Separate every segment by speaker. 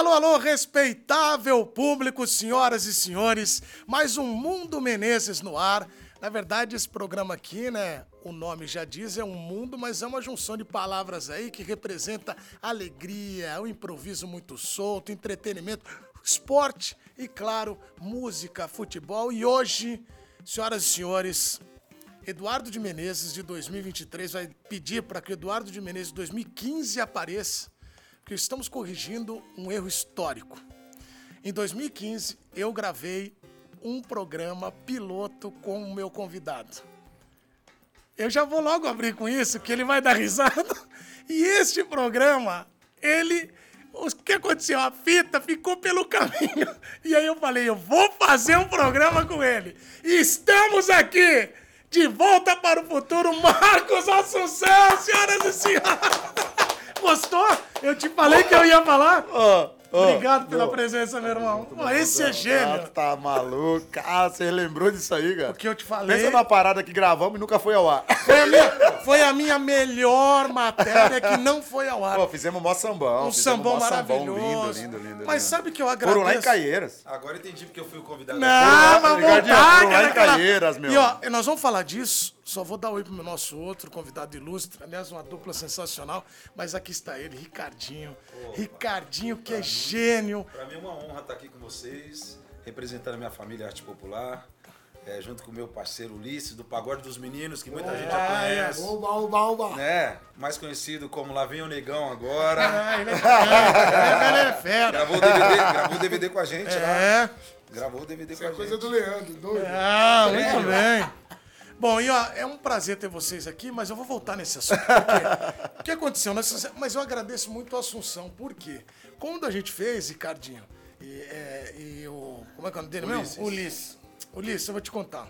Speaker 1: Alô, alô, respeitável público, senhoras e senhores. Mais um Mundo Menezes no ar. Na verdade, esse programa aqui, né? O nome já diz, é um mundo, mas é uma junção de palavras aí que representa alegria, o um improviso muito solto, entretenimento, esporte e, claro, música, futebol. E hoje, senhoras e senhores, Eduardo de Menezes de 2023 vai pedir para que Eduardo de Menezes de 2015 apareça, porque estamos corrigindo um erro histórico. Em 2015, eu gravei um programa piloto com o meu convidado. Eu já vou logo abrir com isso, que ele vai dar risada. E este programa, ele. O que aconteceu? A fita ficou pelo caminho. E aí eu falei, eu vou fazer um programa com ele. E estamos aqui, de volta para o futuro, Marcos Assunção, senhoras e senhores. Gostou? Eu te falei que eu ia falar?
Speaker 2: Ó, ó,
Speaker 1: Obrigado pela presença, meu irmão. Pô, esse é
Speaker 2: Ah,
Speaker 1: gênio.
Speaker 2: tá maluco. Ah, você lembrou disso aí, cara?
Speaker 1: O que eu te falei.
Speaker 2: Pensa numa parada que gravamos e nunca foi ao ar.
Speaker 1: Foi a, minha, foi a minha melhor matéria que não foi ao ar.
Speaker 2: Pô, fizemos mó sambão.
Speaker 1: um sambão
Speaker 2: mó sambão
Speaker 1: maravilhoso.
Speaker 2: Lindo, lindo, lindo.
Speaker 1: Mas
Speaker 2: lindo.
Speaker 1: sabe que eu agradeço?
Speaker 2: Foram lá em Caieiras.
Speaker 3: Agora entendi porque eu fui o convidado.
Speaker 1: Não, mas voltar,
Speaker 2: foram lá
Speaker 1: cara,
Speaker 2: em Caieiras, meu.
Speaker 1: E ó, nós vamos falar disso. Só vou dar oi pro nosso outro convidado ilustre. Aliás, uma dupla sensacional. Mas aqui está ele, Ricardinho. Ricardinho, que é gênio.
Speaker 3: Pra mim é uma honra estar aqui com vocês, representando a minha família Arte Popular, é, junto com o meu parceiro Ulisses, do Pagode dos Meninos, que muita gente já conhece.
Speaker 1: Oba, oba, oba.
Speaker 3: Né? Mais conhecido como Lá Vem o Negão agora.
Speaker 1: Ah, ele é fera. Ele é fera.
Speaker 3: Gravou o DVD, gravou o DVD com a gente lá.
Speaker 1: É.
Speaker 3: Gravou o DVD com a
Speaker 4: É coisa
Speaker 3: gente.
Speaker 4: do Leandro, doido.
Speaker 1: Ah, muito bem. Bom, e ó, é um prazer ter vocês aqui, mas eu vou voltar nesse assunto. Porque, o que aconteceu? Nessa- mas eu agradeço muito a Assunção, por quê? Quando a gente fez, Ricardinho, e, é, e o. Como é que é o nome dele
Speaker 3: Ulisses.
Speaker 1: mesmo? Ulisses. Ulisses, eu vou te contar.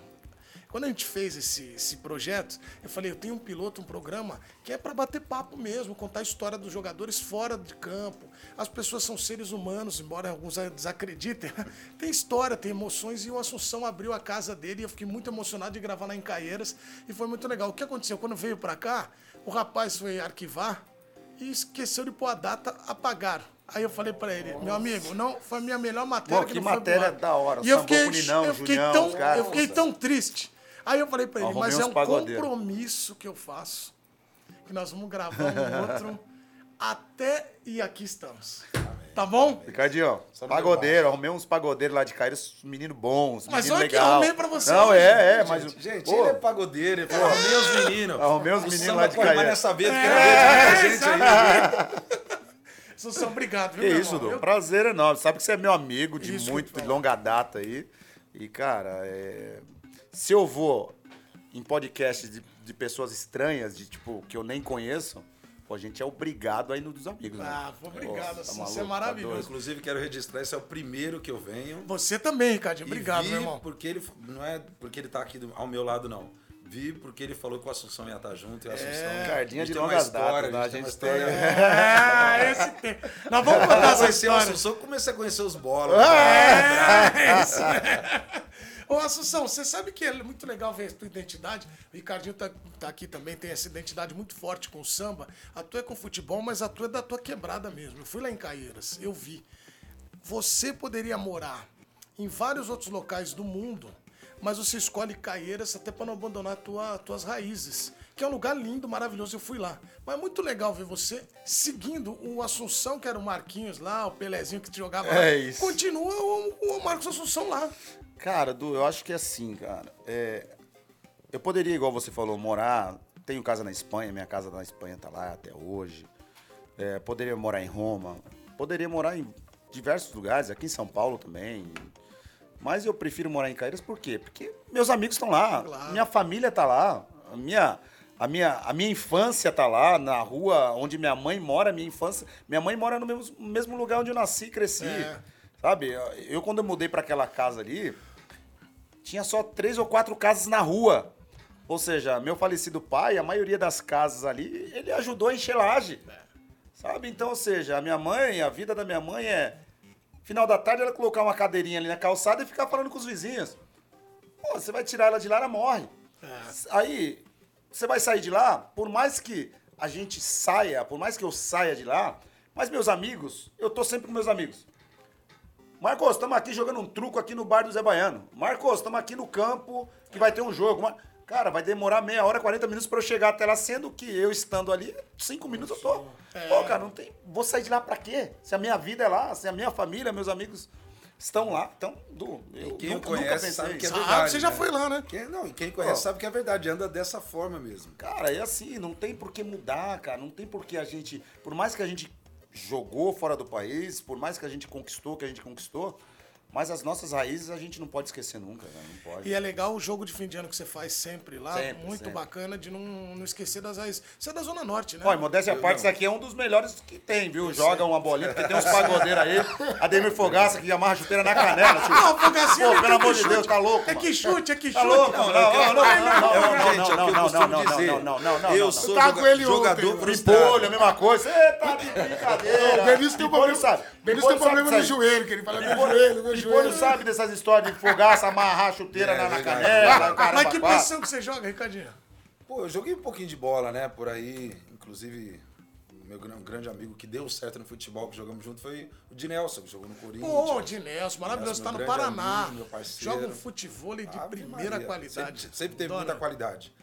Speaker 1: Quando a gente fez esse, esse projeto, eu falei, eu tenho um piloto, um programa que é para bater papo mesmo, contar a história dos jogadores fora de campo. As pessoas são seres humanos, embora alguns desacreditem. Tem história, tem emoções, e o Assunção abriu a casa dele e eu fiquei muito emocionado de gravar lá em Caieiras e foi muito legal. O que aconteceu? Quando veio para cá, o rapaz foi arquivar e esqueceu de pôr a data, apagaram. Aí eu falei para ele, meu amigo, não, foi a minha melhor matéria
Speaker 2: Pô, que
Speaker 1: pro
Speaker 2: matéria
Speaker 1: ar."
Speaker 2: da hora,
Speaker 1: E eu fiquei,
Speaker 2: com o Ninão,
Speaker 1: eu fiquei
Speaker 2: Junião,
Speaker 1: tão,
Speaker 2: os caras,
Speaker 1: eu fiquei
Speaker 2: nossa.
Speaker 1: tão triste. Aí eu falei para ele,
Speaker 2: Arrumei
Speaker 1: mas é um
Speaker 2: pagodeiros.
Speaker 1: compromisso que eu faço, que nós vamos gravar um outro até e aqui estamos. Tá bom?
Speaker 2: Ricardinho, pagodeiro, arrumei uns pagodeiros lá de Caieiras, menino bons,
Speaker 1: Mas
Speaker 2: menino
Speaker 1: olha que
Speaker 2: legal.
Speaker 1: arrumei pra você
Speaker 2: Não,
Speaker 1: hoje,
Speaker 2: é, é, mas...
Speaker 3: Gente,
Speaker 2: pô,
Speaker 3: ele é pagodeiro, ele falou, arrumei os meninos.
Speaker 2: Arrumei os meninos lá de
Speaker 3: mais
Speaker 2: Caieiras.
Speaker 3: nessa vez, porque é, muita gente aí.
Speaker 1: Obrigado, viu,
Speaker 2: Que
Speaker 1: meu
Speaker 2: isso,
Speaker 1: irmão? Eu-
Speaker 2: Prazer enorme. Sabe que você é meu amigo de
Speaker 1: Isso
Speaker 2: muito, de longa data aí. E, cara, é, se eu vou em podcasts de, de pessoas estranhas, de tipo, que eu nem conheço, pô, a gente é obrigado a ir no dos amigos, né?
Speaker 1: Ah, obrigado,
Speaker 2: Pô,
Speaker 1: Assunção,
Speaker 2: maluco,
Speaker 1: você é
Speaker 2: tá
Speaker 1: maravilhoso.
Speaker 2: doido.
Speaker 3: Inclusive, quero registrar, esse é o primeiro que eu venho.
Speaker 1: Você também, Ricardinho, obrigado,
Speaker 3: vi
Speaker 1: meu irmão.
Speaker 3: porque ele não é porque ele tá aqui do- ao meu lado não. Vi porque ele falou que o Assunção ia estar junto e o Assunção.
Speaker 2: Cardinha
Speaker 3: a gente
Speaker 2: de
Speaker 3: tem uma
Speaker 2: longas
Speaker 3: história,
Speaker 2: datas, né?
Speaker 3: a gente tem uma
Speaker 2: A
Speaker 3: história.
Speaker 1: Ah, esse tem. Nós vamos contar
Speaker 3: Eu
Speaker 1: essa
Speaker 3: conheci o
Speaker 1: história.
Speaker 3: Assunção, comecei a conhecer os bolas.
Speaker 1: É isso. Ô, Assunção, você sabe que é muito legal ver a tua identidade. O Ricardinho tá, tá aqui também, tem essa identidade muito forte com o samba. A tua é com futebol, mas a tua é da tua quebrada mesmo. Eu fui lá em Caieiras, eu vi. Você poderia morar em vários outros locais do mundo, mas você escolhe Caieiras até para não abandonar tua, tuas raízes. Que é um lugar lindo, maravilhoso. Eu fui lá. Mas é muito legal ver você seguindo o Assunção, que era o Marquinhos lá, o Pelezinho que te jogava lá.
Speaker 2: É isso.
Speaker 1: Continua o, o Marcos Assunção lá.
Speaker 2: Cara, Du, eu acho que é assim, cara. É, eu poderia, igual você falou, morar. Tenho casa na Espanha, minha casa na Espanha tá lá até hoje. É, poderia morar em Roma. Poderia morar em diversos lugares, aqui em São Paulo também. Mas eu prefiro morar em Caeiras por quê? Porque meus amigos estão lá,
Speaker 1: Claro.
Speaker 2: minha família tá lá, minha, a, minha, a minha infância tá lá, na rua onde minha mãe mora, minha infância. Minha mãe mora no mesmo, mesmo lugar onde eu nasci e cresci.
Speaker 1: É.
Speaker 2: Sabe? Eu, quando eu mudei para aquela casa ali, tinha só três ou quatro casas na rua. Ou seja, meu falecido pai, a maioria das casas ali, ele ajudou a encher laje. Sabe? Então, ou seja, a minha mãe, a vida da minha mãe é. Final da tarde ela colocar uma cadeirinha ali na calçada e ficar falando com os vizinhos. Pô, você vai tirar ela de lá, ela morre. Aí, você vai sair de lá, por mais que a gente saia, por mais que eu saia de lá, Mas meus amigos, eu tô sempre com meus amigos. Marcos, estamos aqui jogando um truco aqui no bar do Zé Baiano. Marcos, estamos aqui no campo que vai ter um jogo. Mar- Cara, vai demorar meia hora, 40 minutos pra eu chegar até lá, sendo que eu estando ali, cinco minutos eu tô. Pô, cara, não tem. Vou sair de lá pra quê? Se a minha vida é lá, se a minha família, meus amigos estão lá. Então, Du, eu
Speaker 3: quem
Speaker 2: nunca,
Speaker 3: conhece
Speaker 2: nunca pensei
Speaker 3: sabe que é.
Speaker 1: Sabe,
Speaker 3: verdade,
Speaker 1: você já
Speaker 3: né?
Speaker 1: foi lá, né?
Speaker 3: Quem, não, e quem conhece
Speaker 2: Ó.
Speaker 3: sabe que é verdade, anda dessa forma mesmo.
Speaker 2: Cara, é assim, não tem por que mudar, cara. Não tem por que a gente. Por mais que a gente jogou fora do país, por mais que a gente conquistou o que a gente conquistou, mas as nossas raízes a gente não pode esquecer nunca, né? Não pode.
Speaker 1: E é legal o jogo de fim de ano que você faz sempre lá.
Speaker 2: Sempre,
Speaker 1: muito
Speaker 2: sempre.
Speaker 1: bacana de não, não esquecer das raízes. Você é da Zona Norte, né?
Speaker 2: Olha, modéstia à parte, isso aqui é um dos melhores que tem, viu? Joga uma bolinha, porque tem uns pagodeiros aí. Ademir Fogaça que amarra a chuteira na canela, tio.
Speaker 1: Não, Fogacinha,
Speaker 2: Pô, pelo amor de Deus, tá louco,
Speaker 1: É que chute, é que
Speaker 2: Tá
Speaker 1: chute.
Speaker 2: louco? Não, não, não, não, não, não,
Speaker 3: É,
Speaker 2: não,
Speaker 3: é eu
Speaker 2: não,
Speaker 3: costumo
Speaker 2: não, não,
Speaker 3: dizer.
Speaker 2: não, não, não, não,
Speaker 3: Eu
Speaker 2: não.
Speaker 3: sou jogador.
Speaker 2: Tripolho, a mesma coisa. Você tá de brincadeira.
Speaker 4: O Benício tem um problema,
Speaker 2: sabe.
Speaker 4: Benício tem
Speaker 2: Tripolho
Speaker 4: problema
Speaker 2: sabe
Speaker 4: no joelho, que ele fala meu joelho, meu
Speaker 2: Tripolho
Speaker 4: joelho.
Speaker 2: sabe dessas histórias de fogaça, amarrar a chuteira
Speaker 3: É,
Speaker 2: na, na canela, caramba,
Speaker 1: Mas que posição que você joga, Ricardinho?
Speaker 3: Pô, eu joguei um pouquinho de bola, né? Por aí, inclusive, o meu gran- grande amigo que deu certo no futebol, que jogamos junto, foi o Dinelson, que jogou no Corinthians.
Speaker 1: Pô, de Nelson, maravilhoso.
Speaker 3: Nelson,
Speaker 1: Tá no Paraná.
Speaker 3: amigo, meu parceiro.
Speaker 1: Joga um futebol de
Speaker 3: Ave
Speaker 1: primeira
Speaker 3: Maria.
Speaker 1: qualidade.
Speaker 3: Sempre, sempre teve
Speaker 1: Dona.
Speaker 3: muita qualidade.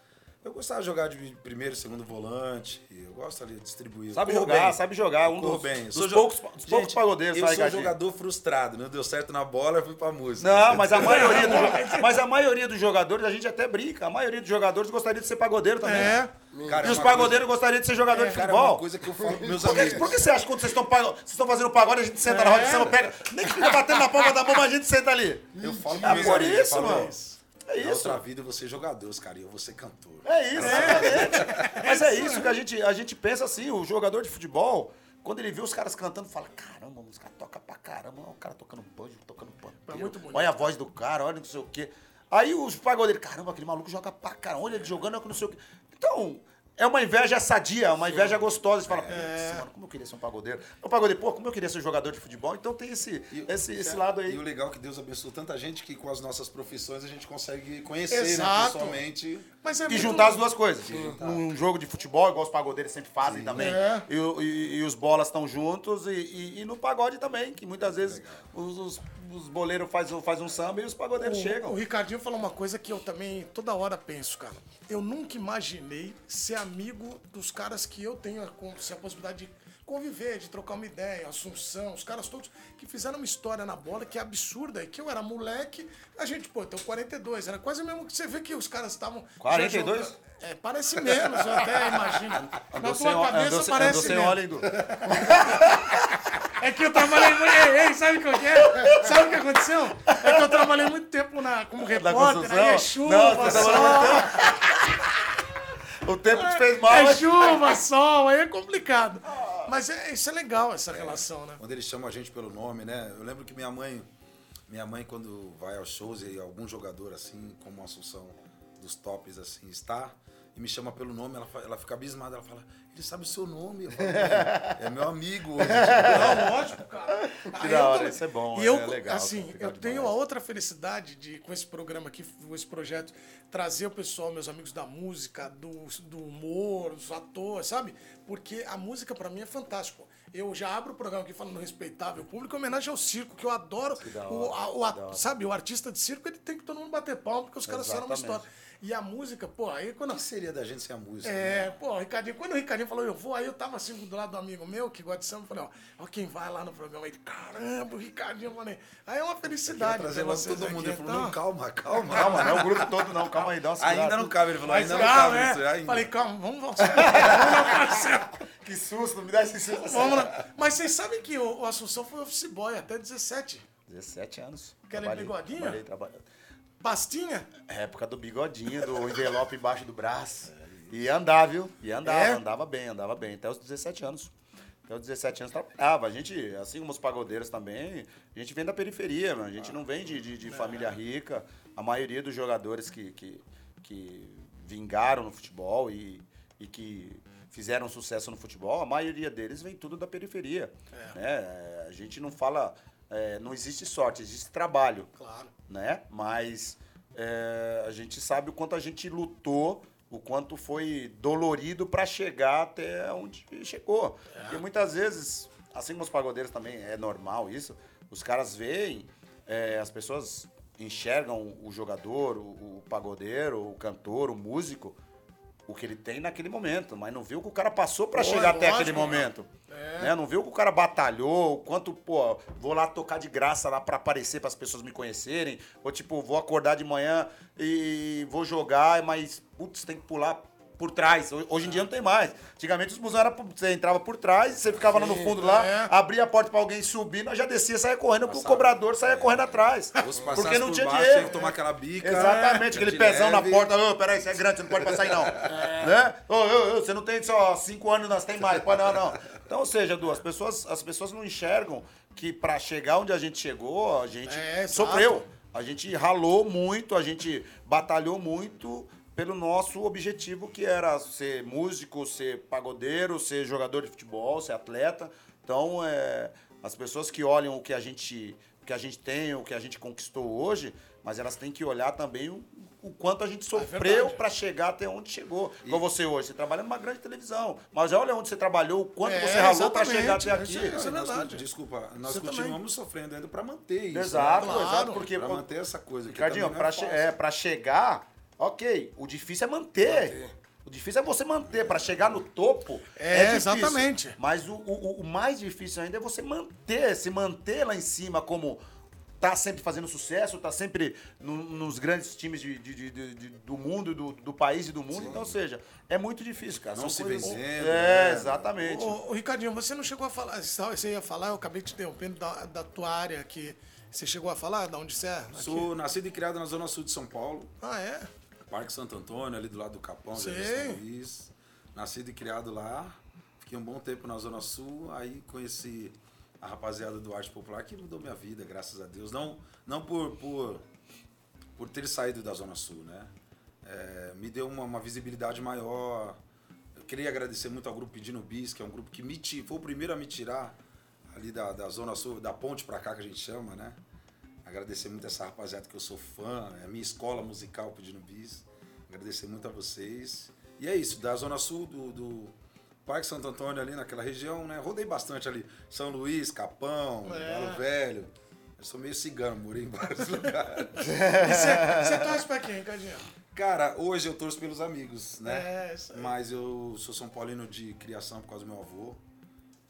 Speaker 3: Eu gostava de jogar de primeiro, segundo volante. Eu gosto ali de distribuir.
Speaker 2: Sabe
Speaker 3: Corro
Speaker 2: jogar,
Speaker 3: bem.
Speaker 2: sabe jogar. Um
Speaker 3: Corro
Speaker 2: dos,
Speaker 3: bem.
Speaker 2: dos poucos, dos
Speaker 3: Gente,
Speaker 2: poucos pagodeiros,
Speaker 3: Eu sou
Speaker 2: Ricardinho?
Speaker 3: jogador frustrado. Não deu certo na bola, eu fui pra música.
Speaker 2: Não, mas a maioria, do, mas a maioria dos jogadores, a gente até brinca. A maioria dos jogadores gostaria de ser pagodeiro também.
Speaker 1: É.
Speaker 3: Cara,
Speaker 2: E
Speaker 3: é
Speaker 2: os pagodeiros gostariam de ser jogador de
Speaker 3: Cara, é uma
Speaker 2: futebol.
Speaker 3: coisa que eu falo meus
Speaker 2: Por que,
Speaker 3: amigos.
Speaker 2: por que você acha que quando vocês estão, pago- vocês estão fazendo pagode, a gente senta na roda e você não pega? Nem que fica batendo na palma da mão, mas a gente senta ali.
Speaker 3: Eu falo
Speaker 2: É por isso, mano.
Speaker 3: "Ó,
Speaker 2: É
Speaker 3: Na
Speaker 2: isso.
Speaker 3: outra vida eu vou ser jogador, cara, e eu vou ser cantor.
Speaker 2: É isso, exatamente. Mas é isso que a gente, a gente pensa assim, o jogador de futebol, quando ele vê os caras cantando, fala, caramba, os caras tocam pra caramba, olha o cara tocando banjo, tocando pandeiro,
Speaker 1: muito bonito.
Speaker 2: olha a voz do cara, olha não sei o quê. Aí os pagodeiros, caramba, aquele maluco joga pra caramba, olha ele jogando, olha que não sei o quê. Então, é uma inveja sadia, uma inveja gostosa. Você fala,
Speaker 1: É.
Speaker 2: "Putz, mano, como eu queria ser um pagodeiro. O pagodeiro, pô, como eu queria ser jogador de futebol. Então tem esse,
Speaker 3: E-
Speaker 2: esse, esse lado aí.
Speaker 3: E o legal é que Deus abençoou tanta gente que com as nossas profissões a gente consegue conhecer,
Speaker 1: Exato.
Speaker 3: né, pessoalmente.
Speaker 1: Mas é
Speaker 2: E
Speaker 1: muito-
Speaker 2: juntar as duas coisas. Um jogo de futebol, igual os pagodeiros sempre fazem também.
Speaker 1: É.
Speaker 2: E, e- e os bolas estão juntos. E, e- no pagode também, que muitas vezes os, os, os boleiros fazem faz um samba e os pagodeiros
Speaker 1: O,
Speaker 2: chegam.
Speaker 1: o Ricardinho falou uma coisa que eu também toda hora penso, cara. Eu nunca imaginei ser amigo dos caras que eu tenho a, con- a possibilidade de conviver, de trocar uma ideia, Assunção, os caras todos que fizeram uma história na bola que é absurda. E que eu era moleque, a gente, pô, eu tenho 42, era quase o mesmo que você vê que os caras estavam. já
Speaker 2: 42?
Speaker 1: jogando- É, parece menos, eu até imagino. Na
Speaker 2: Andou
Speaker 1: tua
Speaker 2: sem, ó-
Speaker 1: cabeça
Speaker 2: andou
Speaker 1: parece
Speaker 2: andou
Speaker 1: menos.
Speaker 2: óleo?
Speaker 1: É que eu trabalhei muito. Ei, ei, sabe o que é? Sabe o que aconteceu? É que eu trabalhei muito tempo na, como
Speaker 2: Na
Speaker 1: repórter, aí é chuva,
Speaker 2: Não, você
Speaker 1: sol.
Speaker 2: trabalhou O tempo te fez mal.
Speaker 1: É chuva, sol, aí é complicado. Mas é, isso é legal, essa relação, né?
Speaker 3: Quando eles chamam a gente pelo nome, né? Eu lembro que minha mãe, minha mãe quando vai aos shows e algum jogador assim, como a Assunção dos tops assim, está e me chama pelo nome, ela, ela fica abismada, ela fala, ele sabe o seu nome. Falo, "É, é meu amigo hoje.
Speaker 1: Não, lógico, cara. Aí
Speaker 2: da hora, isso é bom,
Speaker 1: E
Speaker 2: é
Speaker 1: eu,
Speaker 2: legal,
Speaker 1: assim, eu
Speaker 2: demais.
Speaker 1: tenho a outra felicidade de, com esse programa aqui, com esse projeto, trazer o pessoal, meus amigos da música, do, do humor, os atores, sabe? Porque a música pra mim é fantástico. Eu já abro o programa aqui falando respeitável público, em homenagem ao circo, que eu adoro. o,
Speaker 2: hora,
Speaker 1: a- o a- sabe, o artista de circo, ele tem que todo mundo bater palma, porque os caras fizeram uma
Speaker 2: Exatamente.
Speaker 1: história. E a música, pô, aí quando.
Speaker 3: O que seria da gente sem a música?
Speaker 1: É, pô, o Ricardinho, quando o Ricardinho falou eu vou, aí eu tava assim do lado do amigo meu que gosta de samba, eu falei, ó, ó quem vai lá no programa aí, caramba, o Ricardinho, eu falei, aí é uma felicidade.
Speaker 3: trazer
Speaker 1: ter
Speaker 3: logo todo mundo.
Speaker 1: aqui,
Speaker 3: Ele falou,
Speaker 1: então.
Speaker 3: não, calma, calma.
Speaker 2: Calma, não é o grupo todo, não. Calma aí, dá uma.
Speaker 3: Ainda não cabe, ele falou, ainda não cabe isso,
Speaker 1: é.
Speaker 3: ainda.
Speaker 1: Falei, calma, vamos, vamos, vamos lá, parceiro.
Speaker 2: Que susto, me dá esse susto.
Speaker 1: Vamos lá. Mas vocês sabem que o, Assunção foi office boy até 17.
Speaker 2: 17 anos. Trabalhei,
Speaker 1: bigodinho?
Speaker 2: Trabalhei, trabalhei.
Speaker 1: Pastinha?
Speaker 2: Época do bigodinho, do envelope embaixo do braço. E andar, viu? E andava,
Speaker 1: É?
Speaker 2: andava bem, andava bem. Até os 17 anos. Até os 17 anos trabalhava. A gente, assim como os pagodeiros também, a gente vem da periferia, mano. A gente não vem de, de, de família rica. A maioria dos jogadores que, que, que vingaram no futebol e, e que fizeram sucesso no futebol, a maioria deles vem tudo da periferia. Né? A gente não fala. É, não existe sorte, existe trabalho
Speaker 1: Claro.
Speaker 2: né? Mas é, a gente sabe o quanto a gente lutou, o quanto foi dolorido para chegar até onde chegou. Porque muitas vezes assim como os pagodeiros também, é normal isso, os caras veem, é, as pessoas enxergam o jogador, o, o pagodeiro, o cantor, o músico, o que ele tem naquele momento, mas não viu o que o cara passou pra
Speaker 1: Pô,
Speaker 2: chegar até
Speaker 1: lógico,
Speaker 2: aquele
Speaker 1: cara.
Speaker 2: momento.
Speaker 1: É.
Speaker 2: Né? Não viu o que o cara batalhou, o quanto, pô, vou lá tocar de graça lá pra aparecer, para as pessoas me conhecerem, ou tipo, vou acordar de manhã e vou jogar, mas, putz, tem que pular por trás. Ho- Hoje em dia não tem mais. Antigamente os busão era, você entrava por trás, você ficava lá no fundo lá,
Speaker 1: é.
Speaker 2: abria a porta pra alguém subir, nós já descia, saia correndo, porque o cobrador saia correndo atrás.
Speaker 3: Passasse
Speaker 2: Porque não
Speaker 3: por
Speaker 2: tinha
Speaker 3: baixo,
Speaker 2: dinheiro.
Speaker 3: tinha que tomar aquela bica.
Speaker 2: Exatamente, aquele
Speaker 3: de
Speaker 2: pezão na
Speaker 3: leve.
Speaker 2: porta. Ô, peraí, você é grande, você não pode passar aí, não. Né? Ô, ô, ô, você não tem só cinco anos, nós tem mais. Pode não, não. Então, ou seja, Du, as pessoas, as pessoas não enxergam que pra chegar onde a gente chegou, a gente
Speaker 1: É,
Speaker 2: sofreu. A gente ralou muito, a gente batalhou muito pelo nosso objetivo, que era ser músico, ser pagodeiro, ser jogador de futebol, ser atleta. Então, é, as pessoas que olham o que a gente, o que a gente tem, o que a gente conquistou hoje, mas elas têm que olhar também o, o quanto a gente sofreu
Speaker 1: verdade.
Speaker 2: para chegar até onde chegou. Igual você hoje, você trabalha numa grande televisão, mas olha onde você trabalhou, o quanto
Speaker 1: É,
Speaker 2: você ralou para chegar até
Speaker 1: é
Speaker 2: aqui.
Speaker 1: isso é
Speaker 3: Nós-
Speaker 1: verdade.
Speaker 3: desculpa, nós
Speaker 1: Você
Speaker 3: continuamos sofrendo ainda pra manter isso.
Speaker 2: Exato,
Speaker 3: né?
Speaker 1: Claro.
Speaker 2: exato, porque
Speaker 3: Pra manter essa coisa.
Speaker 2: Ricardinho,
Speaker 3: também é
Speaker 2: che- é, pra chegar, ok. O difícil é manter. O difícil é você manter. Pra chegar no topo.
Speaker 1: É,
Speaker 2: difícil.
Speaker 1: exatamente.
Speaker 2: Mas o, o, o mais difícil ainda é você manter, se manter lá em cima como. Tá sempre fazendo sucesso, tá sempre no- nos grandes times de, de- de- de- de- do mundo, do, do país e do mundo. Então, ou seja, é muito difícil, cara.
Speaker 3: Não
Speaker 2: São
Speaker 3: se
Speaker 2: coisas-
Speaker 3: vencendo,
Speaker 2: É,
Speaker 3: né?
Speaker 2: exatamente.
Speaker 1: Ô, ô, Ricardinho, você não chegou a falar, você ia falar, eu acabei te interrompendo da, da tua área aqui. Você chegou a falar da onde você é? Aqui?
Speaker 3: Sou nascido e criado na Zona Sul de São Paulo.
Speaker 1: Ah, é?
Speaker 3: Parque Santo Antônio, ali do lado do Capão, São Luís. Nascido e criado lá. Fiquei um bom tempo na Zona Sul. Aí conheci a rapaziada do Arte Popular, que mudou minha vida, graças a Deus. Não, não por, por, por ter saído da Zona Sul, né? É, me deu uma, uma visibilidade maior. Eu queria agradecer muito ao grupo Pedindo Bis, que é um grupo que me foi o primeiro a me tirar ali da, da Zona Sul, da ponte pra cá que a gente chama, né? Agradecer muito essa rapaziada que eu sou fã, é a minha escola musical Pedindo Bis. Agradecer muito a vocês. E é isso, da Zona Sul, do, do Parque Santo Antônio ali naquela região, né? Rodei bastante ali. São Luís, Capão,
Speaker 1: É.
Speaker 3: Galo Velho. Eu sou meio cigano, morei em vários lugares.
Speaker 1: E você, torce pra quem, Ricardinho?
Speaker 3: Cara, hoje eu torço pelos amigos, né?
Speaker 1: É, isso aí.
Speaker 3: Mas eu sou São Paulino de criação por causa do meu avô,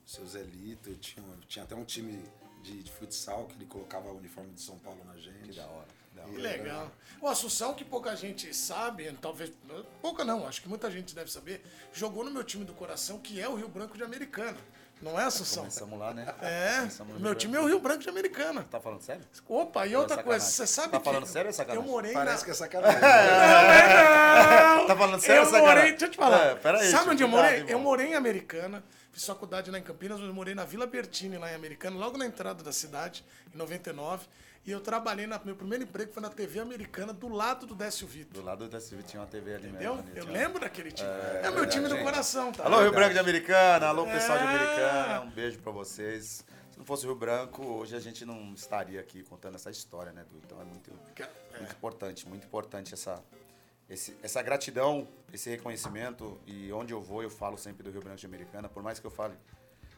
Speaker 3: seu Zé Lito. Eu tinha, tinha até um time de, de futsal que ele colocava o uniforme de São Paulo na gente.
Speaker 2: Que da hora. que da hora.
Speaker 1: Que legal. O Assunção, que pouca gente sabe, talvez. Pouca não, acho que muita gente deve saber, jogou no meu time do coração, que é o Rio Branco de Americana. Não é, Assunção?
Speaker 2: Começamos lá, né?
Speaker 1: É,
Speaker 2: Começamos
Speaker 1: meu
Speaker 2: Rio
Speaker 1: time é o Rio Branco de Americana.
Speaker 2: Tá falando sério?
Speaker 1: Opa, e
Speaker 2: é
Speaker 1: outra coisa,
Speaker 2: sacanagem?
Speaker 1: você sabe
Speaker 2: Tá
Speaker 1: que
Speaker 2: falando sério ou é sacanagem?
Speaker 1: Eu morei
Speaker 3: Parece
Speaker 1: na...
Speaker 3: que é sacanagem.
Speaker 2: Tá falando sério
Speaker 1: eu
Speaker 2: ou sacanagem?
Speaker 1: morei, deixa eu te falar.
Speaker 2: É, peraí,
Speaker 1: Sabe onde eu morei? Eu morei em Americana, fiz faculdade lá em Campinas, mas morei na Vila Bertini, lá em Americana, logo na entrada da cidade, em 99. E eu trabalhei, na, meu primeiro emprego foi na TV Americana, do lado do Décio Vitor.
Speaker 2: Do lado da Silvia tinha uma TV ali
Speaker 1: Entendeu?
Speaker 2: mesmo.
Speaker 1: Eu
Speaker 2: tinha-
Speaker 1: lembro daquele time. É, o meu time do coração, tá?
Speaker 2: Alô, Rio Branco de Americana, alô, pessoal de
Speaker 1: É.
Speaker 2: Americana, um beijo pra vocês. Se não fosse o Rio Branco, hoje a gente não estaria aqui contando essa história, né, Du? Então é muito, muito importante, muito importante essa, esse- essa gratidão, esse reconhecimento. E onde eu vou, eu falo sempre do Rio Branco de Americana, por mais que eu fale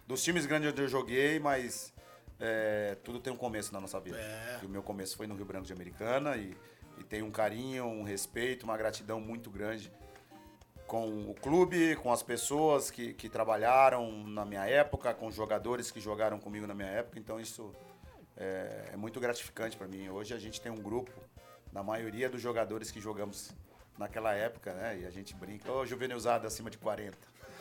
Speaker 2: dos times grandes onde eu joguei, mas é, tudo tem um começo na nossa vida.
Speaker 1: É.
Speaker 2: E o meu começo foi no Rio Branco de Americana e, e tem um carinho, um respeito, uma gratidão muito grande com o clube, com as pessoas que, que trabalharam na minha época, com os jogadores que jogaram comigo na minha época. Então isso é, é muito gratificante para mim. Hoje a gente tem um grupo, na maioria dos jogadores que jogamos naquela época, né? E a gente brinca, ô juvenilzado acima de 40.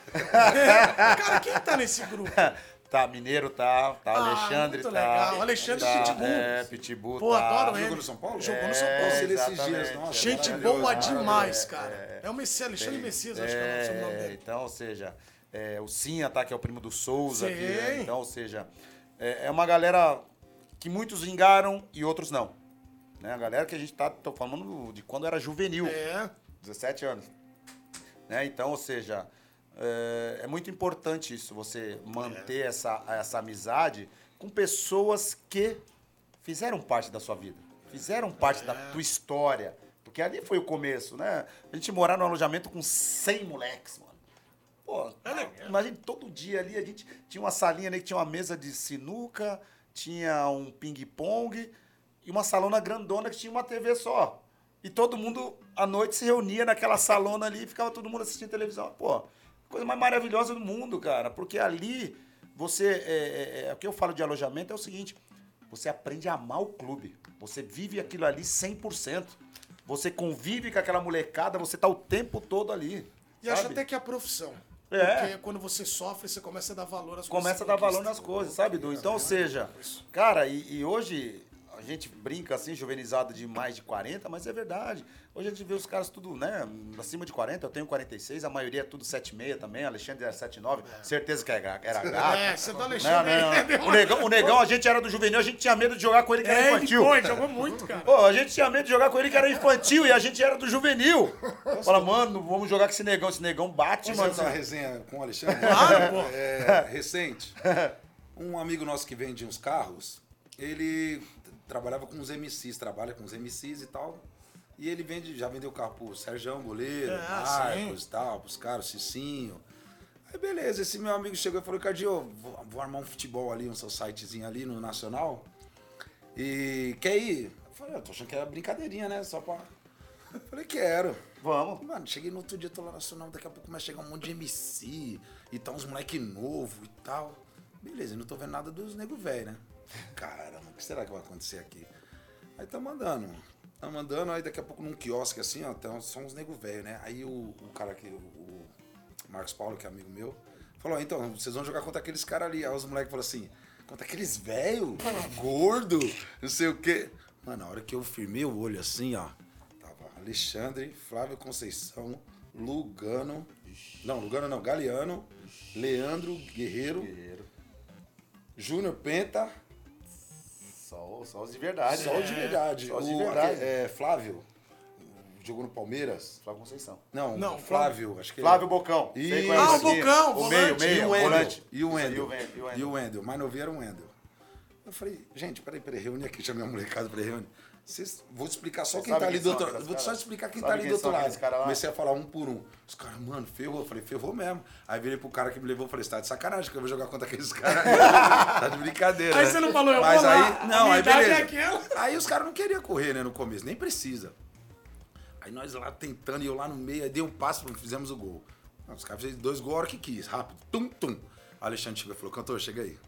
Speaker 1: Cara, quem tá nesse grupo?
Speaker 2: Tá, Mineiro tá, tá,
Speaker 1: Ah,
Speaker 2: Alexandre
Speaker 1: muito
Speaker 2: tá.
Speaker 1: legal. Alexandre
Speaker 2: tá,
Speaker 1: Pitbull.
Speaker 2: É, Pitbull
Speaker 1: Pô,
Speaker 2: tá.
Speaker 1: adoro ele.
Speaker 3: Jogou no São Paulo?
Speaker 1: Jogou no
Speaker 2: É,
Speaker 1: São Paulo.
Speaker 3: Ele esses
Speaker 2: exatamente,
Speaker 3: dias, nossa,
Speaker 1: Gente
Speaker 3: maravilhoso,
Speaker 1: boa
Speaker 3: maravilhoso.
Speaker 1: demais, cara. É, o Messias, Alexandre Messias, acho que é o
Speaker 2: É,
Speaker 1: nome dele.
Speaker 2: Então, ou seja, é, o Sinha tá, que é o primo do Souza. aqui, né?
Speaker 1: Sim.
Speaker 2: Então, ou seja, é, é uma galera que muitos vingaram e outros não. Né? A galera que a gente tá, tô falando de quando era juvenil,
Speaker 1: É.
Speaker 2: 17 anos. Né? Então, ou seja, é, é muito importante isso, você manter essa, essa amizade com pessoas que fizeram parte da sua vida, fizeram parte da tua história. Porque ali foi o começo, né? A gente morar no alojamento com 100 moleques, mano. Pô, imagina todo dia ali a gente tinha uma salinha ali que tinha uma mesa de sinuca, tinha um ping-pong e uma salona grandona que tinha uma TV só. E todo mundo à noite se reunia naquela salona ali e ficava todo mundo assistindo televisão. Pô, coisa mais maravilhosa do mundo, cara. Porque ali você. É, é, é, o que eu falo de alojamento é o seguinte: você aprende a amar o clube. Você vive aquilo ali 100%. Você convive com aquela molecada, você tá o tempo todo ali.
Speaker 1: E acho até que é a profissão.
Speaker 2: É.
Speaker 1: Porque quando você sofre, você começa a dar valor às coisas.
Speaker 2: Começa a dar valor nas coisas, sabe, Du? Então, ou seja, cara, e, e hoje a gente brinca assim, juvenizado de mais de 40, mas é verdade. Hoje a gente vê os caras tudo, né, acima de 40, eu tenho 46, a maioria é tudo 76 também, Alexandre é 79, é. certeza que era, era gato.
Speaker 1: É, você tá Alexandre.
Speaker 2: Não, não. O, negão, o negão, a gente era do juvenil, a gente tinha medo de jogar com ele que era
Speaker 1: é,
Speaker 2: infantil.
Speaker 1: Ele foi, jogou muito, cara.
Speaker 2: Pô, a gente tinha medo de jogar com ele que era infantil e a gente era do juvenil. Fala, mano, vamos jogar com esse negão, esse negão bate, mano.
Speaker 3: fazer uma resenha com o Alexandre?
Speaker 1: Claro, pô.
Speaker 3: É, recente. Um amigo nosso que vende uns carros, ele trabalhava com os MCs, trabalha com os MCs e tal. E ele vende, já vendeu carro pro Sérgio Goleiro,
Speaker 1: É,
Speaker 3: Marcos e tal, pros caras, Cicinho. Aí beleza, esse meu amigo chegou e falou, Cardio, vou, vou armar um futebol ali, um seu sitezinho ali no Nacional. E quer ir? Eu falei, eu tô achando que era brincadeirinha, né? Só pra. Eu falei, quero.
Speaker 2: Vamos.
Speaker 3: Mano, cheguei no outro dia, tô lá no Nacional, daqui a pouco começa a chegar um monte de MC e tá uns moleque novo e tal. Beleza, não tô vendo nada dos nego velho, né? Caramba, o que será que vai acontecer aqui? Aí tá mandando. Tá mandando, aí daqui a pouco num quiosque assim, ó, tá, são uns nego velho, né? Aí o, o cara aqui, o, o Marcos Paulo, que é amigo meu, falou, então, vocês vão jogar contra aqueles caras ali. Aí os moleques falaram assim, contra aqueles velho, gordo, não sei o quê. Mano, na hora que eu firmei o olho assim, ó, tava Alexandre, Flávio Conceição, Lugano, não, Lugano não, Galeano, Leandro Guerreiro,
Speaker 2: Guerreiro.
Speaker 3: Júnior Penta,
Speaker 2: Só, só os de verdade.
Speaker 3: só o de verdade.
Speaker 2: Só os de
Speaker 3: O-
Speaker 2: verdade.
Speaker 3: é, Flávio, jogou no Palmeiras.
Speaker 2: Flávio Conceição.
Speaker 3: Não,
Speaker 1: Não,
Speaker 3: o Flávio, acho que
Speaker 2: Flávio Bocão. Sei qual
Speaker 1: Ah, o. Bocão,
Speaker 2: O meio,
Speaker 1: volante.
Speaker 3: E
Speaker 2: meio,
Speaker 3: o Wendel.
Speaker 2: volante.
Speaker 3: E o Wendel.
Speaker 2: e o
Speaker 3: E
Speaker 2: Wendel.
Speaker 3: Mais novinho era o Wendel. Eu falei, gente, peraí, peraí, reúne aqui, chamei a molecada pra reunir. Vocês, vou te explicar só
Speaker 2: Você
Speaker 3: quem tá ali
Speaker 2: quem
Speaker 3: do outro
Speaker 2: aqueles
Speaker 3: Vou só explicar quem
Speaker 2: Sabe
Speaker 3: tá ali
Speaker 2: quem
Speaker 3: do outro lado.
Speaker 2: caras lá?
Speaker 3: Comecei a falar um por um. Os caras, mano, ferrou. Eu falei, ferrou mesmo. Aí virei pro cara que me levou e falei, você tá de sacanagem que eu vou jogar contra aqueles caras. tá de brincadeira.
Speaker 1: Aí
Speaker 3: né?
Speaker 1: você não falou, eu
Speaker 3: Mas
Speaker 1: vou
Speaker 3: aí,
Speaker 1: lá,
Speaker 3: não, aí beleza.
Speaker 1: é.
Speaker 3: Aí os caras não queriam correr, né, no começo, nem precisa. Aí nós lá tentando, e eu lá no meio, aí dei um passo, fizemos o gol. Os caras fizeram dois gols a hora que quis, rápido, tum, tum. Alexandre chegou e falou, cantor, chega aí.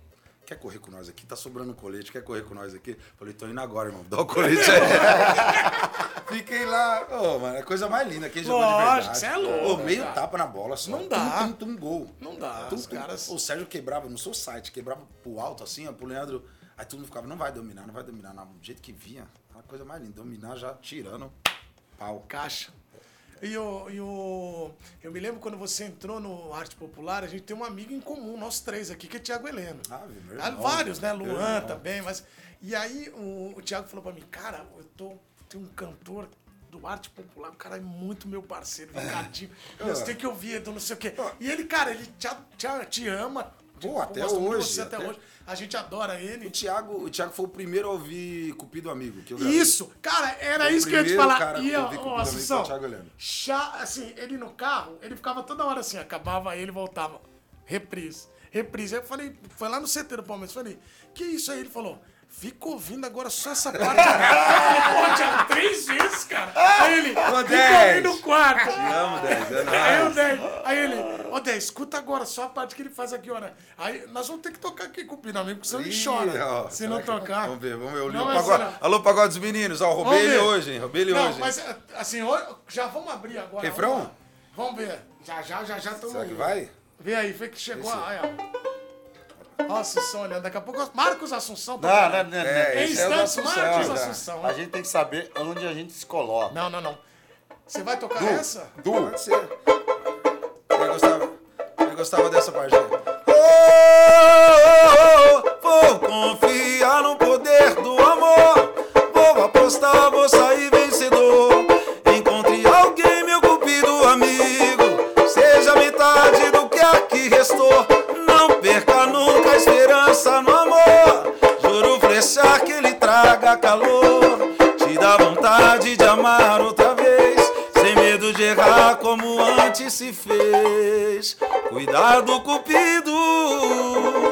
Speaker 3: Quer correr com nós aqui? Tá sobrando um colete, quer correr com nós aqui? Falei, tô indo agora, irmão, dá o colete aí. Fiquei lá, ô, mano, é a coisa mais linda, quem jogou de
Speaker 1: Lógico,
Speaker 3: verdade.
Speaker 1: cê é louco,
Speaker 3: Ô, meio
Speaker 1: cara.
Speaker 3: tapa na bola só.
Speaker 1: Não dá.
Speaker 3: Tum, tum, tum, gol.
Speaker 1: Não dá,
Speaker 3: Tum,
Speaker 1: os
Speaker 3: tum.
Speaker 1: caras-
Speaker 3: O Sérgio quebrava no seu site, quebrava pro alto, assim, ó, pro Leandro. Aí todo mundo ficava, não vai dominar, não vai dominar. Não, do jeito que vinha, a coisa mais linda. Dominar já tirando pau.
Speaker 1: Caixa. E o, e o. Eu me lembro quando você entrou no Arte Popular, a gente tem um amigo em comum, nós três aqui, que é Tiago Heleno.
Speaker 3: Ah, meu
Speaker 1: Ah. Vários, né? Luan também, mas. E aí o, o Tiago falou pra mim, cara, eu tô. Tem um cantor do Arte Popular, o cara é muito meu parceiro, Ricardinho.
Speaker 3: Ah.
Speaker 1: Você tem que ouvir, Edu, não sei o quê. E ele, cara, ele te, te, te ama.
Speaker 3: Pô,
Speaker 1: tipo,
Speaker 3: até hoje,
Speaker 1: até,
Speaker 3: até-
Speaker 1: hoje. A gente adora
Speaker 3: O
Speaker 1: ele.
Speaker 3: Thiago, o Thiago foi o primeiro a ouvir Cupido Amigo.
Speaker 1: Isso, cara, era
Speaker 3: Foi o
Speaker 1: isso que eu ia te falar.
Speaker 3: cara
Speaker 1: E
Speaker 3: eu
Speaker 1: ó,
Speaker 3: o
Speaker 1: Assunção,
Speaker 3: o
Speaker 1: chá, assim, ele no carro, ele ficava toda hora assim, acabava ele voltava. Reprise, reprise. Aí eu falei, foi lá no CT do Palmeiras, falei, que isso aí? Ele falou, fica ouvindo agora só essa parte. pô, Thiago, três vezes, cara. Aí ele, fica
Speaker 3: Dez.
Speaker 1: ouvindo o quarto.
Speaker 3: Te amo, 10 anos.
Speaker 1: Aí o Dez, aí ele, ô Dez, escuta agora só a parte que ele faz aqui, olha. Aí nós vamos ter que tocar aqui com o Pino Amigo, porque senão ele chora.
Speaker 3: ó,
Speaker 1: se não tocar.
Speaker 3: Vamos ver, vamos ver. O
Speaker 1: Não,
Speaker 3: Pagode. Alô, Pagode dos Meninos. Ó, roubei ele hoje, hein? Roubei ele
Speaker 1: Não,
Speaker 3: hoje. hein?
Speaker 1: mas assim, hoje- já vamos abrir agora.
Speaker 3: Refrão?
Speaker 1: Vamos, ver. Já, já, já, já
Speaker 3: Será que vai?
Speaker 1: Vê aí, vê que chegou. Aí, ó. Nossa, Sônia, daqui a pouco. Marcos Assunção.
Speaker 2: Não,
Speaker 1: tá
Speaker 2: não, não, não.
Speaker 3: É,
Speaker 1: Em
Speaker 3: é
Speaker 1: instantes,
Speaker 3: Assunção,
Speaker 1: Marcos
Speaker 3: já.
Speaker 1: Assunção.
Speaker 2: A gente tem que saber onde a gente se coloca.
Speaker 1: Não, não, não. Você vai tocar
Speaker 2: Du,
Speaker 1: essa?
Speaker 2: Du,
Speaker 3: Pode ser. Ele gostava, ele gostava dessa parte. aí. Oh, vou confiar no poder do amor. Vou apostar, vou sair calor. Te dá vontade de amar outra vez. Sem medo de errar como antes se fez. Cuidado, Cupido.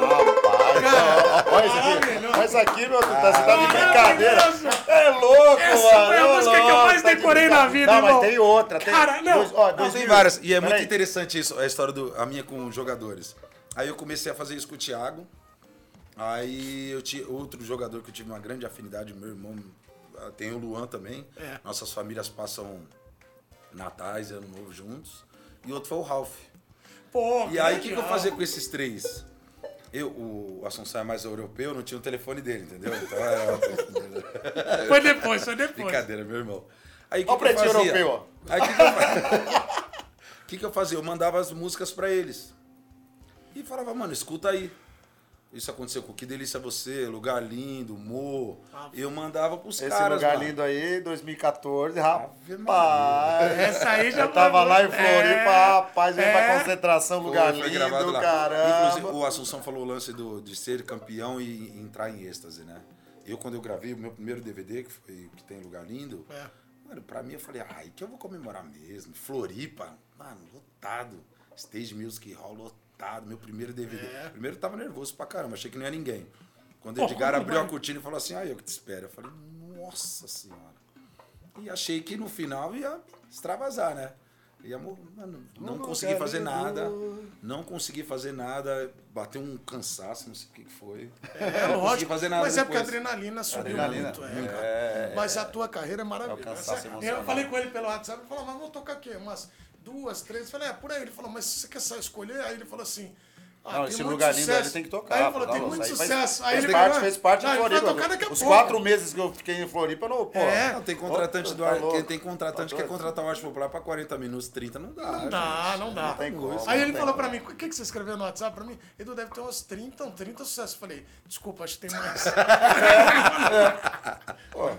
Speaker 2: Rapaz, ó, olha isso aqui. Olha isso aqui, meu. Tá, você tá de brincadeira. É louco,
Speaker 1: Essa
Speaker 2: mano.
Speaker 1: foi a
Speaker 2: é
Speaker 1: música que eu mais
Speaker 2: tá de
Speaker 1: decorei na vida,
Speaker 2: Não,
Speaker 1: irmão.
Speaker 2: mas tem outra. Tem
Speaker 1: Cara, não.
Speaker 2: Dois, ó,
Speaker 3: Não,
Speaker 2: dois
Speaker 3: tem
Speaker 2: mil.
Speaker 3: várias. E é
Speaker 2: Peraí.
Speaker 3: muito interessante isso, a história do a minha com os jogadores. Aí eu comecei a fazer isso com o Thiago. Aí eu tinha outro jogador que eu tive uma grande afinidade, meu irmão, ah, tem o Luan também.
Speaker 1: É.
Speaker 3: Nossas famílias passam Natais e Ano Novo juntos. E outro foi o Ralph.
Speaker 1: Pô,
Speaker 3: E aí o que, que eu fazia com esses três? Eu, o Assunção é mais europeu, não tinha o telefone dele, entendeu? Então era.
Speaker 1: Foi depois, foi depois.
Speaker 3: Brincadeira, meu irmão. Aí que,
Speaker 2: Ó o
Speaker 3: que eu
Speaker 2: pretinho
Speaker 3: fazia?
Speaker 2: europeu, ó.
Speaker 3: Aí o que, que eu fazia? O que, que eu fazia? Eu mandava as músicas pra eles. E falava, mano, escuta aí. Isso aconteceu com Que Delícia Você, Lugar Lindo, Mo. Eu mandava pros
Speaker 2: Esse
Speaker 3: caras.
Speaker 2: lugar
Speaker 3: mano.
Speaker 2: lindo aí, 2014,
Speaker 3: Ave
Speaker 2: rapaz.
Speaker 1: Essa aí já
Speaker 2: Eu tava lá em Floripa,
Speaker 1: É,
Speaker 2: rapaz,
Speaker 1: é.
Speaker 2: pra concentração,
Speaker 3: Foi-
Speaker 2: lugar
Speaker 3: foi
Speaker 2: lindo,
Speaker 3: lá.
Speaker 2: caramba.
Speaker 3: Inclusive, o Assunção falou o lance do, de ser campeão e entrar em êxtase, né? Eu, quando eu gravei o meu primeiro DVD, que foi que tem Lugar Lindo,
Speaker 1: É.
Speaker 3: mano, pra mim eu falei, ai, que eu vou comemorar mesmo. Floripa, mano, lotado. Stage Music Hall lotado, meu primeiro DVD.
Speaker 1: É.
Speaker 3: Primeiro eu tava nervoso pra caramba, achei que não ia ninguém. Quando o Edgar
Speaker 1: como
Speaker 3: abriu a cortina e falou assim, ai, eu que te espero. Eu falei, nossa senhora. E achei que no final ia extravasar, né? Ia, mano, não consegui fazer nada. Não consegui fazer nada. Bateu um cansaço, não sei o que que foi.
Speaker 1: É
Speaker 3: não consegui
Speaker 1: lógico.
Speaker 3: fazer nada
Speaker 1: mas é porque a
Speaker 3: depois.
Speaker 1: adrenalina subiu
Speaker 2: Adrenalina.
Speaker 1: muito. É, Mas a tua carreira é maravilhosa.
Speaker 2: É o cansaço
Speaker 1: eu falei com ele pelo WhatsApp, ele falou, mas vamos tocar aqui umas duas, três. Eu falei, é, por aí. Ele falou, mas você quer só escolher? Aí ele falou assim. Ah,
Speaker 2: Não, esse lugar lindo ali tem que tocar.
Speaker 1: Aí ele falou, tem muito sucesso.
Speaker 2: Faz,
Speaker 1: aí
Speaker 2: fez
Speaker 1: ele
Speaker 2: parte, fez parte
Speaker 1: não,
Speaker 2: de
Speaker 1: ele vai
Speaker 2: Floripa.
Speaker 1: tocar daqui a
Speaker 2: Os
Speaker 1: pouco.
Speaker 2: quatro meses que eu fiquei em Floripa, eu não, pô.
Speaker 1: É.
Speaker 3: Não, tem contratante do
Speaker 2: Tá
Speaker 3: ar, tem contratante
Speaker 2: Tá
Speaker 3: quer
Speaker 2: doido.
Speaker 3: contratar o Arte Popular pra 40 minutos, 30, não dá.
Speaker 1: Não dá, não dá.
Speaker 2: Não tem como,
Speaker 1: Aí
Speaker 2: não
Speaker 1: ele
Speaker 2: tem
Speaker 1: falou
Speaker 2: como.
Speaker 1: pra mim, o que, que você escreveu no WhatsApp pra mim? Edu, deve ter uns 30, uns 30 sucessos. Eu falei, desculpa, acho que tem mais.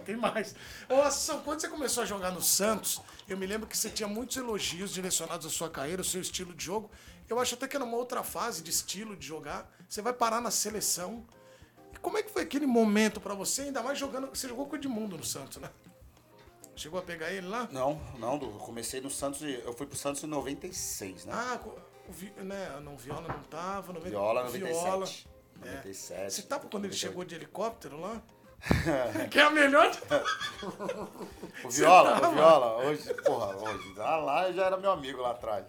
Speaker 1: Tem mais. Ô, Assunção, quando você começou a jogar no Santos, eu me lembro que você tinha muitos elogios direcionados à sua carreira, ao seu estilo de jogo. Eu acho até que era uma outra fase de estilo de jogar. Você vai parar na seleção. E como é que foi aquele momento pra você, ainda mais jogando... Você jogou com o Edmundo no Santos, né? Chegou a pegar ele lá?
Speaker 2: Não, não, eu comecei no Santos, eu fui pro Santos em 96, né?
Speaker 1: Ah, Vi- né, não, Viola não tava. 90,
Speaker 2: Viola 97.
Speaker 1: Viola.
Speaker 2: 97.
Speaker 1: Você tava quando ele
Speaker 2: 98.
Speaker 1: chegou de helicóptero lá? que é a melhor.
Speaker 2: O Viola, o Viola, hoje, porra, hoje, lá, lá já era meu amigo lá atrás.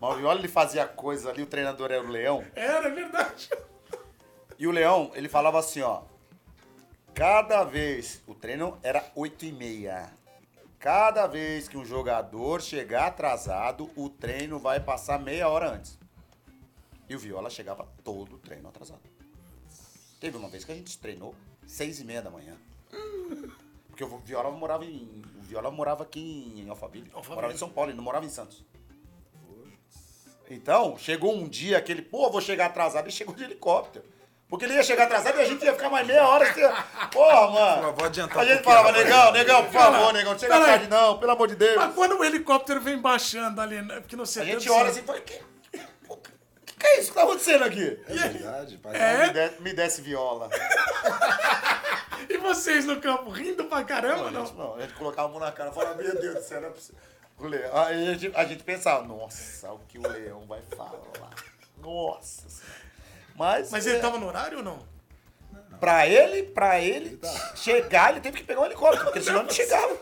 Speaker 2: Mas o Viola, ele fazia coisas ali, o treinador era o Leão.
Speaker 1: Era, é verdade.
Speaker 2: E o Leão, ele falava assim, ó. Cada vez, o treino era 8 e meia. Cada vez que um jogador chegar atrasado, o treino vai passar meia hora antes. E o Viola chegava todo o treino atrasado. Teve uma vez que a gente treinou seis e meia da manhã. Porque o Viola morava em. O Viola morava aqui em Alphaville.
Speaker 1: Alphaville.
Speaker 2: Morava em São Paulo, ele não morava em Santos. Então, chegou um dia que ele, pô, vou chegar atrasado, e chegou de helicóptero. Porque ele ia chegar atrasado e a gente ia ficar mais meia hora. Assim, porra, mano.
Speaker 3: Vou adiantar
Speaker 2: a
Speaker 3: um
Speaker 2: gente
Speaker 3: pouquinho,
Speaker 2: falava, negão, negão, por favor,
Speaker 1: Cara,
Speaker 2: negão, não chega tarde não, pelo amor de Deus.
Speaker 1: Mas quando o helicóptero vem baixando ali, né, porque no
Speaker 2: A
Speaker 1: 70...
Speaker 2: gente olha assim e fala, que, o que, é isso que tá acontecendo aqui?
Speaker 3: É verdade, pai.
Speaker 1: É?
Speaker 2: Me, de- me desce viola.
Speaker 1: E vocês no campo rindo pra caramba,
Speaker 2: A
Speaker 1: não?
Speaker 2: gente, não, a gente colocava a mão na cara e falava, meu Deus do céu, não é possível. O leão, aí a gente, a gente pensava, nossa, o que o leão vai falar. Nossa senhora. Mas,
Speaker 1: Mas
Speaker 2: é,
Speaker 1: ele tava no horário ou não?
Speaker 2: pra ele, pra ele chegar, ele teve que pegar um helicóptero, porque senão ele não chegava.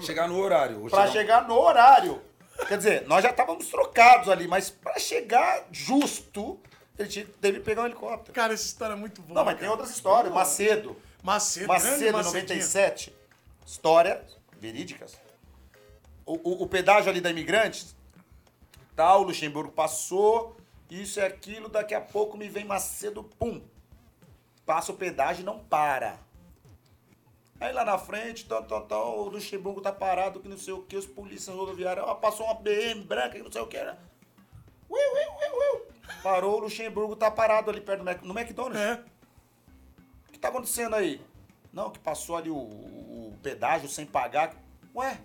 Speaker 3: Chegar no horário.
Speaker 2: Pra
Speaker 3: chegar-
Speaker 2: chegar no horário. Quer dizer, nós já estávamos trocados ali, mas pra chegar justo, ele teve que pegar um helicóptero.
Speaker 1: Cara, essa história é muito boa.
Speaker 2: Não, mas tem
Speaker 1: cara.
Speaker 2: outras histórias. Macedo.
Speaker 1: Macedo,
Speaker 2: Macedo,
Speaker 1: Macedinho.
Speaker 2: 97. História verídicas. O, o, o pedágio ali da Imigrantes, tal, Luxemburgo passou, isso e aquilo, daqui a pouco me vem Macedo, pum. Passa o pedágio e não para. Aí lá na frente, tal, tal, tal, o Luxemburgo tá parado, que não sei o que, os polícias rodoviários, ó, passou uma BM branca, que não sei o que era. Ui, ui, ui, ui. Parou, o Luxemburgo tá parado ali perto do Mac, no McDonald's.
Speaker 1: É.
Speaker 2: O que tá acontecendo aí? Não, que passou ali o, o pedágio sem pagar. Ué,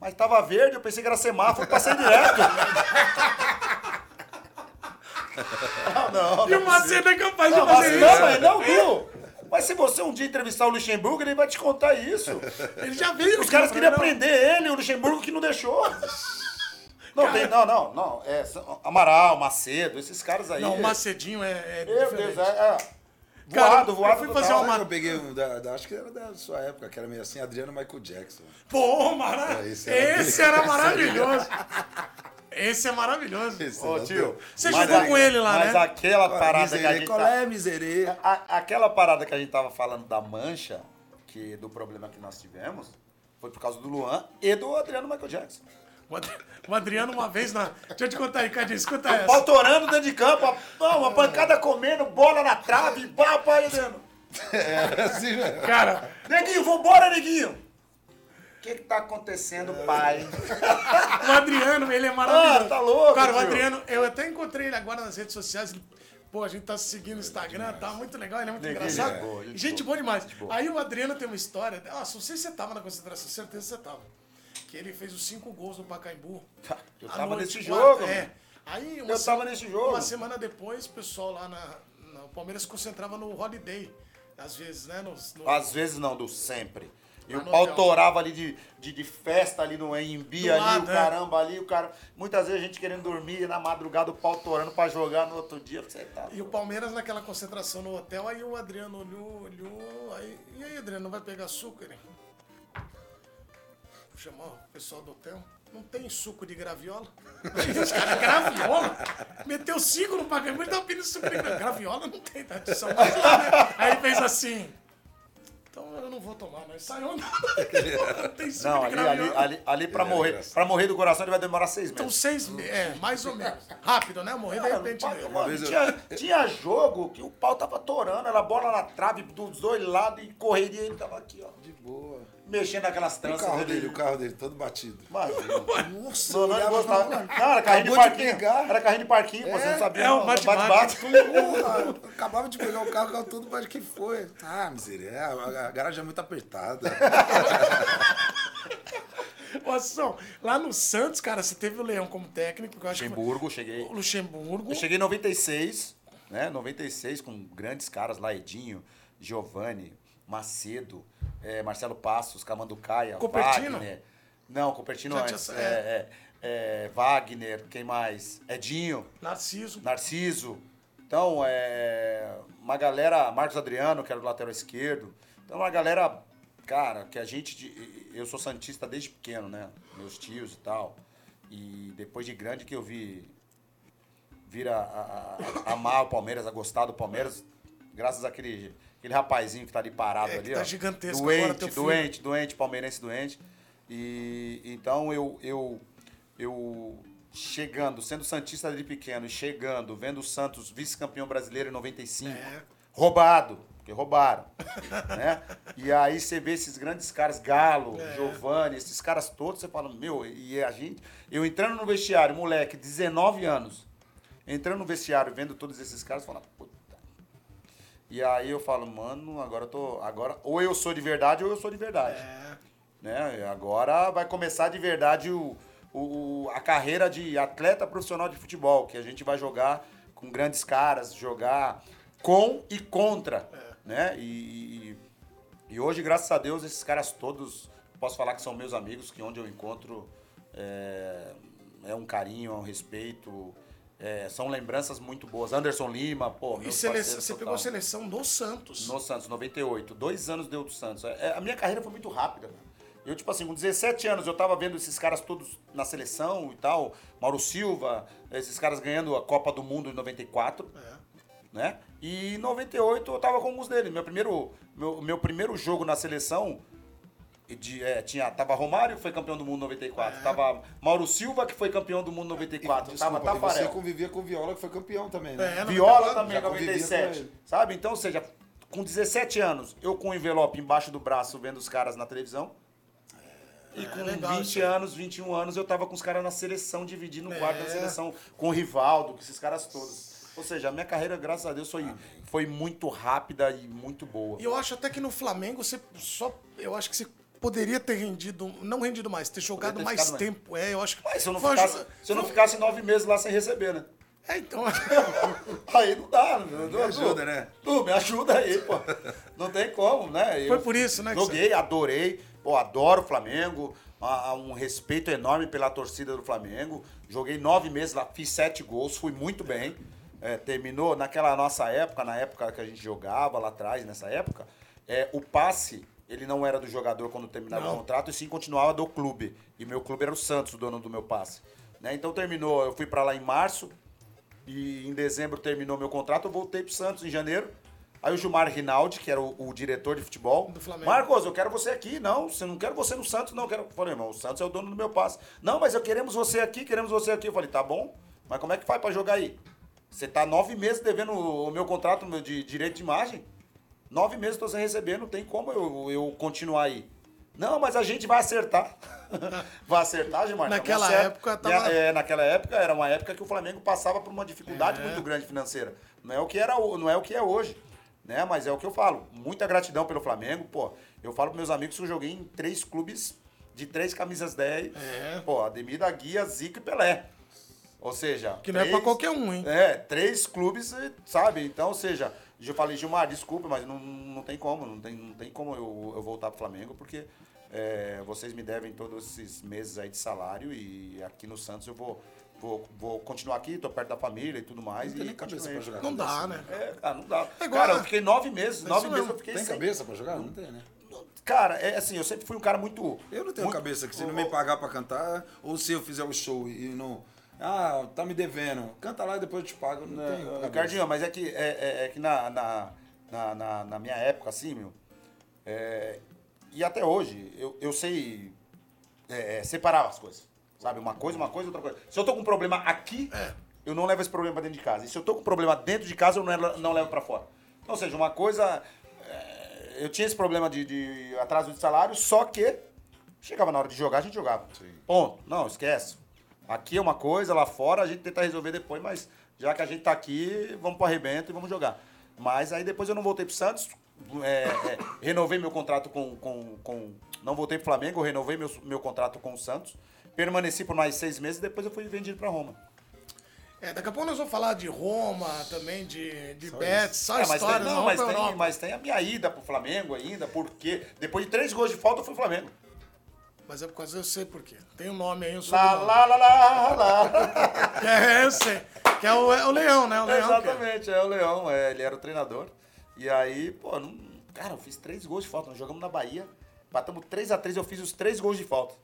Speaker 2: mas tava verde, eu pensei que era semáforo, passei direto. não, não.
Speaker 1: E o Macedo é capaz de
Speaker 2: Não,
Speaker 1: fazer
Speaker 2: mas não,
Speaker 1: isso.
Speaker 2: mas não, viu? Mas se você um dia entrevistar o Luxemburgo, ele vai te contar isso.
Speaker 1: Ele já veio.
Speaker 2: Os caras queriam
Speaker 1: pra-
Speaker 2: prender ele, o Luxemburgo que não deixou. Não, tem, não, não, não. É, Amaral, Macedo, esses caras aí.
Speaker 1: Não, o Macedinho é, é
Speaker 2: Meu
Speaker 1: diferente.
Speaker 2: Deus, é. é
Speaker 1: Cara,
Speaker 2: voado,
Speaker 1: eu
Speaker 2: voado.
Speaker 1: fui
Speaker 2: total.
Speaker 1: fazer uma-
Speaker 3: que eu peguei um da, da- acho que era da sua época, que era meio assim, Adriano Michael Jackson.
Speaker 1: Pô, mara...
Speaker 3: É,
Speaker 1: esse,
Speaker 3: esse era-
Speaker 1: era maravilhoso. Esse é maravilhoso.
Speaker 3: Esse
Speaker 2: Ô,
Speaker 3: era-
Speaker 2: tio.
Speaker 1: Você
Speaker 2: mas
Speaker 1: jogou
Speaker 2: a-
Speaker 1: com ele lá,
Speaker 2: mas
Speaker 1: né?
Speaker 2: aquela parada que a
Speaker 3: Miserê,
Speaker 2: gente.
Speaker 3: qual
Speaker 2: tá-
Speaker 3: é, miserê?
Speaker 2: a- aquela parada que a gente tava falando da mancha, que do problema que nós tivemos, foi por causa do Luan e do Adriano Michael Jackson.
Speaker 1: O Adri- O Adriano, uma vez na. Deixa eu te contar aí, Cadinho, escuta essa.
Speaker 2: Pau torando dentro de campo, a- não, uma pancada comendo, bola na trave, pá, pá, Adriano.
Speaker 3: Era assim, né?
Speaker 1: Cara,
Speaker 2: Neguinho, vambora, neguinho. O que que tá acontecendo, pai?
Speaker 1: o Adriano, ele é maravilhoso.
Speaker 2: Ah, tá louco,
Speaker 1: Cara, o
Speaker 2: tio.
Speaker 1: Adriano, eu até encontrei ele agora nas redes sociais. ele- Pô, a gente tá se seguindo no Instagram, tá muito legal, ele é muito
Speaker 2: Neguinho,
Speaker 1: engraçado.
Speaker 2: gente boa, gente
Speaker 1: gente
Speaker 2: boa.
Speaker 1: boa demais.
Speaker 2: boa.
Speaker 1: Aí o Adriano tem uma história. Nossa, não sei se você tava na concentração, certeza que você tava. Que ele fez os cinco gols no Pacaembu.
Speaker 2: Eu
Speaker 1: à
Speaker 2: tava
Speaker 1: noite,
Speaker 2: nesse jogo.
Speaker 1: É. Aí, uma
Speaker 2: Eu
Speaker 1: se-
Speaker 2: tava nesse jogo.
Speaker 1: Uma semana depois, o pessoal lá na, na- O Palmeiras se concentrava no Holiday. Às vezes, né? Nos, no-
Speaker 2: Às vezes não, do sempre. E o
Speaker 1: no
Speaker 2: pau torava ali de, de, de festa ali no Embi, ali,
Speaker 1: lado,
Speaker 2: o
Speaker 1: é.
Speaker 2: caramba ali, o cara. Muitas vezes a gente querendo dormir na madrugada, o pau torando pra jogar no outro dia. Você tá.
Speaker 1: E o Palmeiras naquela concentração no hotel, aí o Adriano olhou, olhou, aí, e aí, Adriano, não vai pegar? Ele, Vou chamar o pessoal do hotel. Não tem suco de graviola? Os caras, graviola? Meteu cinco no pagamento, ele tava pedindo suco de graviola. Graviola não tem, tá? São mais lá, né? Aí ele fez assim. Então eu não vou tomar, mas saiu andando. Não tem suco
Speaker 2: Não,
Speaker 1: de
Speaker 2: ali,
Speaker 1: graviola.
Speaker 2: ali, ali, ali pra
Speaker 3: é
Speaker 2: morrer. Pra morrer do coração ele vai demorar seis
Speaker 1: Então
Speaker 2: meses.
Speaker 1: seis meses, é, mais ou menos. Rápido, né? Morrer de repente.
Speaker 2: Mano,
Speaker 1: mesmo.
Speaker 3: vez eu-
Speaker 2: tinha, tinha jogo que o pau tava torando, era bola na trave dos dois lados e correria ele tava aqui, ó.
Speaker 3: De boa.
Speaker 2: Mexendo naquelas
Speaker 3: E o
Speaker 2: tranças.
Speaker 3: carro dele, o carro dele, todo batido.
Speaker 2: Mano,
Speaker 3: Nossa,
Speaker 2: não, não, não gostava. Não, era carrinho de parquinho. Era carrinho de parquinho, você não sabia.
Speaker 1: é
Speaker 2: não,
Speaker 1: bate-bate.
Speaker 3: Acabava de pegar o carro, o carro todo bate que foi. Ah, miséria, é, a, garagem é muito apertada.
Speaker 1: Ô, Ação, lá no Santos, cara, você teve o Leão como técnico, eu acho
Speaker 2: Luxemburgo, cheguei.
Speaker 1: que foi... Luxemburgo.
Speaker 2: Eu cheguei em 96, né? 96, com grandes caras lá, Edinho, Giovanni, Macedo, eh, Marcelo Passos, Camanducaia,
Speaker 1: Copertino?
Speaker 2: Wagner. Não, Copertino antes.
Speaker 1: sa-
Speaker 2: É, é, é, Wagner, quem mais? Edinho,
Speaker 1: Narciso.
Speaker 2: Narciso. Então, é, uma galera, Marcos Adriano, que era do lateral esquerdo. Então, uma galera, cara, que a gente. Eu sou Santista desde pequeno, né? Meus tios e tal. E depois de grande que eu vi vir a- a- a amar o Palmeiras, a gostar do Palmeiras, graças àquele aquele rapazinho que tá ali parado
Speaker 1: É,
Speaker 2: ali,
Speaker 1: tá
Speaker 2: ó.
Speaker 1: gigantesco
Speaker 2: doente,
Speaker 1: agora, teu filho.
Speaker 2: doente, doente, palmeirense doente. E então eu eu eu chegando, sendo santista desde pequeno, e chegando, vendo o Santos vice-campeão brasileiro em 95,
Speaker 1: É.
Speaker 2: roubado, porque roubaram, né? E aí você vê esses grandes caras, Galo,
Speaker 1: É.
Speaker 2: Giovanni, esses caras todos, você fala, meu, e a gente, eu entrando no vestiário, moleque, 19 anos, entrando no vestiário, vendo todos esses caras, falando, puta. E aí eu falo, mano, agora eu tô, agora ou eu sou de verdade ou eu sou de verdade
Speaker 1: É.
Speaker 2: né? Agora vai começar de verdade o, o- a carreira de atleta profissional de futebol, que a gente vai jogar com grandes caras, jogar com e contra, né? E, e- e hoje, graças a Deus, esses caras todos, posso falar que são meus amigos, que onde eu encontro é, é um carinho, é um respeito, é, são lembranças muito boas. Anderson Lima, pô,
Speaker 1: E seleção, você pegou a seleção do Santos.
Speaker 2: No Santos, 98. Dois anos deu do Santos. É, a minha carreira foi muito rápida. Eu, tipo assim, com 17 anos, eu tava vendo esses caras todos na seleção e tal. Mauro Silva, esses caras ganhando a Copa do Mundo em 94,
Speaker 1: É.
Speaker 2: né? E em 98 eu tava com alguns deles. Meu primeiro, meu, meu primeiro jogo na seleção, de, é, tinha, tava Romário, que foi campeão do mundo em 94.
Speaker 1: É.
Speaker 2: Tava Mauro Silva, que foi campeão do mundo em 94.
Speaker 3: Desculpa,
Speaker 2: tava
Speaker 3: e você
Speaker 2: Tafarel.
Speaker 3: convivia com o Viola, que foi campeão também, né?
Speaker 1: É,
Speaker 2: Viola também,
Speaker 3: convivia com
Speaker 2: 97.
Speaker 3: ele.
Speaker 2: Sabe? Então, ou seja, com 17 anos, eu com o envelope embaixo do braço vendo os caras na televisão. E
Speaker 1: É,
Speaker 2: com
Speaker 1: legal
Speaker 2: 20
Speaker 1: isso aí.
Speaker 2: anos, 21 anos, eu tava com os caras na seleção, dividindo o quarto da
Speaker 1: É.
Speaker 2: seleção, com o Rivaldo, com esses caras todos. Ou seja, a minha carreira, graças a Deus, foi, foi muito rápida e muito boa.
Speaker 1: E eu acho até que no Flamengo você só. Eu acho que você poderia ter rendido. Não rendido mais, ter jogado
Speaker 2: ter
Speaker 1: mais
Speaker 2: ficado mais.
Speaker 1: tempo. É, eu acho que.
Speaker 2: Mas se eu não ficasse,
Speaker 1: jo-
Speaker 2: se eu não ficasse nove meses lá sem receber, né?
Speaker 1: É, então.
Speaker 2: Aí não dá, né?
Speaker 3: Me ajuda, né?
Speaker 2: Tu, me ajuda aí, pô. Não tem como, né? Eu
Speaker 1: Foi por isso, né,
Speaker 2: Joguei, adorei. Pô, adoro o Flamengo, há há um respeito enorme pela torcida do Flamengo. Joguei nove meses lá, fiz sete gols, fui muito bem. É, terminou naquela nossa época, na época que a gente jogava lá atrás, nessa época, é, o passe, ele não era do jogador quando terminava
Speaker 1: Não.
Speaker 2: o contrato, e sim continuava do clube. E meu clube era o Santos, o dono do meu passe. Né? Então terminou, eu fui pra lá em março, e em dezembro terminou meu contrato, eu voltei pro Santos em janeiro. Aí o Gilmar Rinaldi, que era o, o diretor de futebol,
Speaker 1: Do Flamengo.
Speaker 2: Marcos, eu quero você aqui. Não, você não quero você no Santos, não. Eu quero... Eu falei, irmão, o Santos é o dono do meu passe. Não, mas eu queremos você aqui, queremos você aqui. Eu falei, tá bom, mas como é que faz pra jogar aí? Você tá nove meses devendo o meu contrato de direito de imagem? Nove meses tô sem receber, não tem como eu, eu continuar aí. Não, mas a gente vai acertar. vai acertar, Gilmar? tá
Speaker 1: Naquela época tava-
Speaker 2: É, naquela época era uma época que o Flamengo passava por uma dificuldade
Speaker 1: É.
Speaker 2: muito grande financeira. Não é o que era, não é o que é hoje, né? Mas é o que eu falo. Muita gratidão pelo Flamengo, pô. Eu falo pros meus amigos que eu joguei em três clubes de três camisas 10.
Speaker 1: É.
Speaker 2: Pô, Ademir da Guia, Zico e Pelé. Ou seja,
Speaker 1: Que não é pra qualquer um, hein?
Speaker 2: É, três clubes, sabe? Então, ou seja, eu falei, Gilmar, desculpa, mas não, não tem como, não tem, não tem como eu, eu voltar pro Flamengo, porque é, vocês me devem todos esses meses aí de salário e aqui no Santos eu vou, vou, vou continuar aqui, tô perto da família e tudo mais.
Speaker 3: Não tem
Speaker 2: e
Speaker 3: nem cabeça pra jogar.
Speaker 1: Não dá, né?
Speaker 2: É, cara, não dá.
Speaker 1: É igual
Speaker 2: cara, eu fiquei nove meses,
Speaker 1: É
Speaker 2: nove meses eu fiquei
Speaker 3: Tem
Speaker 2: sem-
Speaker 3: cabeça pra jogar? Não tem, né?
Speaker 2: Cara, é assim, eu sempre fui um cara muito...
Speaker 3: Eu não tenho
Speaker 2: muito-
Speaker 3: cabeça que se não me pagar pra cantar, ou se eu fizer o show e não. Ah, tá me devendo. Canta lá e depois eu te pago. Não.
Speaker 2: Ricardinho, mas é que, é, é- é que na, na, na, na- na minha época, assim, meu, é, e até hoje, eu, eu sei é, é, separar as coisas. Sabe? Uma coisa, uma coisa, outra coisa. Se eu tô com um problema aqui,
Speaker 1: É.
Speaker 2: eu não levo esse problema pra dentro de casa. E se eu tô com um problema dentro de casa, eu não, levo- não levo pra fora. Ou seja, uma coisa. é, eu tinha esse problema de, de atraso de salário, só que chegava na hora de jogar, a gente jogava.
Speaker 3: Sim.
Speaker 2: Ponto. Não, esquece. Aqui é uma coisa, lá fora a gente tenta resolver depois, mas já que a gente tá aqui, vamos pro arrebento e vamos jogar. Mas aí depois eu não voltei pro Santos, é, é, renovei meu contrato com, com, com. Não voltei pro Flamengo, eu renovei meu, meu contrato com o Santos. Permaneci por mais seis meses, depois eu fui vendido pra Roma.
Speaker 1: É, daqui a pouco nós vamos falar de Roma, também de, de
Speaker 3: Só
Speaker 1: Betis, só
Speaker 2: É, mas, tem,
Speaker 1: histórias.
Speaker 2: não,
Speaker 1: vamos
Speaker 2: mas, tem, mas tem a minha ida pro Flamengo ainda, porque depois de três gols de falta eu fui pro Flamengo.
Speaker 1: Mas é por causa eu sei por quê. Tem um nome aí, um
Speaker 2: Lá,
Speaker 1: sobrenome.
Speaker 2: lá, lá, lá, lá.
Speaker 1: É, eu sei. Que é o, é o Leão, né? O Leão. é.
Speaker 2: Exatamente, é o Leão, é, ele era o treinador. E aí, pô, não- cara, eu fiz três gols de falta. Nós jogamos na Bahia, batamos 3 a 3 eu fiz os três gols de falta.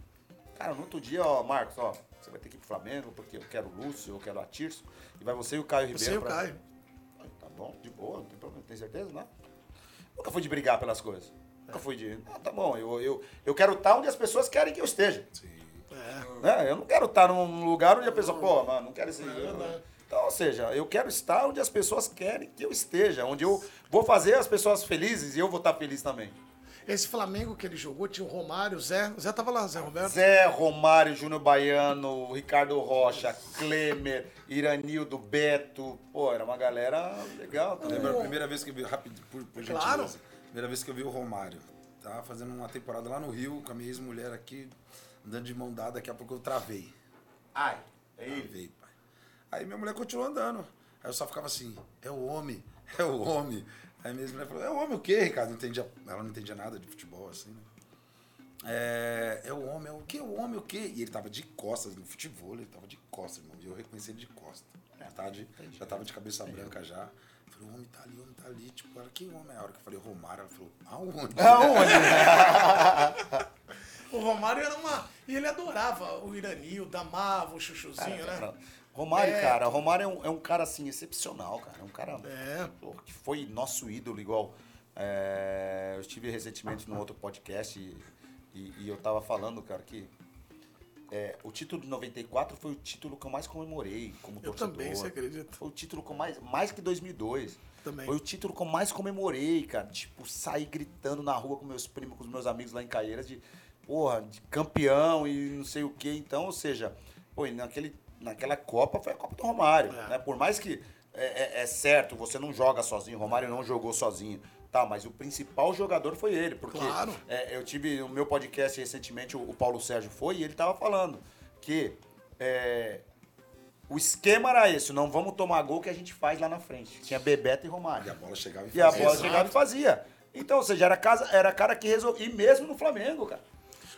Speaker 2: Cara, no outro dia, ó, Marcos, ó, você vai ter que ir pro Flamengo, porque eu quero o Lúcio, eu quero a Tirso, e vai você e o Caio Ribeiro.
Speaker 1: Você e o
Speaker 2: pra-
Speaker 1: Caio.
Speaker 2: Tá bom, de boa, não tem problema, tem certeza, não? Nunca fui de brigar pelas coisas. Nunca fui de. Ah, tá bom, eu, eu, eu quero estar onde as pessoas querem que eu esteja.
Speaker 3: Sim.
Speaker 1: É.
Speaker 2: Né? Eu não quero estar num lugar onde a pessoa, pô, mano, não quero esse.
Speaker 1: verdade.
Speaker 2: Então, ou seja, eu quero estar onde as pessoas querem que eu esteja, onde eu vou fazer as pessoas felizes e eu vou estar feliz também.
Speaker 1: Esse Flamengo que ele jogou tinha o Romário, o Zé. O Zé tava lá, Zé Roberto.
Speaker 2: Zé, Romário, Júnior Baiano, Ricardo Rocha, Klemer, Iranildo, Beto. Pô, era uma galera legal. Tá?
Speaker 3: Lembra a primeira vez que eu vi, rápido, por, por
Speaker 1: Claro.
Speaker 3: gentileza, primeira vez que eu vi o Romário. Tava fazendo uma temporada lá no Rio, com a minha ex-mulher aqui, andando de mão dada, daqui a pouco eu travei.
Speaker 2: Ai, é ele.
Speaker 3: Travei, pai. Aí minha mulher continuou andando. Aí eu só ficava assim, é o homem, é o homem. Aí minha mulher falou, é o homem o quê, Ricardo? Não entendia, ela não entendia nada de futebol, assim, né? É, é o homem, é o quê? O homem o quê? E ele tava de costas no futebol, ele tava de costas, irmão. E eu reconheci ele de costas. Já tava de, já tava de cabeça branca já. Falei, o homem tá ali, o homem tá ali. Tipo, ela, que homem? A hora que eu falei Romário, ela falou, aonde?
Speaker 2: Aonde?
Speaker 1: O Romário era uma. E ele adorava o Iranildo, amava o chuchuzinho, né?
Speaker 2: Romário,
Speaker 1: É.
Speaker 2: cara, Romário é um, é um cara assim excepcional, cara. É um cara
Speaker 1: É.
Speaker 2: que foi nosso ídolo, igual. é, eu estive recentemente num outro podcast e, e- e eu tava falando, cara, que é, o título de 94 foi o título que eu mais comemorei como
Speaker 1: Eu
Speaker 2: torcedor.
Speaker 1: também, você acredita?
Speaker 2: Foi o título com mais, mais que 2002.
Speaker 1: Também.
Speaker 2: Foi o título que eu mais comemorei, cara. Tipo, sair gritando na rua com meus primos, com os meus amigos lá em Caieiras de, porra, de campeão e não sei o quê. Então, ou seja, pô, naquele, naquela Copa foi a Copa do Romário,
Speaker 1: É.
Speaker 2: né? Por mais que é, é- é certo, você não joga sozinho, o Romário não jogou sozinho. Tá, mas o principal jogador foi ele, porque
Speaker 1: Claro.
Speaker 2: é, eu tive no meu podcast recentemente, o, o Paulo Sérgio foi, e ele tava falando que é, o esquema era esse, não vamos tomar gol que a gente faz lá na frente. Tinha Bebeto e Romário.
Speaker 3: E a bola chegava e
Speaker 2: E a
Speaker 3: fazia.
Speaker 2: bola
Speaker 1: Exato.
Speaker 2: chegava e fazia. Então, ou seja, era, casa, era cara que resolvia. E mesmo no Flamengo, cara.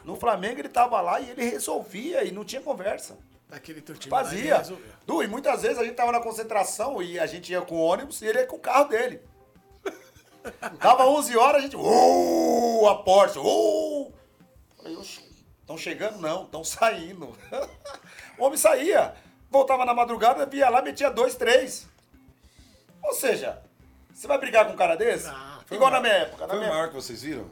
Speaker 2: No Flamengo ele tava lá e ele resolvia e não tinha conversa.
Speaker 1: Aquele teu time
Speaker 2: Fazia. Du, e muitas vezes a gente tava na concentração e a gente ia com o ônibus e ele ia com o carro dele. Dava 11 horas, a gente. Uh, a Porsche. Uh! Falei, estão chegando? Não, estão saindo. o homem saía. Voltava na madrugada, via lá, metia dois, três. Ou seja, você vai brigar com um cara desse?
Speaker 1: Ah,
Speaker 2: Igual na minha época. Na
Speaker 3: Foi o maior que vocês viram?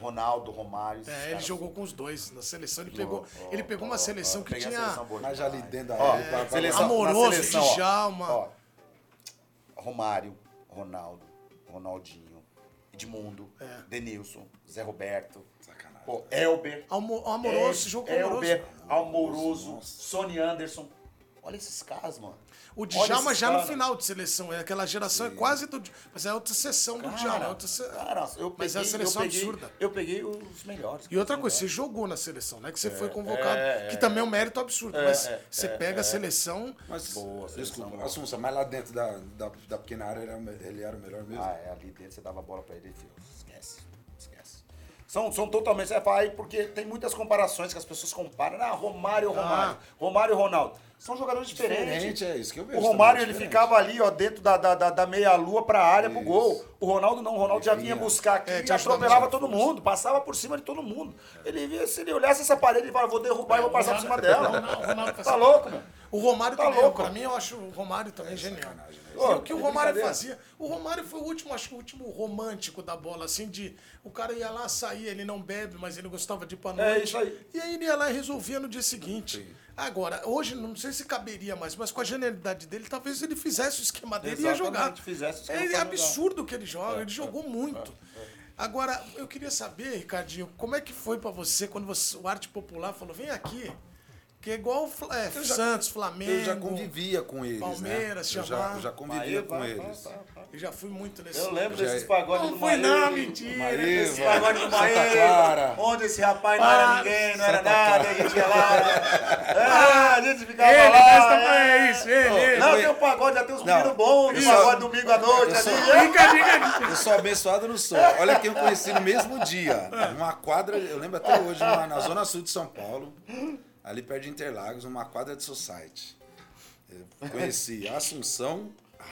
Speaker 2: Ronaldo, Romário.
Speaker 1: É, ele
Speaker 2: caras.
Speaker 1: jogou com os dois na seleção. Ele pegou,
Speaker 2: Ó,
Speaker 1: ele pegou
Speaker 2: ó,
Speaker 1: uma seleção
Speaker 2: ó,
Speaker 1: que tinha
Speaker 2: seleção boa
Speaker 3: Mas ali dentro da época,
Speaker 2: seleção,
Speaker 1: Amoroso,
Speaker 2: seleção, ó.
Speaker 1: Djalma.
Speaker 2: Ó, Romário, Ronaldo, Ronaldinho, Edmundo,
Speaker 1: É.
Speaker 2: Denilson, Zé Roberto,
Speaker 3: Sacanagem.
Speaker 2: pô, Elber.
Speaker 1: Almo- amoroso,
Speaker 2: El-
Speaker 1: jogou amoroso.
Speaker 2: Elber, Amoroso,
Speaker 3: Nossa.
Speaker 2: Sony Anderson. Olha esses caras, mano.
Speaker 1: O Djalma já no
Speaker 2: caras.
Speaker 1: final de seleção. É aquela geração, é quase do. Mas é outra sessão do Djalma. É outra se-
Speaker 2: cara, eu peguei,
Speaker 1: Mas é uma seleção
Speaker 2: eu peguei,
Speaker 1: absurda.
Speaker 2: Eu peguei os melhores.
Speaker 1: E outra coisa, você
Speaker 2: melhores.
Speaker 1: jogou na seleção, né? Que você foi convocado.
Speaker 2: é,
Speaker 1: que
Speaker 2: é.
Speaker 1: também é um mérito absurdo.
Speaker 2: É,
Speaker 1: mas
Speaker 2: é,
Speaker 1: você
Speaker 2: é,
Speaker 1: pega
Speaker 2: é.
Speaker 1: a seleção.
Speaker 3: Mas,
Speaker 2: Boa,
Speaker 3: desculpa,
Speaker 2: boa.
Speaker 3: Assunção, mas lá dentro da, da, da pequena área ele era, o me- ele era o melhor mesmo?
Speaker 2: Ah, é, ali dentro você dava a bola pra ele e esquece. São, são totalmente, você vai porque tem muitas comparações que as pessoas comparam. Ah, Romário e Romário, Romário e Ronaldo. São jogadores diferentes.
Speaker 3: Diferente, é isso que eu vejo
Speaker 2: O Romário, ele
Speaker 3: diferente.
Speaker 2: ficava ali, ó, dentro da, da, da, da meia-lua pra área, pro
Speaker 3: Isso.
Speaker 2: gol. O Ronaldo não, o Ronaldo já vinha buscar aqui
Speaker 1: É,
Speaker 2: atropelava todo mundo, passava por cima de todo mundo. Ele se ele olhasse essa parede, ele falava, vou derrubar e vou passar por cima dela.
Speaker 1: Ronaldo- Ronaldo
Speaker 2: Tá
Speaker 1: fazia-
Speaker 2: louco, meu?
Speaker 1: O Romário
Speaker 2: Tá
Speaker 1: também,
Speaker 2: louco.
Speaker 1: pra mim, eu acho o Romário também genial.
Speaker 3: sacanagem,
Speaker 2: Ô,
Speaker 1: o que o
Speaker 2: é
Speaker 1: Romário fazia? O Romário foi o último, acho que o último romântico da bola, assim, de. O cara ia lá, saía, ele não bebe, mas ele gostava de ir pra noite.
Speaker 2: É isso aí.
Speaker 1: E aí ele ia lá e resolvia no dia seguinte. Agora, hoje, não sei se caberia mais, mas com a genialidade dele, talvez ele fizesse o esquema dele e ia jogar.
Speaker 2: Fizesse o esquema
Speaker 1: É, é absurdo o que ele joga, ele jogou muito. Agora, eu queria saber, Ricardinho, como é que foi pra você quando você- o Arte Popular falou, vem aqui, que é igual é,
Speaker 3: já-
Speaker 1: Santos, Flamengo.
Speaker 3: Eu já convivia com eles,
Speaker 1: Palmeiras,
Speaker 3: né? Eu já, eu já convivia com eles.
Speaker 1: Eu já fui muito nesse.
Speaker 2: Eu lembro
Speaker 3: Já-
Speaker 2: desses pagodes
Speaker 1: Não
Speaker 2: do
Speaker 1: foi
Speaker 2: Maíra.
Speaker 1: não, mentira.
Speaker 3: Maíra.
Speaker 2: Esse pagode do
Speaker 3: Clara.
Speaker 2: onde esse rapaz não era ninguém, não era
Speaker 3: Santa
Speaker 2: nada,
Speaker 3: Clara.
Speaker 2: a gente ia lá. Ah, a gente ficava
Speaker 1: Ele,
Speaker 2: lá. é.
Speaker 1: é isso, ele, ele.
Speaker 2: Não, tem o pagode, já tem os
Speaker 3: Não,
Speaker 2: meninos bons, tem pagode domingo à noite
Speaker 3: eu
Speaker 2: é.
Speaker 3: Sou abençoado no sou. Olha quem eu conheci no mesmo dia. Numa quadra, eu lembro até hoje, na zona sul de São Paulo, ali perto de Interlagos, numa quadra de society. Eu conheci Assunção,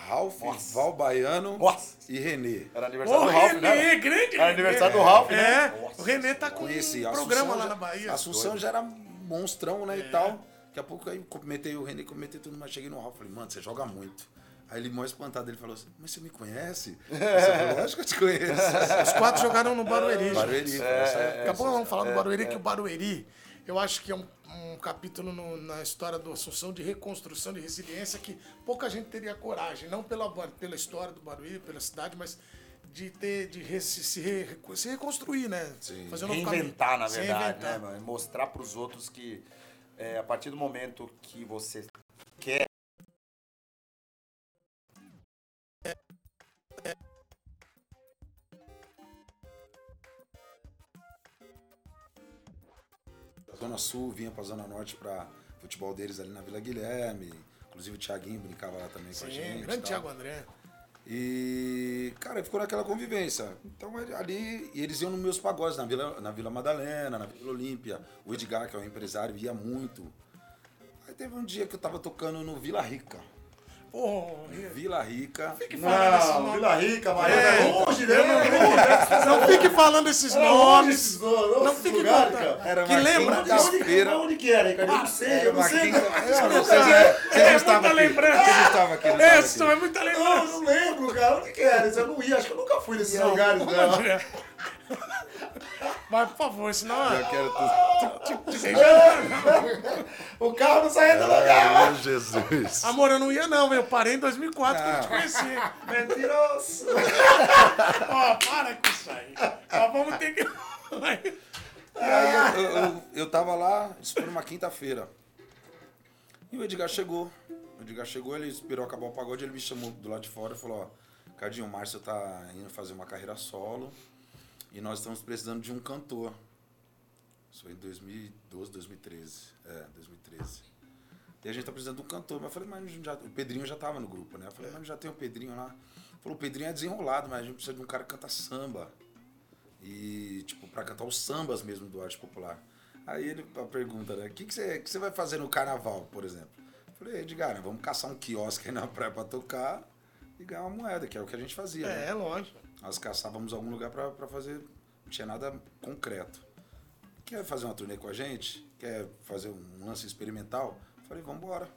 Speaker 3: Ralph,
Speaker 2: Nossa.
Speaker 3: Val Baiano
Speaker 2: Nossa.
Speaker 3: e Renê.
Speaker 2: Era aniversário
Speaker 1: Ô,
Speaker 2: do Ralf,
Speaker 1: Renê,
Speaker 2: né?
Speaker 1: grande
Speaker 2: Era aniversário do Ralf, né?
Speaker 1: É, o Renê tá com
Speaker 3: Conheci.
Speaker 1: um
Speaker 3: Assunção
Speaker 1: programa lá
Speaker 3: já-
Speaker 1: na Bahia.
Speaker 3: Assunção já era monstrão, né, e tal. Daqui a pouco aí comentei o Renê, comentei tudo, mas cheguei no Ralph, falei, mano, você joga muito. Aí ele, mó espantado, ele falou assim, mas você me conhece? Lógico que eu te conheço.
Speaker 1: Os quatro jogaram no Barueri. gente.
Speaker 3: Barueri, foi essa
Speaker 1: Daqui a pouco vamos falar do Barueri, que o Barueri, eu acho que é um, um capítulo no- na história do Assunção de reconstrução, de resiliência, que pouca gente teria coragem, não pela, pela história do Barueri, pela cidade, mas de ter, de re- se, se re- se reconstruir, né?
Speaker 3: Sim.
Speaker 1: Fazer um
Speaker 2: Reinventar, na verdade,
Speaker 1: reinventar.
Speaker 2: né, mano? Mostrar pros outros que é, a partir do momento que você quer.
Speaker 3: Zona Sul, vinha pra Zona Norte pra futebol deles ali na Vila Guilherme. Inclusive o Thiaguinho brincava lá também com a
Speaker 1: Sim,
Speaker 3: gente. e
Speaker 1: grande
Speaker 3: tal.
Speaker 1: Thiago André.
Speaker 3: E, cara, ficou naquela convivência. Então ali, e eles iam nos meus pagodes, na Vila, na Vila Madalena, na Vila Olímpia. O Edgar, que é um empresário, ia muito. Aí teve um dia que eu tava tocando no Vila Rica.
Speaker 1: Pô,
Speaker 3: Vila Rica.
Speaker 2: Não. Vila Rica, Maria.
Speaker 1: É,
Speaker 2: É, longe, né?
Speaker 1: Não fique falando esses
Speaker 2: Era
Speaker 1: nomes.
Speaker 2: esses nomes,
Speaker 1: Não
Speaker 2: esses
Speaker 1: fique contando.
Speaker 2: cara.
Speaker 3: Era
Speaker 1: Que lembra?
Speaker 3: Feira.
Speaker 2: Onde que era? Eu não sei, eu
Speaker 3: Era
Speaker 2: não sei.
Speaker 3: não sei,
Speaker 1: é-
Speaker 3: Vocês não estavam aqui. Vocês não estavam aqui. não
Speaker 1: É,
Speaker 3: aqui.
Speaker 1: é muita
Speaker 2: Não, eu
Speaker 1: lembrança.
Speaker 2: não lembro, cara. Onde que era? Eu não ia, acho que eu nunca fui nesses lugares, não.
Speaker 1: Mas, por favor, senão...
Speaker 3: Eu quero tudo.
Speaker 2: O carro não saía do lugar.
Speaker 3: Ai, Jesus.
Speaker 1: Amor, eu não ia não, eu parei em 2004 quando eu te
Speaker 3: Não.
Speaker 1: conheci.
Speaker 2: Mentiroso.
Speaker 1: Ó, para com isso aí. Ó, vamos ter que...
Speaker 3: E aí eu, eu, eu, eu tava lá, isso foi numa quinta-feira. E o Edgar chegou. O Edgar chegou, ele esperou acabar o pagode, ele me chamou do lado de fora e falou, ó, Cardinho, o Márcio tá indo fazer uma carreira solo e nós estamos precisando de um cantor. Isso foi em 2012, 2013. É, 2013. E a gente tá precisando de um cantor. Mas eu falei, mas já, o Pedrinho já tava no grupo, né? Eu falei, mas já tem o Pedrinho lá. Falou, o Pedrinho é desenrolado, mas a gente precisa de um cara que canta samba. E, tipo, pra cantar os sambas mesmo do arte popular. Aí ele a pergunta, né? O que, que, você, que você vai fazer no carnaval, por exemplo? Eu falei, Edgar, vamos caçar um quiosque aí na praia pra tocar e ganhar uma moeda, que é o que a gente fazia. né?
Speaker 1: É, lógico.
Speaker 3: Nós caçávamos algum lugar pra fazer. Não tinha nada concreto. Quer fazer uma turnê com a gente? Quer fazer um lance experimental? Falei, vamos embora.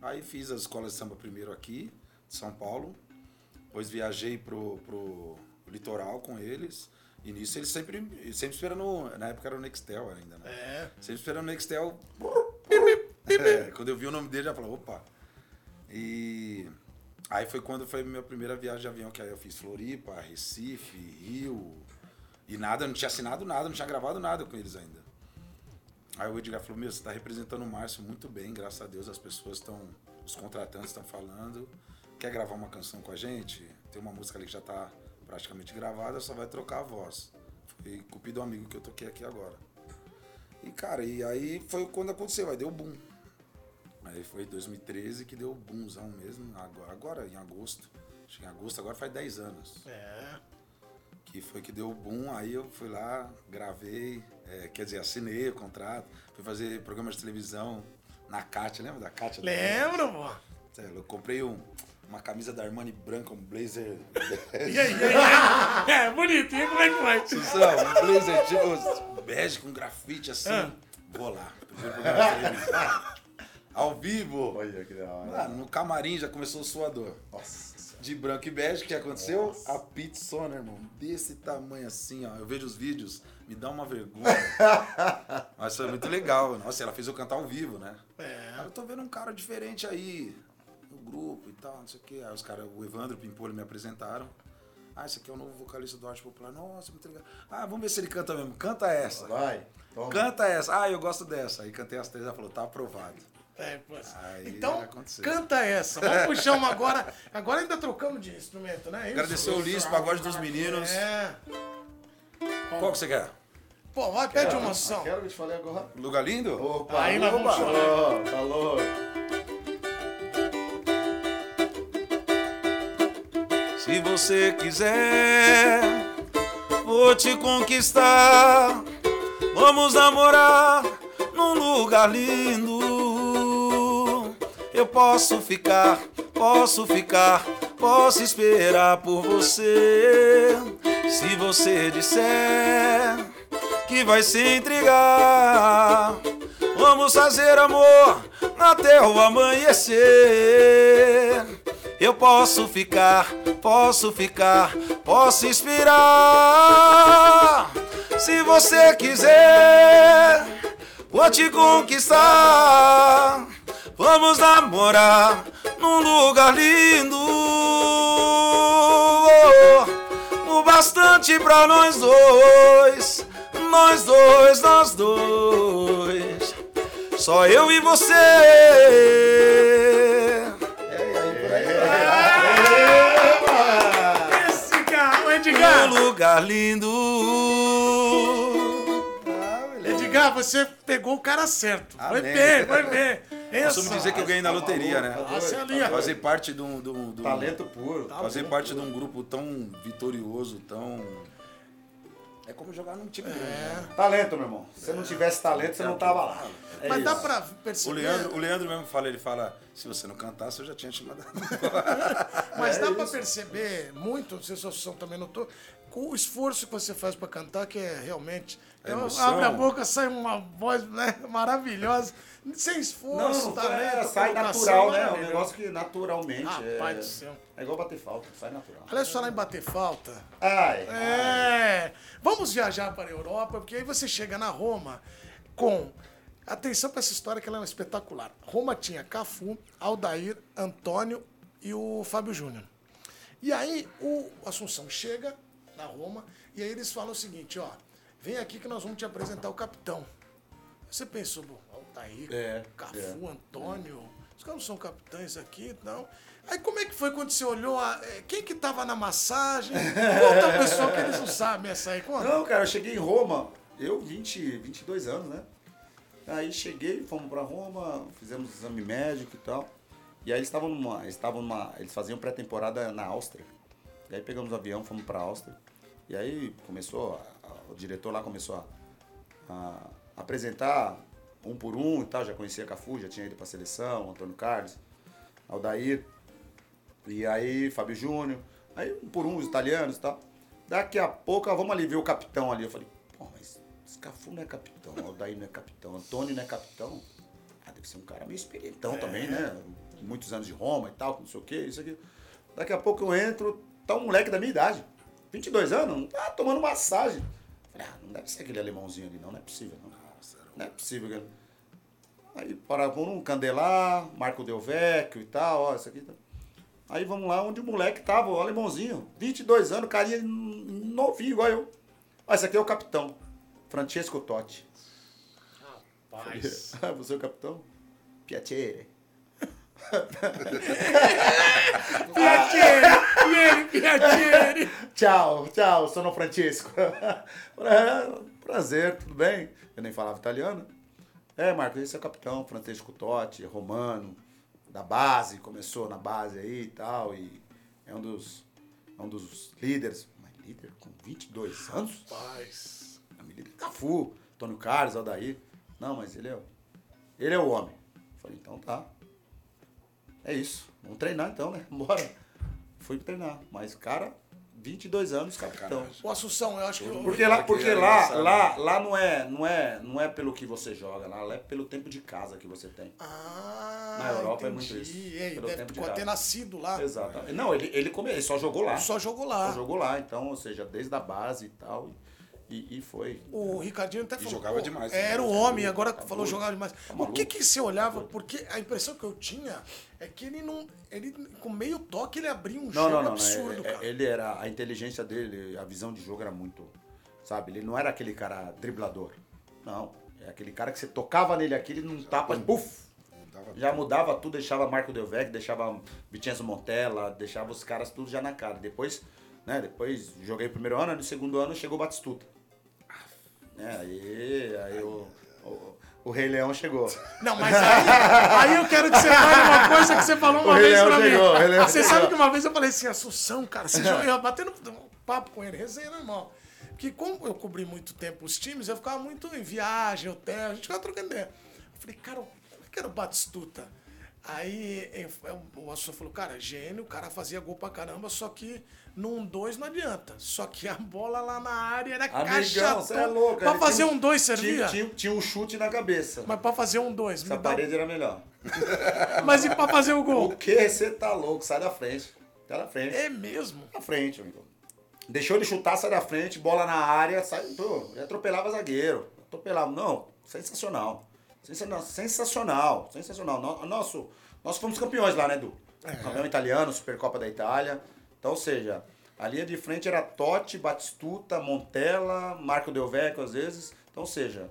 Speaker 3: Aí fiz as escolas de samba primeiro aqui, de São Paulo. Depois viajei pro, pro litoral com eles. E nisso eles sempre, sempre esperando. Na época era o Nextel ainda, né?
Speaker 1: É.
Speaker 3: Sempre esperando o Nextel. É, quando eu vi o nome dele, já falei, opa. E aí foi quando foi minha primeira viagem de avião, que aí eu fiz Floripa, Recife, Rio. E nada, não tinha assinado nada, não tinha gravado nada com eles ainda. Aí o Edgar falou, meu, você tá representando o Márcio muito bem, graças a Deus as pessoas estão, os contratantes estão falando. Quer gravar uma canção com a gente? Tem uma música ali que já tá praticamente gravada, só vai trocar a voz. Foi culpa do amigo que eu toquei aqui agora. E, cara, e aí foi quando aconteceu, aí deu boom. Aí foi 2013 que deu boomzão mesmo, agora, agora em agosto. Acho que em agosto agora faz 10 anos.
Speaker 1: É.
Speaker 3: Que foi que deu boom, aí eu fui lá, gravei, é, quer dizer, assinei o contrato, fui fazer programa de televisão na Kátia, lembra da Kátia?
Speaker 1: Lembro, pô.
Speaker 3: Eu comprei um- uma camisa da Armani branca, um blazer.
Speaker 1: E aí, e aí, e? É, bonitinho, como é que foi?
Speaker 3: Suzão, um blazer tipo bege com grafite assim.
Speaker 1: Ah.
Speaker 3: Vou lá. Primeiro programa de televisão. Ao vivo.
Speaker 2: Olha que da hora.
Speaker 3: Mano, no camarim já começou o suador.
Speaker 2: Nossa.
Speaker 3: De branco e bege, o que aconteceu? A pizzona, irmão. Desse tamanho assim, ó. Eu vejo os vídeos, me dá uma vergonha. Mas foi muito legal. Nossa, ela fez eu cantar ao vivo, né?
Speaker 1: É.
Speaker 3: Eu tô vendo um cara diferente aí no grupo e tal, não sei o quê. Aí os caras, o Evandro o Pimpolho me apresentaram. Ah, esse aqui é o novo vocalista do Arte Popular. Nossa, muito legal. Ah, vamos ver se ele canta mesmo. Canta essa.
Speaker 2: Vai. Toma.
Speaker 3: Canta essa. Ah, eu gosto dessa. Aí cantei as três, ela falou, tá aprovado.
Speaker 1: É.
Speaker 3: Aí
Speaker 1: então, canta essa. Vamos puxar uma agora. Agora ainda trocamos de instrumento, né? Isso.
Speaker 3: Agradecer o Ulisses, pagode dos meninos.
Speaker 1: É.
Speaker 3: Qual que você quer?
Speaker 1: Pô, vai, pede uma som.
Speaker 2: Quero que te falei agora.
Speaker 3: Lugar lindo?
Speaker 2: Opa,
Speaker 1: Aí nós vamos.
Speaker 2: Falou, falou.
Speaker 3: Se você quiser, vou te conquistar. Vamos namorar num lugar lindo. Eu posso ficar, posso ficar, posso esperar por você. Se você disser que vai se intrigar, vamos fazer amor até o amanhecer. Eu posso ficar, posso ficar, posso esperar. Se você quiser, vou te conquistar. Vamos namorar num lugar lindo. O bastante pra nós dois, nós dois, nós dois. Só eu e você.
Speaker 1: Esse cara, o Edgar.
Speaker 3: Um lugar lindo.
Speaker 1: Edgar, você pegou o cara certo. Foi
Speaker 3: Amém.
Speaker 1: bem, foi bem.
Speaker 3: Costumo
Speaker 1: Essa.
Speaker 3: dizer que eu ganhei na loteria, né?
Speaker 1: Nossa, é ali, ó.
Speaker 3: Fazer parte de um, de um- de um-
Speaker 2: Talento puro.
Speaker 3: fazer parte de um grupo tão vitorioso, tão. É como jogar num time grande. né?
Speaker 2: Talento, meu irmão. Se você não tivesse talento, você não tava lá. É
Speaker 1: Mas dá
Speaker 2: isso.
Speaker 1: pra
Speaker 3: O
Speaker 1: perceber.
Speaker 3: Leandro, o Leandro mesmo fala, ele fala, se você não cantasse, eu já tinha te mandado.
Speaker 1: Mas
Speaker 3: É
Speaker 1: dá pra perceber muito, não sei se a também notou, com o esforço que você faz pra cantar, que é realmente. Então, abre a boca, sai uma voz né, maravilhosa, sem esforço,
Speaker 2: Não,
Speaker 1: talento.
Speaker 2: é, sai natural, né? É um negócio que naturalmente.
Speaker 1: Rapaz
Speaker 2: é,
Speaker 1: do céu.
Speaker 2: É igual bater falta, sai natural.
Speaker 1: Aliás, falar em bater falta.
Speaker 2: Ai,
Speaker 1: É. Vamos viajar para a Europa, porque aí você chega na Roma com. Atenção para essa história que ela é espetacular. Roma tinha Cafu, Aldair, Antônio e o Fábio Júnior. E aí o Assunção chega na Roma e aí eles falam o seguinte, ó, vem aqui que nós vamos te apresentar o capitão. Você pensou, bom, Aldair,
Speaker 2: É,
Speaker 1: Cafu, Antônio, os caras não são capitães aqui, não. Aí como é que foi quando você olhou, a, eh, quem que tava na massagem? Conta a pessoa que eles não sabem essa aí, conta.
Speaker 2: Não, cara, eu cheguei em Roma, eu 20, 22 anos, né? Aí cheguei, fomos pra Roma, fizemos exame médico e tal. E aí eles estavam numa, eles estavam numa, eles faziam pré-temporada na Áustria. E aí pegamos o avião, fomos pra Áustria. E aí começou, a- o diretor lá começou a, a apresentar um por um e tal. Já conhecia Cafu, já tinha ido pra seleção, Antônio Carlos, Aldair. E aí, Fábio Júnior. Aí, um por um, os italianos e tal. Daqui a pouco, ó, vamos ali ver o capitão ali. Eu falei, pô, mas esse Cafu não é capitão, Aldair não é capitão, Antônio não é capitão. Ah, deve ser um cara meio experientão também, né? Muitos anos de Roma e tal, não sei o quê, isso aqui. Daqui a pouco eu entro, tá um moleque da minha idade. 22 anos, tá tomando massagem. Falei, ah, não deve ser aquele alemãozinho ali, não, não é possível, não. Não é possível. cara. Aí para um Candelar, Marco Del Vecchio e tal, ó, isso aqui. Tá. Aí vamos lá onde o moleque tava, o alemãozinho, 22 anos, carinha novinho igual eu. Ó, esse aqui é o capitão, Francesco Totti.
Speaker 1: Rapaz.
Speaker 2: Ah, você é o capitão? Piacere.
Speaker 1: Piacere, Pieri, Piacere.
Speaker 2: Tchau, tchau, sono Francesco. É, Prazer, tudo bem? Eu nem falava italiano. É, Marcos, esse é o capitão, Francesco Totti, romano, da base, começou na base aí e tal, e é um dos, é um dos líderes. Mas líder com 22 anos?
Speaker 1: Rapaz.
Speaker 2: A líder Cafu, Antônio Carlos, Aldair. Não, mas ele é, ele é o homem. Falei, então tá. É isso. Vamos treinar então, né? Bora. Fui treinar. Mas, cara, 22 anos, capitão.
Speaker 1: O Assunção, eu acho que... eu-
Speaker 2: Porque lá,
Speaker 3: Porque é
Speaker 2: lá, lá, lá não é, não é, não é pelo que você joga, lá é pelo tempo de casa que você tem.
Speaker 1: Ah,
Speaker 2: Na Europa é muito
Speaker 1: entendi.
Speaker 2: isso.
Speaker 1: E
Speaker 2: Pelo
Speaker 1: deve
Speaker 2: tempo de
Speaker 1: ter nascido lá.
Speaker 2: Exatamente. Não, ele, ele, come, ele só jogou lá.
Speaker 1: Só jogou lá.
Speaker 2: Só jogou lá, então, ou seja, desde a base e tal. E, e foi.
Speaker 1: O Ricardinho até falou.
Speaker 3: jogava demais,
Speaker 1: Era
Speaker 3: né?
Speaker 1: o homem, agora
Speaker 2: Tá
Speaker 1: falou jogava demais.
Speaker 2: Tá
Speaker 1: o que que você olhava? Porque a impressão que eu tinha é que ele não. Ele, com meio toque, ele abria um
Speaker 2: Não,
Speaker 1: jogo
Speaker 2: não, não.
Speaker 1: absurdo,
Speaker 2: É- é-
Speaker 1: cara.
Speaker 2: Ele era. A inteligência dele, a visão de jogo era muito. Sabe? Ele não era aquele cara driblador. Não. É aquele cara que você tocava nele aqui, ele não tapa, puf!
Speaker 3: Mudava
Speaker 2: Já mudava tudo, deixava Marco Del Vecchio, deixava Vicenzo Montella, deixava os caras tudo já na cara. Depois, né, depois joguei o primeiro ano, no segundo ano chegou o Batistuta. É, aí, aí o, o, o Rei Leão chegou.
Speaker 1: Não, mas aí, aí eu quero que você fale uma coisa que você falou uma
Speaker 2: O
Speaker 1: vez
Speaker 2: Leão
Speaker 1: pra
Speaker 2: chegou, o Rei
Speaker 1: mim. Você
Speaker 2: chegou.
Speaker 1: sabe que uma vez eu falei assim, Assunção, cara, você joga, eu batendo um papo com ele, resenha normal. Porque como eu cobri muito tempo os times, eu ficava muito em viagem, hotel, a gente ficava trocando ideia. Eu falei, cara, como é que era o Batistuta? Aí o Assunção falou, cara, gênio, o cara fazia gol pra caramba, só que num dois não adianta. Só que a bola lá na área era caixa
Speaker 2: Amigão, você é louco.
Speaker 1: Pra fazer
Speaker 2: tinha
Speaker 1: um dois
Speaker 2: tinha-
Speaker 1: servia?
Speaker 2: Tinha, tinha um chute na cabeça.
Speaker 1: Mas pra fazer um dois, me
Speaker 2: Essa
Speaker 1: dá...
Speaker 2: parede era melhor.
Speaker 1: Mas e pra fazer o gol?
Speaker 2: O que? Você tá louco? Sai da frente. Sai da frente.
Speaker 1: É mesmo?
Speaker 2: Na frente, amigo. Deixou ele chutar, sai da frente, bola na área, sai. Pô, atropelava zagueiro. Atropelava. Não, sensacional. Sensacional, sensacional. sensacional. No- Nosso, nós fomos campeões lá, né, Edu? Campeão italiano, Supercopa da Itália. Então, ou seja, a linha de frente era Totti, Batistuta, Montella, Marco Del Vecchio às vezes. Então, ou seja,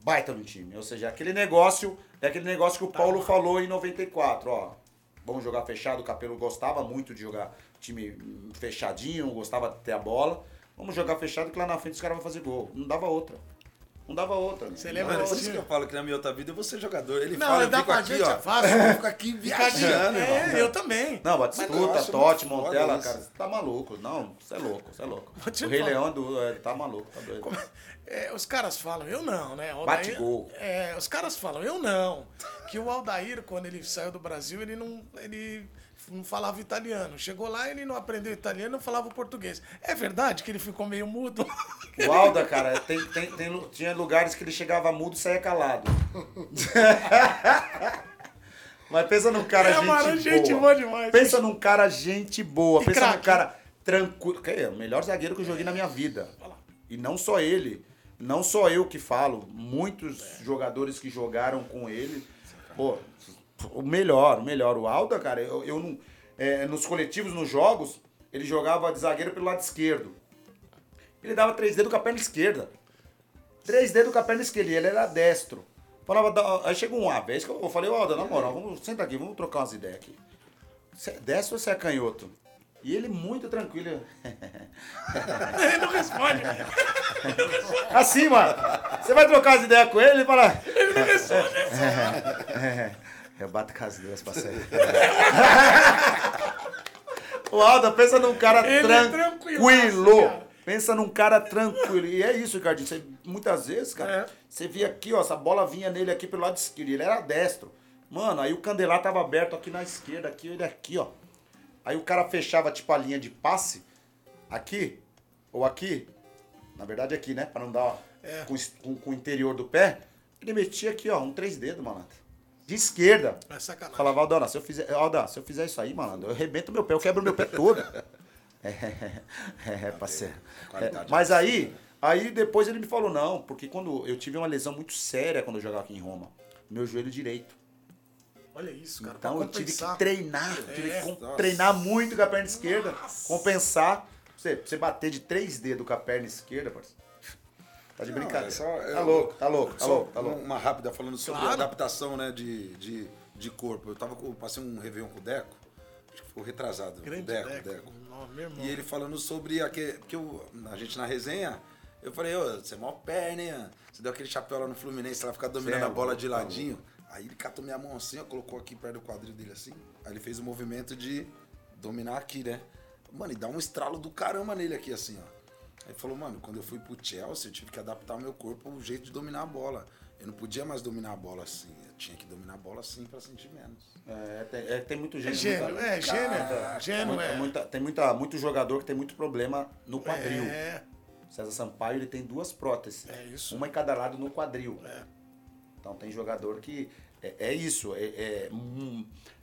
Speaker 2: baita no time. Ou seja, aquele negócio, é aquele negócio que o Paulo falou em 94, ó. Vamos jogar fechado, o Capelo gostava muito de jogar time fechadinho, gostava de ter a bola. Vamos jogar fechado que lá na frente os caras vão fazer gol. Não dava outra. Não dava outra.
Speaker 1: Você lembra
Speaker 3: por isso que eu falo que na minha outra vida eu vou ser jogador. Ele
Speaker 1: Não,
Speaker 3: fala, eu
Speaker 1: dá
Speaker 3: fico
Speaker 1: pra
Speaker 3: aqui,
Speaker 1: gente,
Speaker 3: ó.
Speaker 1: é fácil.
Speaker 3: Eu fico aqui viajando,
Speaker 1: é,
Speaker 3: irmão.
Speaker 1: eu também.
Speaker 2: Não, Batistuta, Totti, Montella,
Speaker 3: isso.
Speaker 2: cara, você tá maluco. Não, você é louco, você é louco. O Rei. Leão do, é, tá maluco, tá doido.
Speaker 1: É, os caras falam, eu não, né? O
Speaker 2: Bate
Speaker 1: Aldair-
Speaker 2: gol.
Speaker 1: É, os caras falam, eu não. Que o Aldair, quando ele saiu do Brasil, ele não, ele não falava italiano. Chegou lá, ele não aprendeu italiano, não falava português. É verdade que ele ficou meio mudo?
Speaker 2: O Alda, cara, tem, tem, tem tinha lugares que ele chegava mudo e saía calado. Mas pensa num cara
Speaker 1: É,
Speaker 2: gente,
Speaker 1: mano,
Speaker 2: boa.
Speaker 1: gente boa demais.
Speaker 2: Pensa num cara gente boa.
Speaker 1: E
Speaker 2: pensa num
Speaker 1: craque.
Speaker 2: cara tranquilo. Que é o melhor zagueiro que eu joguei na minha vida. E não só ele. Não só eu que falo. Muitos jogadores que jogaram com ele. Pô, o melhor, o melhor. O Alda, cara, eu, eu não. é, nos coletivos, nos jogos, ele jogava de zagueiro pelo lado esquerdo. Ele dava três dedos com a perna esquerda. Três dedos com a perna esquerda. Ele era destro. Falava, aí chegou uma vez que eu falei, ó, na moral, vamos, senta aqui, vamos trocar umas ideias aqui. Você é destro ou você é canhoto? E ele muito tranquilo.
Speaker 1: ele não responde.
Speaker 2: Assim, mano. Você vai trocar as ideias com ele e fala.
Speaker 1: Ele não responde.
Speaker 2: Eu bato com as duas pra sair. O Alda, pensa num cara
Speaker 1: Ele é
Speaker 2: tranquilo.
Speaker 1: cara.
Speaker 2: pensa num cara tranquilo. E é isso, Ricardinho. Você, muitas vezes, cara,
Speaker 1: É.
Speaker 2: você via aqui, ó, essa bola vinha nele aqui pelo lado esquerdo. Ele era destro. Mano, aí o candelar tava aberto aqui na esquerda, aqui, ele aqui, ó. Aí o cara fechava, tipo, a linha de passe aqui, ou aqui. Na verdade, aqui, né? Pra não dar
Speaker 1: É.
Speaker 2: com, com- com o interior do pé. Ele metia aqui, ó, um três dedos, malandro. De esquerda.
Speaker 1: É sacanagem.
Speaker 2: Falava, Aldana, se eu fizer, se eu fizer isso aí, malandro, eu arrebento meu pé, eu quebro meu pé todo. É, é, parceiro.
Speaker 3: Qualidade
Speaker 2: É, mas aí, aí depois ele me falou, não, porque quando eu tive uma lesão muito séria quando eu jogava aqui em Roma, meu joelho direito.
Speaker 1: Olha isso, cara.
Speaker 2: Então eu tive que treinar, eu tive
Speaker 1: É.
Speaker 2: que
Speaker 3: Nossa.
Speaker 2: treinar muito com a perna esquerda, compensar. Você, você bater de três dedos com a perna esquerda, parceiro. Tá de
Speaker 3: Não,
Speaker 2: brincadeira.
Speaker 3: é só-
Speaker 2: tá
Speaker 3: eu-
Speaker 2: louco, tá louco, tá louco, tá louco.
Speaker 3: Uma rápida falando sobre
Speaker 1: Claro.
Speaker 3: adaptação, né, de, de, de corpo. Eu tava com, passei um Réveillon com o Deco, acho que foi retrasado.
Speaker 1: Grande
Speaker 3: o Deco,
Speaker 1: Deco.
Speaker 3: Deco.
Speaker 1: Não.
Speaker 3: E ele falando sobre aquele. Porque eu, a gente na resenha, eu falei, ô, você é mó perna, hein? Você deu aquele chapéu lá no Fluminense, ela ficar dominando
Speaker 2: é
Speaker 3: a bola de
Speaker 2: tá
Speaker 3: ladinho. Aí ele catou minha mão assim, ó, colocou aqui perto do quadril dele assim. Aí ele fez o movimento de dominar aqui, né? Mano, e dá um estralo do caramba nele aqui, assim, ó. Aí ele falou, mano, quando eu fui pro Chelsea, eu tive que adaptar o meu corpo ao jeito de dominar a bola. Eu não podia mais dominar a bola assim. Eu tinha que dominar a bola assim pra sentir menos.
Speaker 2: É, tem, é, tem muito
Speaker 1: É
Speaker 2: gênio.
Speaker 1: gênio,
Speaker 2: muita-
Speaker 1: é gênio. Gênio,
Speaker 2: muita-
Speaker 1: é.
Speaker 2: muita- tem muita, muito jogador que tem muito problema no quadril.
Speaker 1: É,
Speaker 2: César Sampaio ele tem duas próteses.
Speaker 1: É isso.
Speaker 2: Uma em cada lado no quadril.
Speaker 1: É.
Speaker 2: Então tem jogador que. É, é isso. É, é,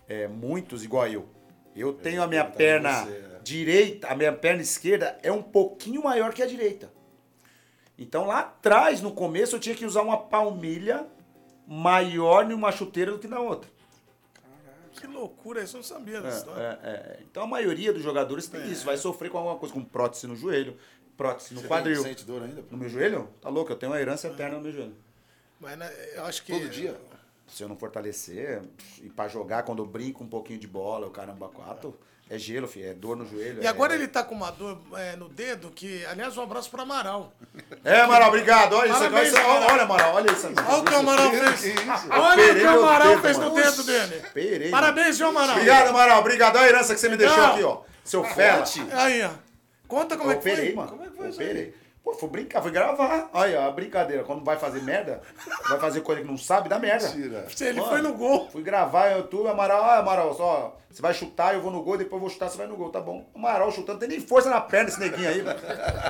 Speaker 2: é muitos igual eu. Eu tenho a minha
Speaker 3: perguntar
Speaker 2: perna
Speaker 3: você, é.
Speaker 2: direita, a minha perna esquerda é um pouquinho maior que a direita. Então lá atrás, no começo, eu tinha que usar uma palmilha maior numa chuteira do que na outra.
Speaker 1: que loucura, isso eu não sabia
Speaker 2: É,
Speaker 1: dessa história.
Speaker 2: é, é. Então a maioria dos jogadores tem isso, vai sofrer com alguma coisa, com prótese no joelho, prótese no
Speaker 3: Você
Speaker 2: quadril.
Speaker 3: Sente dor ainda?
Speaker 2: No meu joelho? Tá louco, eu tenho uma herança eterna no meu joelho.
Speaker 1: Mas né, eu acho que.
Speaker 3: Todo dia?
Speaker 2: Se eu não fortalecer, e pra jogar, quando eu brinco um pouquinho de bola, o caramba, quatro, é gelo, filho, é dor no joelho.
Speaker 1: E
Speaker 2: é-
Speaker 1: agora ele tá com uma dor é, no dedo, que, aliás, um abraço pro Amaral.
Speaker 2: É, Amaral, obrigado. Olha isso,
Speaker 1: Parabéns,
Speaker 2: olha, isso,
Speaker 1: Amaral.
Speaker 2: olha, Amaral, olha isso.
Speaker 1: Olha o que o Amaral
Speaker 3: Que
Speaker 1: fez. Olha o que o Amaral fez no dedo dele.
Speaker 2: Perei,
Speaker 1: Parabéns, viu, Amaral?
Speaker 2: Obrigado, Amaral, obrigado. Olha a herança que você me deixou aqui, ó. Seu fela.
Speaker 1: Aí, ó. Conta como é que foi.
Speaker 2: mano. Eu operei. Pô, fui brincar, fui gravar. Aí, ó, a brincadeira. Quando vai fazer merda, vai fazer coisa que não sabe, dá merda.
Speaker 3: Mentira.
Speaker 1: Ele
Speaker 2: Mano,
Speaker 1: foi no gol.
Speaker 2: Fui gravar no YouTube, Amaral, ah, Amaral, só, você vai chutar, eu vou no gol, depois eu vou chutar, você vai no gol, tá bom. Amaral chutando, tem nem força na perna esse neguinho aí, mano.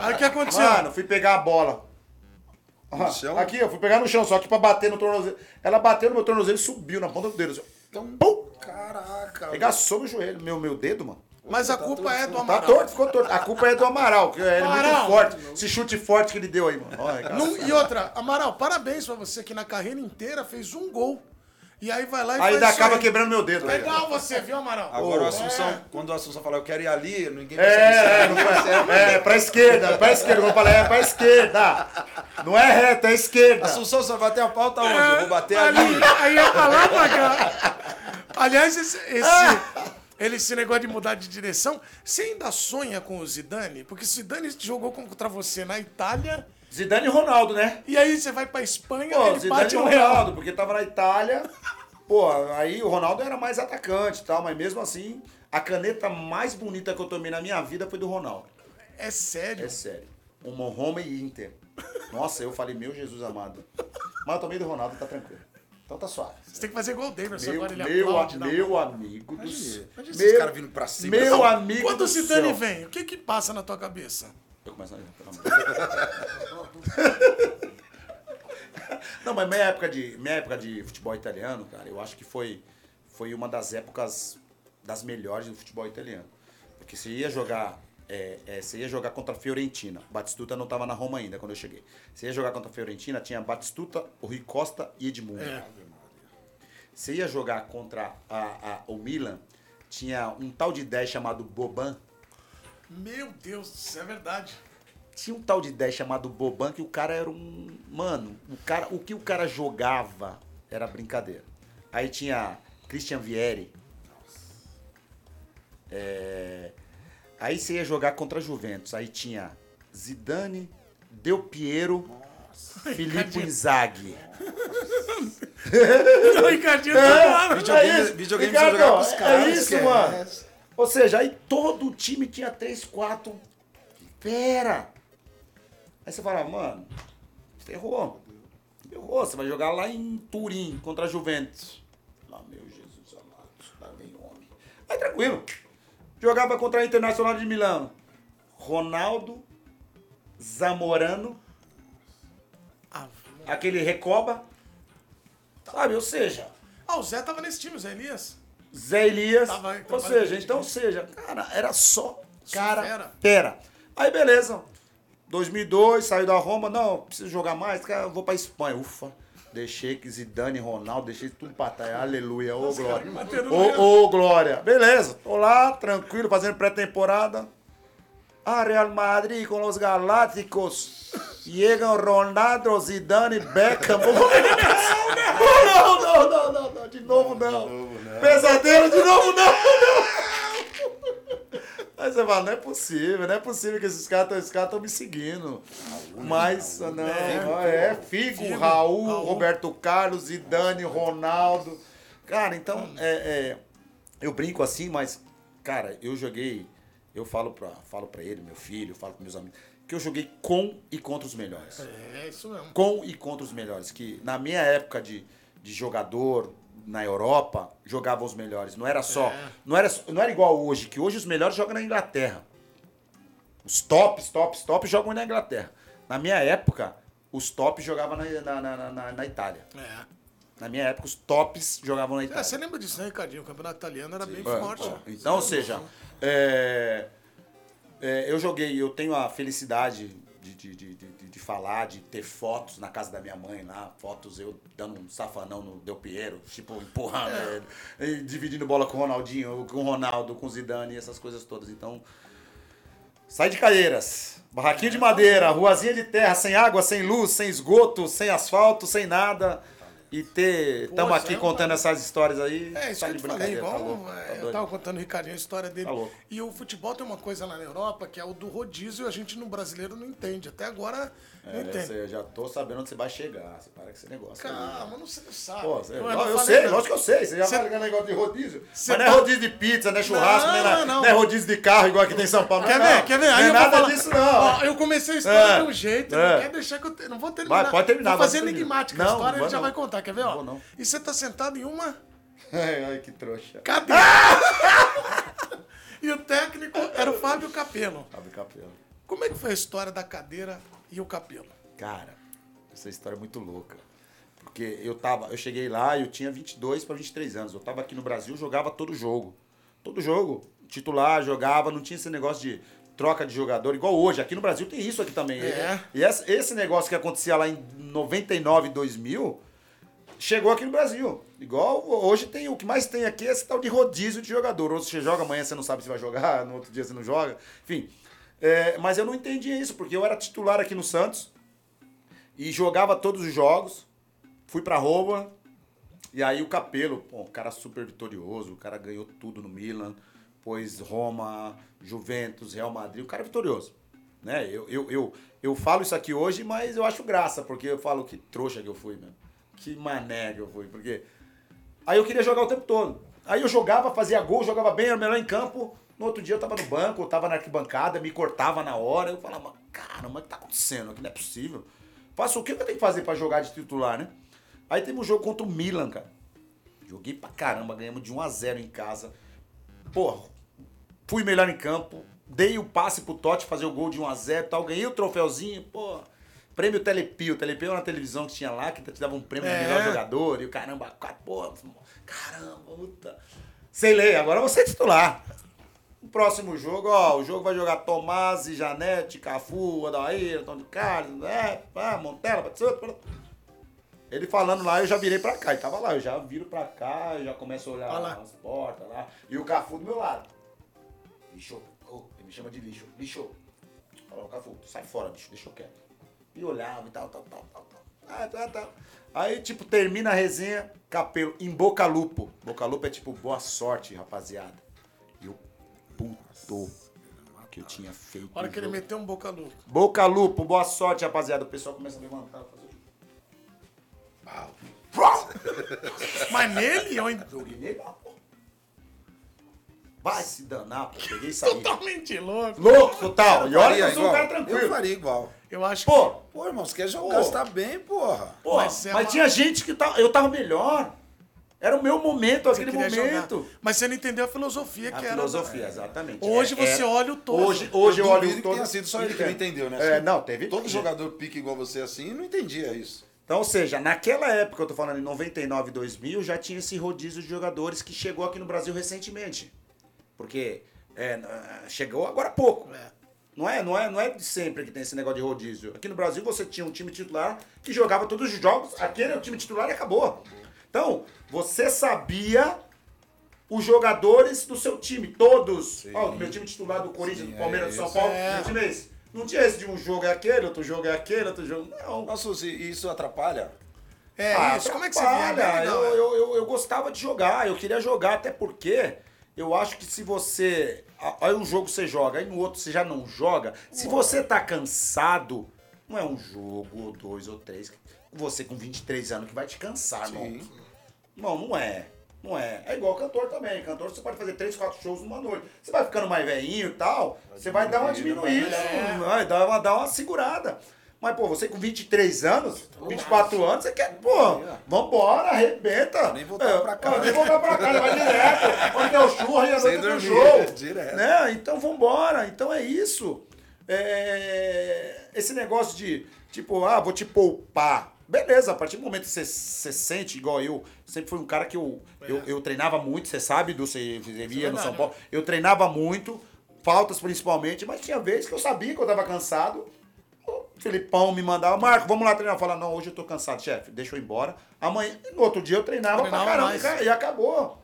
Speaker 1: Aí o que aconteceu?
Speaker 2: Mano, fui pegar a bola.
Speaker 3: No
Speaker 2: Ah,
Speaker 3: chão?
Speaker 2: Aqui, eu fui pegar no chão, só que pra bater no tornozelo. Ela bateu no meu tornozelo e subiu na ponta do dedo. assim,
Speaker 3: Então,
Speaker 2: Pum!
Speaker 3: caraca.
Speaker 2: Regaçou meu joelho, meu, meu dedo, mano.
Speaker 1: Mas a culpa é do
Speaker 2: Tá
Speaker 1: Amaral.
Speaker 2: torto, ficou torto. A culpa é do Amaral, que ele é muito forte. Esse chute forte que ele deu aí, mano. Olha.
Speaker 1: Não- e outra, Amaral, parabéns pra você que na carreira inteira fez um gol. E aí vai lá e
Speaker 2: Aí acaba
Speaker 1: aí.
Speaker 2: quebrando meu dedo. aí.
Speaker 1: Legal você, viu, Amaral?
Speaker 3: Agora o
Speaker 1: É.
Speaker 3: Assunção, quando o Assunção falar, eu quero ir ali, ninguém vai
Speaker 2: É, é,
Speaker 3: saber
Speaker 2: não foi- é, pra esquerda, pra esquerda. Eu falei, é pra esquerda. Não é reta, é esquerda.
Speaker 3: Assunção, você vai bater a pauta onde?
Speaker 1: É,
Speaker 3: Eu vou bater ali.
Speaker 1: Aí é pra lá pra cá. Aliás, esse, esse, ele, esse negócio de mudar de direção, você ainda sonha com o Zidane? Porque o Zidane jogou contra você na Itália,
Speaker 2: Zidane e Ronaldo, né?
Speaker 1: e aí você vai pra Espanha
Speaker 2: Pô,
Speaker 1: ele
Speaker 2: Zidane
Speaker 1: bate
Speaker 2: e
Speaker 1: Real.
Speaker 2: Ronaldo, porque tava na Itália. Pô, aí o Ronaldo era mais atacante e tal, mas mesmo assim, a caneta mais bonita que eu tomei na minha vida foi do Ronaldo.
Speaker 1: É sério.
Speaker 2: É sério. Uma Roma e Inter. Nossa, eu falei, meu Jesus amado. Mas eu tomei do Ronaldo, tá tranquilo. Então tá suave.
Speaker 1: Você tem que fazer igual o Davidson,
Speaker 2: Meu,
Speaker 1: agora ele
Speaker 2: meu,
Speaker 1: aplaude.
Speaker 2: meu amigo do céu.
Speaker 3: Imagina, imagina esses caras vindo pra cima.
Speaker 2: Meu
Speaker 3: Não,
Speaker 2: amigo
Speaker 1: Quando
Speaker 2: do
Speaker 1: o
Speaker 2: céu.
Speaker 1: vem, o que que passa na tua cabeça?
Speaker 2: Eu começo a. Não, mas minha época de minha época de futebol italiano, cara, eu acho que foi foi uma das épocas das melhores do futebol italiano. Porque você ia jogar é, é, você ia jogar contra a Fiorentina. Batistuta não estava na Roma ainda quando eu cheguei. Você ia jogar contra a Fiorentina, tinha Batistuta, o Rui Costa e Edmundo.
Speaker 1: É.
Speaker 2: Você ia jogar contra a, a- o Milan, tinha um tal de 10 chamado Boban.
Speaker 1: Meu Deus, isso é verdade.
Speaker 2: Tinha um tal de 10 chamado Boban que o cara era um. Mano, o, cara, o que o cara jogava era brincadeira. Aí tinha Christian Vieri. É, Aí você ia jogar contra a Juventus. Aí tinha Zidane, Del Piero, Filippo Inzaghi.
Speaker 1: O Ricardinho tá
Speaker 2: É.
Speaker 3: Videogame-
Speaker 2: é isso.
Speaker 3: videogame
Speaker 2: Ricardo,
Speaker 3: você jogava com os
Speaker 2: é
Speaker 3: caras,
Speaker 2: isso,
Speaker 3: esquece.
Speaker 2: mano. Ou seja, aí todo o time tinha três, quatro. Pera! Aí você fala, mano, ferrou. Ferrou, você vai jogar lá em Turim contra a Juventus. Lá, meu Jesus amado, lá vem homem. Aí tranquilo. Jogava contra a Internacional de Milão. Ronaldo, Zamorano, aquele Recoba. Sabe, ou seja,
Speaker 1: ah, o Zé tava nesse time, o Zé Elias.
Speaker 2: Zé Elias.
Speaker 1: Tava-
Speaker 2: ou seja, então, seja, cara, era só cara
Speaker 1: fera.
Speaker 2: fera. Aí, beleza. 2002, saiu da Roma. Não, preciso jogar mais. Cara, eu vou pra Espanha. Ufa. Deixei que Zidane, Ronaldo, deixei tudo pra trás. Aleluia, ô glória.
Speaker 1: bateram
Speaker 2: Ô,
Speaker 1: mesmo.
Speaker 2: ô glória. Beleza, tô lá, tranquilo, fazendo pré-temporada. Ah, Real Madrid com os Galácticos. Chegam Ronaldo, Zidane, Beckham. Não, não, não, não, não, de novo não. Pesadelo de novo não, não. Aí você fala, não é possível, não é possível que esses caras esses caras estão me seguindo. Mas, não, é, Figo,
Speaker 1: Figo,
Speaker 2: Raul,
Speaker 1: Raul.
Speaker 2: Roberto Carlos, Zidane, Ronaldo. Cara, então, é, é, eu brinco assim, mas, cara, eu joguei, eu falo pra, falo pra ele, meu filho, falo pros meus amigos, que eu joguei com e contra os melhores
Speaker 1: É, isso mesmo.
Speaker 2: com e contra os melhores. Que na minha época de, de jogador na Europa, jogava os melhores. Não era só.
Speaker 1: É.
Speaker 2: Não, era, não era igual hoje, que hoje os melhores jogam na Inglaterra. Os tops, tops, tops jogam na Inglaterra. Na minha época, os tops jogavam na, na, na, na- Itália.
Speaker 1: É.
Speaker 2: Na minha época, os tops jogavam na
Speaker 1: É,
Speaker 2: Itália.
Speaker 1: você lembra disso, né, Ricardinho? O campeonato italiano era bem
Speaker 2: É,
Speaker 1: forte.
Speaker 2: é. Então, ou seja, é, é, eu joguei, eu tenho a felicidade de, de, de, de, de falar, de ter fotos na casa da minha mãe lá, fotos eu dando um safanão no Del Piero, tipo, empurrando
Speaker 1: É.
Speaker 2: ele, dividindo bola com o Ronaldinho, com o Ronaldo, com o Zidane, essas coisas todas. Então, sai de Caieiras, barraquinho de madeira, ruazinha de terra, sem água, sem luz, sem esgoto, sem asfalto, sem nada. E ter. Estamos aqui
Speaker 1: é
Speaker 2: contando essas histórias aí.
Speaker 1: É, isso
Speaker 2: tá
Speaker 1: que eu te falei, igual
Speaker 2: tá louco, tá
Speaker 1: é, eu tava contando o Ricardinho a história dele.
Speaker 2: Tá.
Speaker 1: E o futebol tem uma coisa lá na Europa que é o do rodízio e a gente no brasileiro não entende. Até agora não
Speaker 2: É,
Speaker 1: entende.
Speaker 2: você já tô sabendo onde você vai chegar. Você para com esse negócio. aí.
Speaker 1: Calma, não, você não sabe.
Speaker 2: Pô, você,
Speaker 1: Eu
Speaker 2: eu,
Speaker 1: não
Speaker 2: eu
Speaker 1: falei,
Speaker 2: sei,
Speaker 1: não.
Speaker 2: lógico que eu sei. Você já
Speaker 1: Você-
Speaker 2: vai negócio de rodízio.
Speaker 1: Você
Speaker 2: Mas não é rodízio de pizza, não é churrasco,
Speaker 1: Não,
Speaker 2: nem nada.
Speaker 1: não, não.
Speaker 2: Não é rodízio de carro igual aqui tem em São Paulo.
Speaker 1: Quer
Speaker 2: não,
Speaker 1: ver? Quer ver?
Speaker 2: Não
Speaker 1: Aí
Speaker 2: é
Speaker 1: eu vou
Speaker 2: nada disso, não.
Speaker 1: Eu comecei a história
Speaker 2: É.
Speaker 1: de um jeito,
Speaker 2: É.
Speaker 1: não quer deixar que eu. Não vou terminar.
Speaker 2: Pode terminar,
Speaker 1: Vou fazer enigmática a
Speaker 2: Não,
Speaker 1: história,
Speaker 2: não
Speaker 1: ele
Speaker 2: vou
Speaker 1: já
Speaker 2: não.
Speaker 1: vai contar. Quer ver?
Speaker 2: Não
Speaker 1: Ó?
Speaker 2: vou não.
Speaker 1: E você tá sentado em uma
Speaker 2: Ai, ai, que trouxa.
Speaker 1: cadeira. e o técnico era o Fábio Capello.
Speaker 2: Abre capela.
Speaker 1: Como é que foi a história da cadeira e o Capello?
Speaker 2: Cara, essa história é muito louca. Porque eu tava, eu cheguei lá, eu tinha 22 para 23 anos. Eu tava aqui no Brasil, jogava todo jogo. Todo jogo. Titular, jogava, não tinha esse negócio de troca de jogador, igual hoje. Aqui no Brasil tem isso aqui também.
Speaker 1: É.
Speaker 2: E esse, esse negócio que acontecia lá em 99, 2000, chegou aqui no Brasil. Igual hoje tem, o que mais tem aqui é esse tal de rodízio de jogador. Ou você joga amanhã, você não sabe se vai jogar, no outro dia você não joga. Enfim. É, mas eu não entendia isso, porque eu era titular aqui no Santos e jogava todos os jogos. Fui pra Roma. E aí o Capelo, pô, um cara super vitorioso, o cara ganhou tudo no Milan, pois Roma, Juventus, Real Madrid, o cara é vitorioso. Né? Eu, eu, eu, eu falo isso aqui hoje, mas eu acho graça, porque eu falo que trouxa que eu fui, mesmo. Que mané que eu fui, porque. Aí eu queria jogar o tempo todo. Aí eu jogava, fazia gol, jogava bem, era melhor em campo. No outro dia eu tava no banco, eu tava na arquibancada, me cortava na hora. Eu falava, caramba, o que tá acontecendo aqui? Não é possível. Faço o que eu tenho que fazer pra jogar de titular, né? Aí teve um jogo contra o Milan, cara. Joguei pra caramba, ganhamos de 1 a 0 em casa. Porra, fui melhor em campo, dei o passe pro Totti fazer o gol de 1 a 0 e tal, ganhei o troféuzinho, pô. Prêmio Telepio, o Telepio era uma televisão que tinha lá, que te dava um prêmio de
Speaker 1: É.
Speaker 2: melhor jogador, e o caramba, quatro, pô, caramba, puta. Sei lei, agora você é titular. No próximo jogo, ó, o jogo vai jogar Tomás, Janete, Cafu, Adair, Antônio Carlos, é, ah, Montella, Batista, ele falando lá, eu já virei pra cá. E tava lá, eu já viro pra cá, já começo a olhar
Speaker 1: Olha lá.
Speaker 2: as portas lá. E o Cafu do meu lado. Lixo. Oh, ele me chama de lixo. Lixo. Falou, Cafu, sai fora, bicho, deixa eu quieto. E olhava e tal, tal, tal, tal, tal. Ah, tá, tá. Aí, tipo, termina a resenha, capelo, em Boca Lupo. Boca Lupo é tipo, boa sorte, rapaziada. E o puto que eu tinha feito.
Speaker 1: A hora
Speaker 2: no
Speaker 1: que ele
Speaker 2: jogo.
Speaker 1: meteu um boca louco.
Speaker 2: Boca Lupo, boa sorte, rapaziada. O pessoal começa a levantar, fazer
Speaker 1: Mas nele, eu ainda.
Speaker 2: Joguei nele, ó, pô. Vai se danar, pô. Peguei e saí.
Speaker 1: Totalmente louco.
Speaker 2: Louco, total. E olha eu sou um cara
Speaker 3: Eu
Speaker 2: tranquilo.
Speaker 3: faria igual.
Speaker 1: Eu acho
Speaker 2: Pô,
Speaker 3: Pô, irmão, você quer jogar,
Speaker 2: Pô.
Speaker 3: você tá bem, porra.
Speaker 2: pô,
Speaker 1: Mas
Speaker 2: mas,
Speaker 1: é uma-
Speaker 2: tinha gente que tá, eu tava melhor. Era o meu momento,
Speaker 1: que você
Speaker 2: aquele momento.
Speaker 1: jogar. Mas você não entendeu a filosofia
Speaker 2: A
Speaker 1: que era.
Speaker 2: filosofia, exatamente.
Speaker 1: Hoje
Speaker 2: É-
Speaker 1: você
Speaker 2: é-
Speaker 1: olha o todo.
Speaker 2: Hoje, hoje eu, olho
Speaker 3: duvido
Speaker 2: o
Speaker 3: que
Speaker 2: todo.
Speaker 3: tenha sido só ele que não entendeu, né?
Speaker 2: É, não, teve.
Speaker 3: Todo jogador pique igual você assim não entendia isso.
Speaker 2: Então, ou seja, naquela época, eu tô falando em 99, 2000, já tinha esse rodízio de jogadores que chegou aqui no Brasil recentemente. Porque é, chegou agora há pouco.
Speaker 1: É.
Speaker 2: Não é, não, é, não é de sempre que tem esse negócio de rodízio. Aqui no Brasil você tinha um time titular que jogava todos os jogos, aquele é o time titular e acabou. Então, você sabia os jogadores do seu time, todos. Ó, meu time titular do Corinthians,
Speaker 3: Sim,
Speaker 2: do Palmeiras,
Speaker 3: é
Speaker 2: do São. Paulo,
Speaker 1: É.
Speaker 2: meu time é esse. Não tinha esse de um jogo é aquele, outro jogo é aquele, outro jogo. Não.
Speaker 3: Nossa, se isso atrapalha?
Speaker 1: É
Speaker 2: Ah,
Speaker 1: isso. Como é que você via? Não,
Speaker 2: Eu, eu, eu, eu gostava de jogar, eu queria jogar, até porque eu acho que se você. Aí um jogo você joga, aí no outro você já não joga. Se você tá cansado, não é um jogo, ou dois, ou três. Você com 23 anos que vai te cansar, não.
Speaker 3: Sim.
Speaker 2: Não, não é. Não é. É igual cantor também. Cantor você pode fazer três, quatro shows numa noite. Você vai ficando mais velhinho e tal, você vai dar uma diminuída,
Speaker 1: é.
Speaker 2: vai dar uma, dar uma segurada. Mas, pô, você com 23 anos, 24 anos, você quer, pô, vambora, arrebenta.
Speaker 3: Nem voltar pra casa.
Speaker 2: Nem voltar pra casa, vai direto. Onde tem o churro e a
Speaker 3: Sem
Speaker 2: noite do show.
Speaker 3: direto.
Speaker 2: Né? Então vambora. Então é isso. É, Esse negócio de, tipo, ah, vou te poupar. Beleza, a partir do momento que você, você sente, igual eu, sempre fui um cara que eu, eu, eu treinava muito, você sabe, do você, você via no
Speaker 1: verdade,
Speaker 2: São Paulo. Eu treinava muito, faltas principalmente, mas tinha vezes que eu sabia que eu tava cansado. Filipão me mandava, Marco, vamos lá treinar. Eu falava, não, hoje eu tô cansado, chefe, deixa eu ir embora. Amanhã, no outro dia eu treinava,
Speaker 1: Treinava
Speaker 2: pra caramba
Speaker 1: mais.
Speaker 2: e acabou.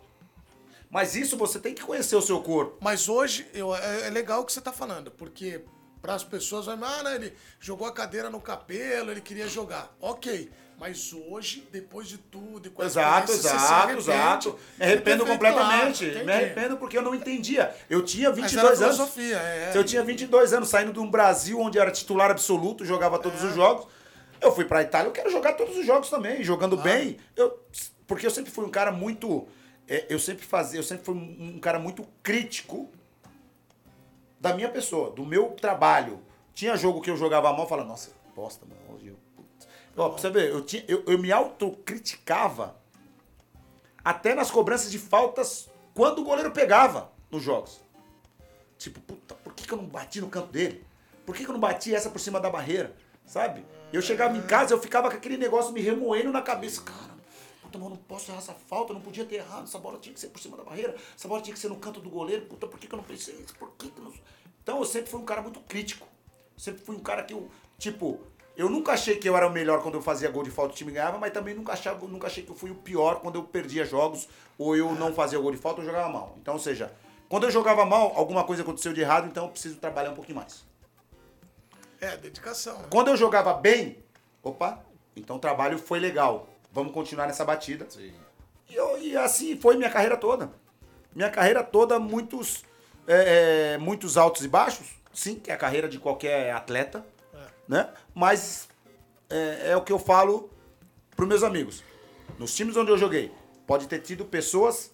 Speaker 2: Mas isso você tem que conhecer o seu corpo.
Speaker 1: Mas hoje eu, é, é legal o que você tá falando, porque para as pessoas vai, ah, né, ele jogou a cadeira no cabelo, ele queria jogar. Ok. Mas hoje, depois de tudo, e com a
Speaker 2: Exato, exato, exato. Me arrependo completamente. me arrependo porque eu não entendia. Eu tinha
Speaker 1: Mas
Speaker 2: 22
Speaker 1: era a
Speaker 2: anos.
Speaker 1: filosofia, é.
Speaker 2: Eu tinha 22 anos, saindo de um Brasil onde era titular absoluto, jogava todos
Speaker 1: É.
Speaker 2: os jogos. Eu fui pra Itália, eu quero jogar todos os jogos também, jogando bem. Eu, porque eu sempre fui um cara muito. é, eu sempre fazia, eu sempre fui um, cara muito crítico da minha pessoa, do meu trabalho. Tinha jogo que eu jogava mal, eu falava, nossa, bosta, mano, hoje eu. putz." Ó, pra você ver, eu, tinha, eu, eu me autocriticava até nas cobranças de faltas quando o goleiro pegava nos jogos. Tipo, puta, por que, que eu não bati no canto dele? Por que, que eu não bati essa por cima da barreira? Sabe? Eu chegava em casa, eu ficava com aquele negócio me remoendo na cabeça. Cara, puta, eu não posso errar essa falta, não podia ter errado. Essa bola tinha que ser por cima da barreira, essa bola tinha que ser no canto do goleiro. Puta, por que, que eu não pensei isso? Por que, que eu não. Então eu sempre fui um cara muito crítico. Sempre fui um cara que eu, tipo, eu nunca achei que eu era o melhor quando eu fazia gol de falta e o time ganhava, mas também nunca, achava, nunca achei que eu fui o pior quando eu perdia jogos ou eu não fazia gol de falta ou jogava mal. Então, ou seja, quando eu jogava mal, alguma coisa aconteceu de errado, então eu preciso trabalhar um pouquinho mais.
Speaker 1: É, dedicação. né?
Speaker 2: Quando eu jogava bem, opa, então o trabalho foi legal. Vamos continuar nessa batida.
Speaker 3: Sim.
Speaker 2: E, eu- e assim foi minha carreira toda. Minha carreira toda, muitos, é, é, muitos altos e baixos. Sim, que é a carreira de qualquer atleta. Né? Mas é, é o que eu falo para meus amigos. Nos times onde eu joguei, pode ter tido pessoas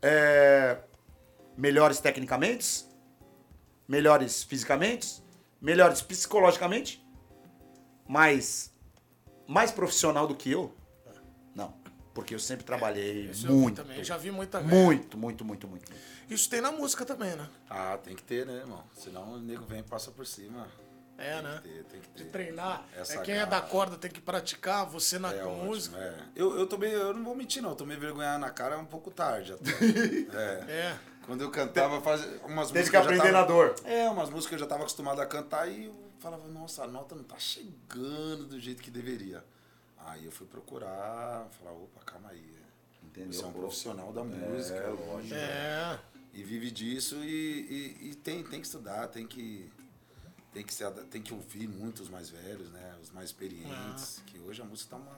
Speaker 2: é, melhores tecnicamente, melhores fisicamente, melhores psicologicamente, mas mais profissional do que eu. Não. Porque eu sempre trabalhei
Speaker 1: vi
Speaker 2: muito.
Speaker 1: também. Já vi muita
Speaker 2: Muito, muito, muito, muito.
Speaker 1: Isso tem na música também, né?
Speaker 3: Ah, tem que ter, né, irmão? Senão o nego vem e passa por cima.
Speaker 1: É, né?
Speaker 3: Tem que ter, tem que
Speaker 1: De
Speaker 3: ter.
Speaker 1: treinar.
Speaker 3: Essa
Speaker 1: é quem é
Speaker 3: garra.
Speaker 1: da corda tem que praticar, você na
Speaker 3: É ótimo,
Speaker 1: música.
Speaker 3: é. Eu, eu tomei, eu não vou mentir, não. Eu tomei vergonha na cara um pouco tarde até. é.
Speaker 1: É.
Speaker 3: Quando eu cantava, fazia umas
Speaker 2: Desde
Speaker 3: músicas.
Speaker 2: que aprender
Speaker 3: tava-
Speaker 2: na dor.
Speaker 3: É, umas músicas que eu já estava acostumado a cantar e eu falava, nossa, a nota não tá chegando do jeito que deveria. Aí eu fui procurar, falar, opa, calma aí.
Speaker 2: Entendeu?
Speaker 3: Você é um profissional da música, lógico.
Speaker 1: É.
Speaker 3: E vive disso e, e, e tem, tem que estudar, tem que, tem, que se, ada- tem que ouvir muito os mais velhos, né? Os mais experientes. Que hoje a música tá uma.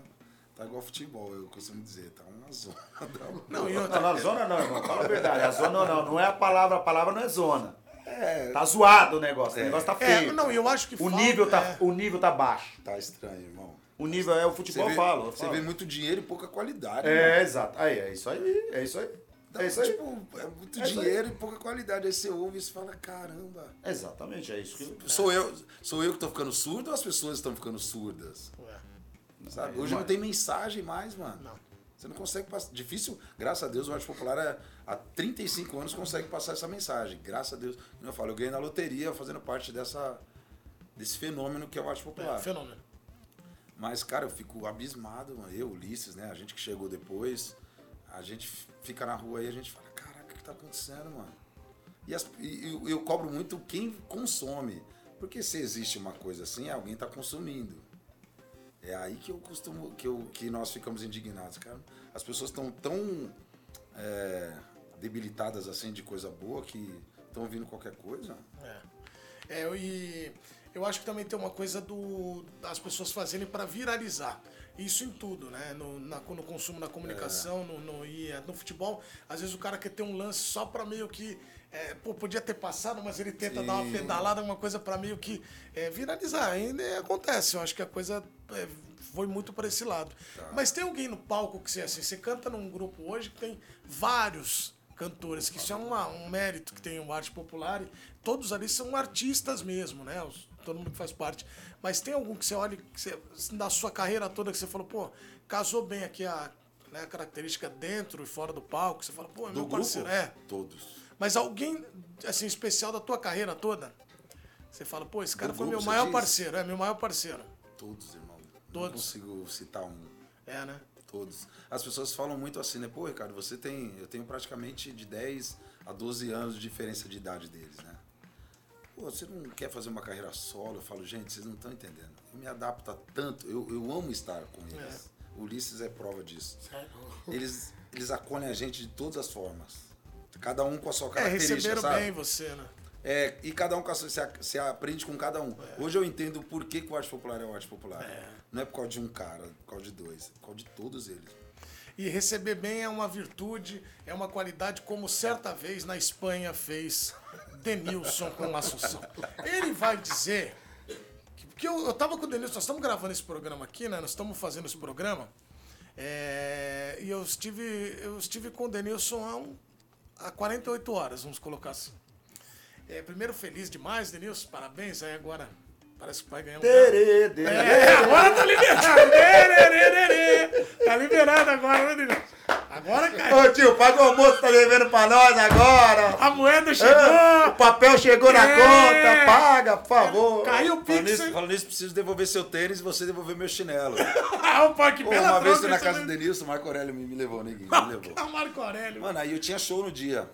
Speaker 3: Tá igual futebol, eu costumo dizer, tá uma zona.
Speaker 1: Não, e
Speaker 2: Não,
Speaker 1: outra.
Speaker 2: não, zona não, irmão. Fala a verdade. A zona não, não é a palavra, a palavra não é zona.
Speaker 3: É,
Speaker 2: Tá zoado o negócio, o negócio tá
Speaker 1: É,
Speaker 2: feio.
Speaker 1: não, eu acho que
Speaker 2: o
Speaker 1: falta-
Speaker 2: nível tá,
Speaker 1: é.
Speaker 2: o nível tá baixo.
Speaker 3: tá estranho, irmão.
Speaker 2: O nível é o futebol,
Speaker 3: vê,
Speaker 2: eu falo. eu
Speaker 3: você
Speaker 2: falo.
Speaker 3: vê muito dinheiro e pouca qualidade.
Speaker 2: É,
Speaker 3: irmão.
Speaker 2: exato. Aí, é isso aí, é isso aí.
Speaker 3: Dá,
Speaker 2: É aí.
Speaker 3: tipo, é muito
Speaker 2: É
Speaker 3: dinheiro e pouca qualidade. Aí você ouve e você fala, caramba.
Speaker 2: Exatamente, é isso que.
Speaker 3: Sou eu, sou eu que tô ficando surdo ou as pessoas estão ficando surdas?
Speaker 1: Ué.
Speaker 3: Sabe? Hoje não tem mensagem mais, mano.
Speaker 1: Não.
Speaker 3: Você não consegue passar. Difícil, graças a Deus, o Arte Popular é, há 35 anos consegue passar essa mensagem. Graças a Deus. Como eu falo, eu ganhei na loteria fazendo parte dessa, desse fenômeno que é o Arte Popular.
Speaker 1: É, fenômeno.
Speaker 3: Mas, cara, eu fico abismado, mano. eu, Ulisses, né? A gente que chegou depois, a gente fica na rua aí, a gente fala, caraca, o que tá acontecendo, mano? E, as- e eu, eu cobro muito quem consome. Porque se existe uma coisa assim, alguém tá consumindo. É aí que eu costumo, que, eu, que nós ficamos indignados, cara. As pessoas estão tão é, debilitadas assim de coisa boa que estão ouvindo qualquer coisa.
Speaker 1: É. É, eu- e eu acho que também tem uma coisa do das pessoas fazerem para viralizar. Isso em tudo, né? No, na- no consumo, na comunicação, no, no, e, é, no futebol. Às vezes o cara quer ter um lance só para meio que. é, pô, podia ter passado, mas ele tenta dar uma
Speaker 3: Sim.
Speaker 1: pedalada, uma coisa para meio que é, viralizar. Ainda acontece. Eu acho que a coisa é, foi muito para esse lado. Mas tem alguém no palco que você, assim, você canta num grupo hoje que tem vários cantores, que isso é uma- um mérito que tem o arte popular. E todos ali são artistas mesmo, né? Os- todo mundo que faz parte. Mas tem algum que você olha que você, na sua carreira toda que você falou, pô, casou bem aqui a, né, a característica dentro e fora do palco. Você fala, pô, é meu
Speaker 3: Do
Speaker 1: parceiro.
Speaker 3: grupo?
Speaker 1: É.
Speaker 3: Todos.
Speaker 1: Mas alguém, assim, especial da tua carreira toda? Você fala, pô, esse cara
Speaker 3: Do
Speaker 1: foi
Speaker 3: grupo,
Speaker 1: meu maior
Speaker 3: diz?
Speaker 1: parceiro. É, meu maior parceiro.
Speaker 3: Todos, irmão.
Speaker 1: Todos.
Speaker 3: Não consigo citar um.
Speaker 1: É, né?
Speaker 3: Todos. As pessoas falam muito assim, né? Pô, Ricardo, você tem. Eu tenho praticamente de 10 a 12 anos de diferença de idade deles, né? Pô, você não quer fazer uma carreira solo? Eu falo, gente, vocês não estão entendendo. Eu me adapto a tanto, eu, eu amo estar com eles. O Ulisses é prova disso. Eles, eles acolhem a gente de todas as formas. Cada um com a sua
Speaker 1: É,
Speaker 3: característica,
Speaker 1: receberam
Speaker 3: sabe?
Speaker 1: bem você, né?
Speaker 3: É, e cada um com a sua- você, você aprende com cada um. Hoje eu entendo por que, que o arte popular é o arte popular. Não é por causa de um cara, por causa de dois, é por causa de todos eles.
Speaker 1: E receber bem é uma virtude, é uma qualidade, como certa vez na Espanha fez Denilson com Assunção. Ele vai dizer. que- Porque eu, eu tava com o Denilson, nós estamos gravando esse programa aqui, né? Nós estamos fazendo esse programa. é, e eu estive, eu estive com o Denilson há, um, há 48 horas, vamos colocar assim. É, primeiro, feliz demais, Denilson, parabéns. Aí agora parece que vai ganhar um.
Speaker 2: Terê, terê.
Speaker 1: É, agora tá liberado. Tererê. Tá liberado agora, né, Denilson? Agora caiu.
Speaker 2: Ô tio, paga o almoço que tá devendo pra nós agora.
Speaker 1: A moeda
Speaker 2: Ah, o
Speaker 1: chegou.
Speaker 2: papel chegou na
Speaker 1: É.
Speaker 2: conta, paga, por favor.
Speaker 1: Caiu o
Speaker 3: Falando
Speaker 1: Pix.
Speaker 3: nisso, falando nisso, preciso devolver seu tênis e você devolver meu chinelo.
Speaker 1: Ah, o pai, que
Speaker 3: Pô,
Speaker 1: bela
Speaker 3: uma vez na casa do. Denilson, o Marco Aurélio me, me levou, neguinho, me levou.
Speaker 1: Ah, Marco Aurélio.
Speaker 3: Mano, aí eu tinha show no dia.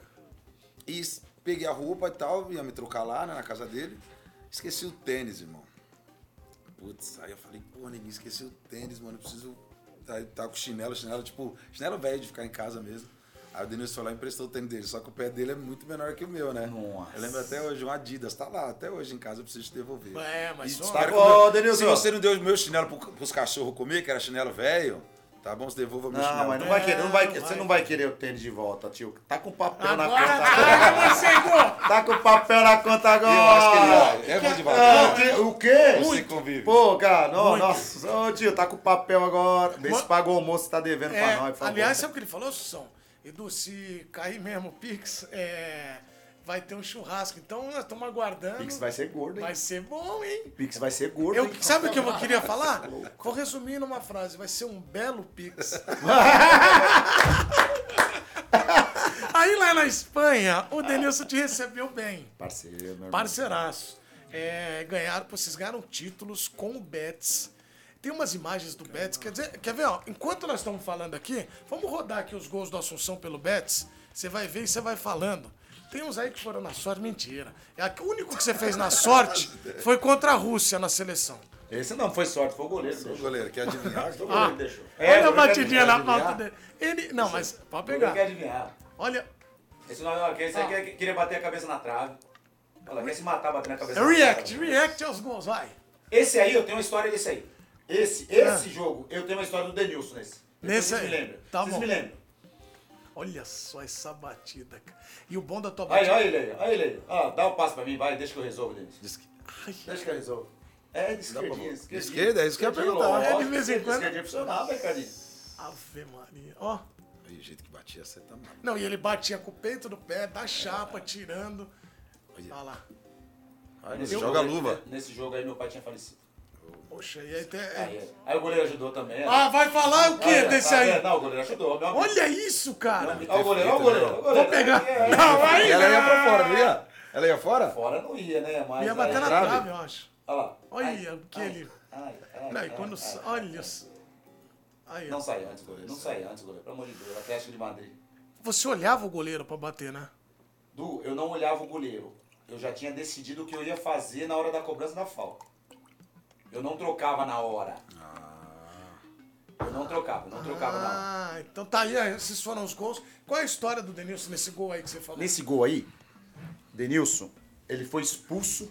Speaker 3: E peguei a roupa e tal, ia me trocar lá, né, na casa dele. Esqueci o tênis, irmão. Putz, aí eu falei, pô, neguinho, esqueci o tênis, mano, eu preciso... Tá, tá com chinelo, chinelo, tipo, chinelo velho de ficar em casa mesmo. Aí o Denilson foi lá e emprestou o tênis dele, só que o pé dele é muito menor que o meu, né?
Speaker 2: Nossa.
Speaker 3: Eu lembro até hoje, um Adidas, tá lá, até hoje em casa eu preciso te devolver.
Speaker 1: É, mas
Speaker 3: E
Speaker 1: só-
Speaker 3: que
Speaker 2: Ô,
Speaker 3: meu-
Speaker 2: Denilson.
Speaker 3: Se você não deu o meu chinelo pro, pros cachorros comer, que era chinelo velho, tá bom, você devolva o meu
Speaker 2: Não, mas não vai querer, não vai, você não vai querer o tênis de volta, tio. Tá com papel na
Speaker 1: Agora,
Speaker 2: conta
Speaker 1: agora
Speaker 2: agora.
Speaker 1: você chegou.
Speaker 2: Tá com papel na conta
Speaker 3: Eu acho que ele
Speaker 2: agora.
Speaker 3: vai. É bom de
Speaker 2: Ah,
Speaker 3: vaca.
Speaker 2: que- o quê?
Speaker 3: Você convive.
Speaker 2: Pô, cara, não,
Speaker 1: Muito.
Speaker 2: nossa, ô tio, tá com papel agora. Vê se paga o almoço que tá devendo
Speaker 1: É,
Speaker 2: pra nós, por favor.
Speaker 1: aliás, sabe o que ele falou, Sussão? Edu, se cair mesmo o Pix, é, vai ter um churrasco. Então nós estamos aguardando.
Speaker 2: Pix vai ser gordo, hein?
Speaker 1: Vai ser bom, hein?
Speaker 2: Pix vai ser gordo,
Speaker 1: Eu,
Speaker 2: hein?
Speaker 1: sabe o que eu queria falar? Vou resumir numa frase. Vai ser um belo Pix. Aí lá na Espanha, o Denilson te recebeu bem.
Speaker 2: Parceiro, meu irmão.
Speaker 1: Parceiraço. É, ganharam, vocês ganharam títulos com o Betis. Tem umas imagens do Betis, quer dizer, quer ver, ó, enquanto nós estamos falando aqui, vamos rodar aqui os gols do Assunção pelo Betis, você vai ver e você vai falando. Tem uns aí que foram na sorte, mentira. É, O único que você fez na sorte foi contra a Rússia na seleção.
Speaker 2: Esse não foi sorte, foi o goleiro.
Speaker 3: Ô,
Speaker 2: deixou.
Speaker 3: goleiro, quer adivinhar?
Speaker 2: O
Speaker 1: Ah,
Speaker 2: goleiro deixou.
Speaker 1: olha a
Speaker 2: o goleiro
Speaker 1: batidinha
Speaker 2: quer
Speaker 1: na pauta dele. Ele, não, mas pode pegar.
Speaker 4: adivinhar.
Speaker 1: Olha,
Speaker 4: Esse não é esse aí quer- queria bater a cabeça na trave. Ela quer se matar batendo a cabeça na
Speaker 1: react,
Speaker 4: trave.
Speaker 1: react aos gols, vai.
Speaker 4: Esse aí, eu tenho uma história desse aí.
Speaker 2: Esse, esse jogo, eu tenho uma história do Denilson nesse.
Speaker 1: Nesse
Speaker 2: vocês
Speaker 1: aí.
Speaker 2: me lembram.
Speaker 1: Tá
Speaker 2: vocês
Speaker 1: bom.
Speaker 2: me lembram.
Speaker 1: Olha só essa batida, cara. E o bom da tua
Speaker 4: Aí,
Speaker 1: batida.
Speaker 4: olha ele aí, olha ele aí. Ó, dá um passo pra mim, vai, deixa que eu resolvo, Denis.
Speaker 3: Diz que-
Speaker 1: Ai,
Speaker 4: Deixa que eu resolvo. É, de esquerdinha, esquerdinha.
Speaker 3: Esquerda, é isso que eu ia perguntar.
Speaker 1: É, de vez em quando.
Speaker 4: Esquerdinha funcionava, hein, Cadinho?
Speaker 1: Ave Maria. Ó,
Speaker 3: Aí, o jeito que batia, você tá maluco.
Speaker 1: Não, e ele batia com o peito do pé, da chapa, tirando.
Speaker 3: Olha.
Speaker 1: Olha lá.
Speaker 3: Aí,
Speaker 4: Nesse
Speaker 3: joga a
Speaker 4: aí-
Speaker 3: luva.
Speaker 4: Nesse jogo aí, meu pai tinha falecido.
Speaker 1: Poxa, e aí tem.
Speaker 4: Aí, aí o goleiro ajudou também.
Speaker 1: Ah, vai falar o quê
Speaker 4: é,
Speaker 1: desse
Speaker 4: tá
Speaker 1: aí?
Speaker 4: Não, o goleiro ajudou. Meu.
Speaker 1: Olha isso, cara.
Speaker 4: Olha o goleiro, olha o goleiro. o.
Speaker 1: Vou pegar.
Speaker 4: É, é,
Speaker 1: Não, aí
Speaker 3: E ela ia pra fora, não ia? Ela ia fora?
Speaker 4: Fora não ia, né? Mas
Speaker 1: Ia bater
Speaker 4: aí-
Speaker 1: na
Speaker 3: trave.
Speaker 1: trave, eu acho.
Speaker 4: Olha lá.
Speaker 1: Olha aquele.
Speaker 4: Ai, ai,
Speaker 1: Não,
Speaker 4: ai,
Speaker 1: quando.
Speaker 4: ai.
Speaker 1: sa- Olha. Aí.
Speaker 4: Não sai antes, goleiro. Não sai antes, goleiro. Pelo amor de Deus. Atlético de Madrid.
Speaker 1: Você olhava o goleiro pra bater, né?
Speaker 4: Du, eu não olhava o goleiro. Eu já tinha decidido o que eu ia fazer na hora da cobrança da falta. Eu não trocava na hora. Eu não trocava, não trocava na hora.
Speaker 1: Ah, então tá aí, esses foram os gols. Qual é a história do Denilson nesse gol aí que você falou?
Speaker 2: Nesse gol aí, Denilson, ele foi expulso,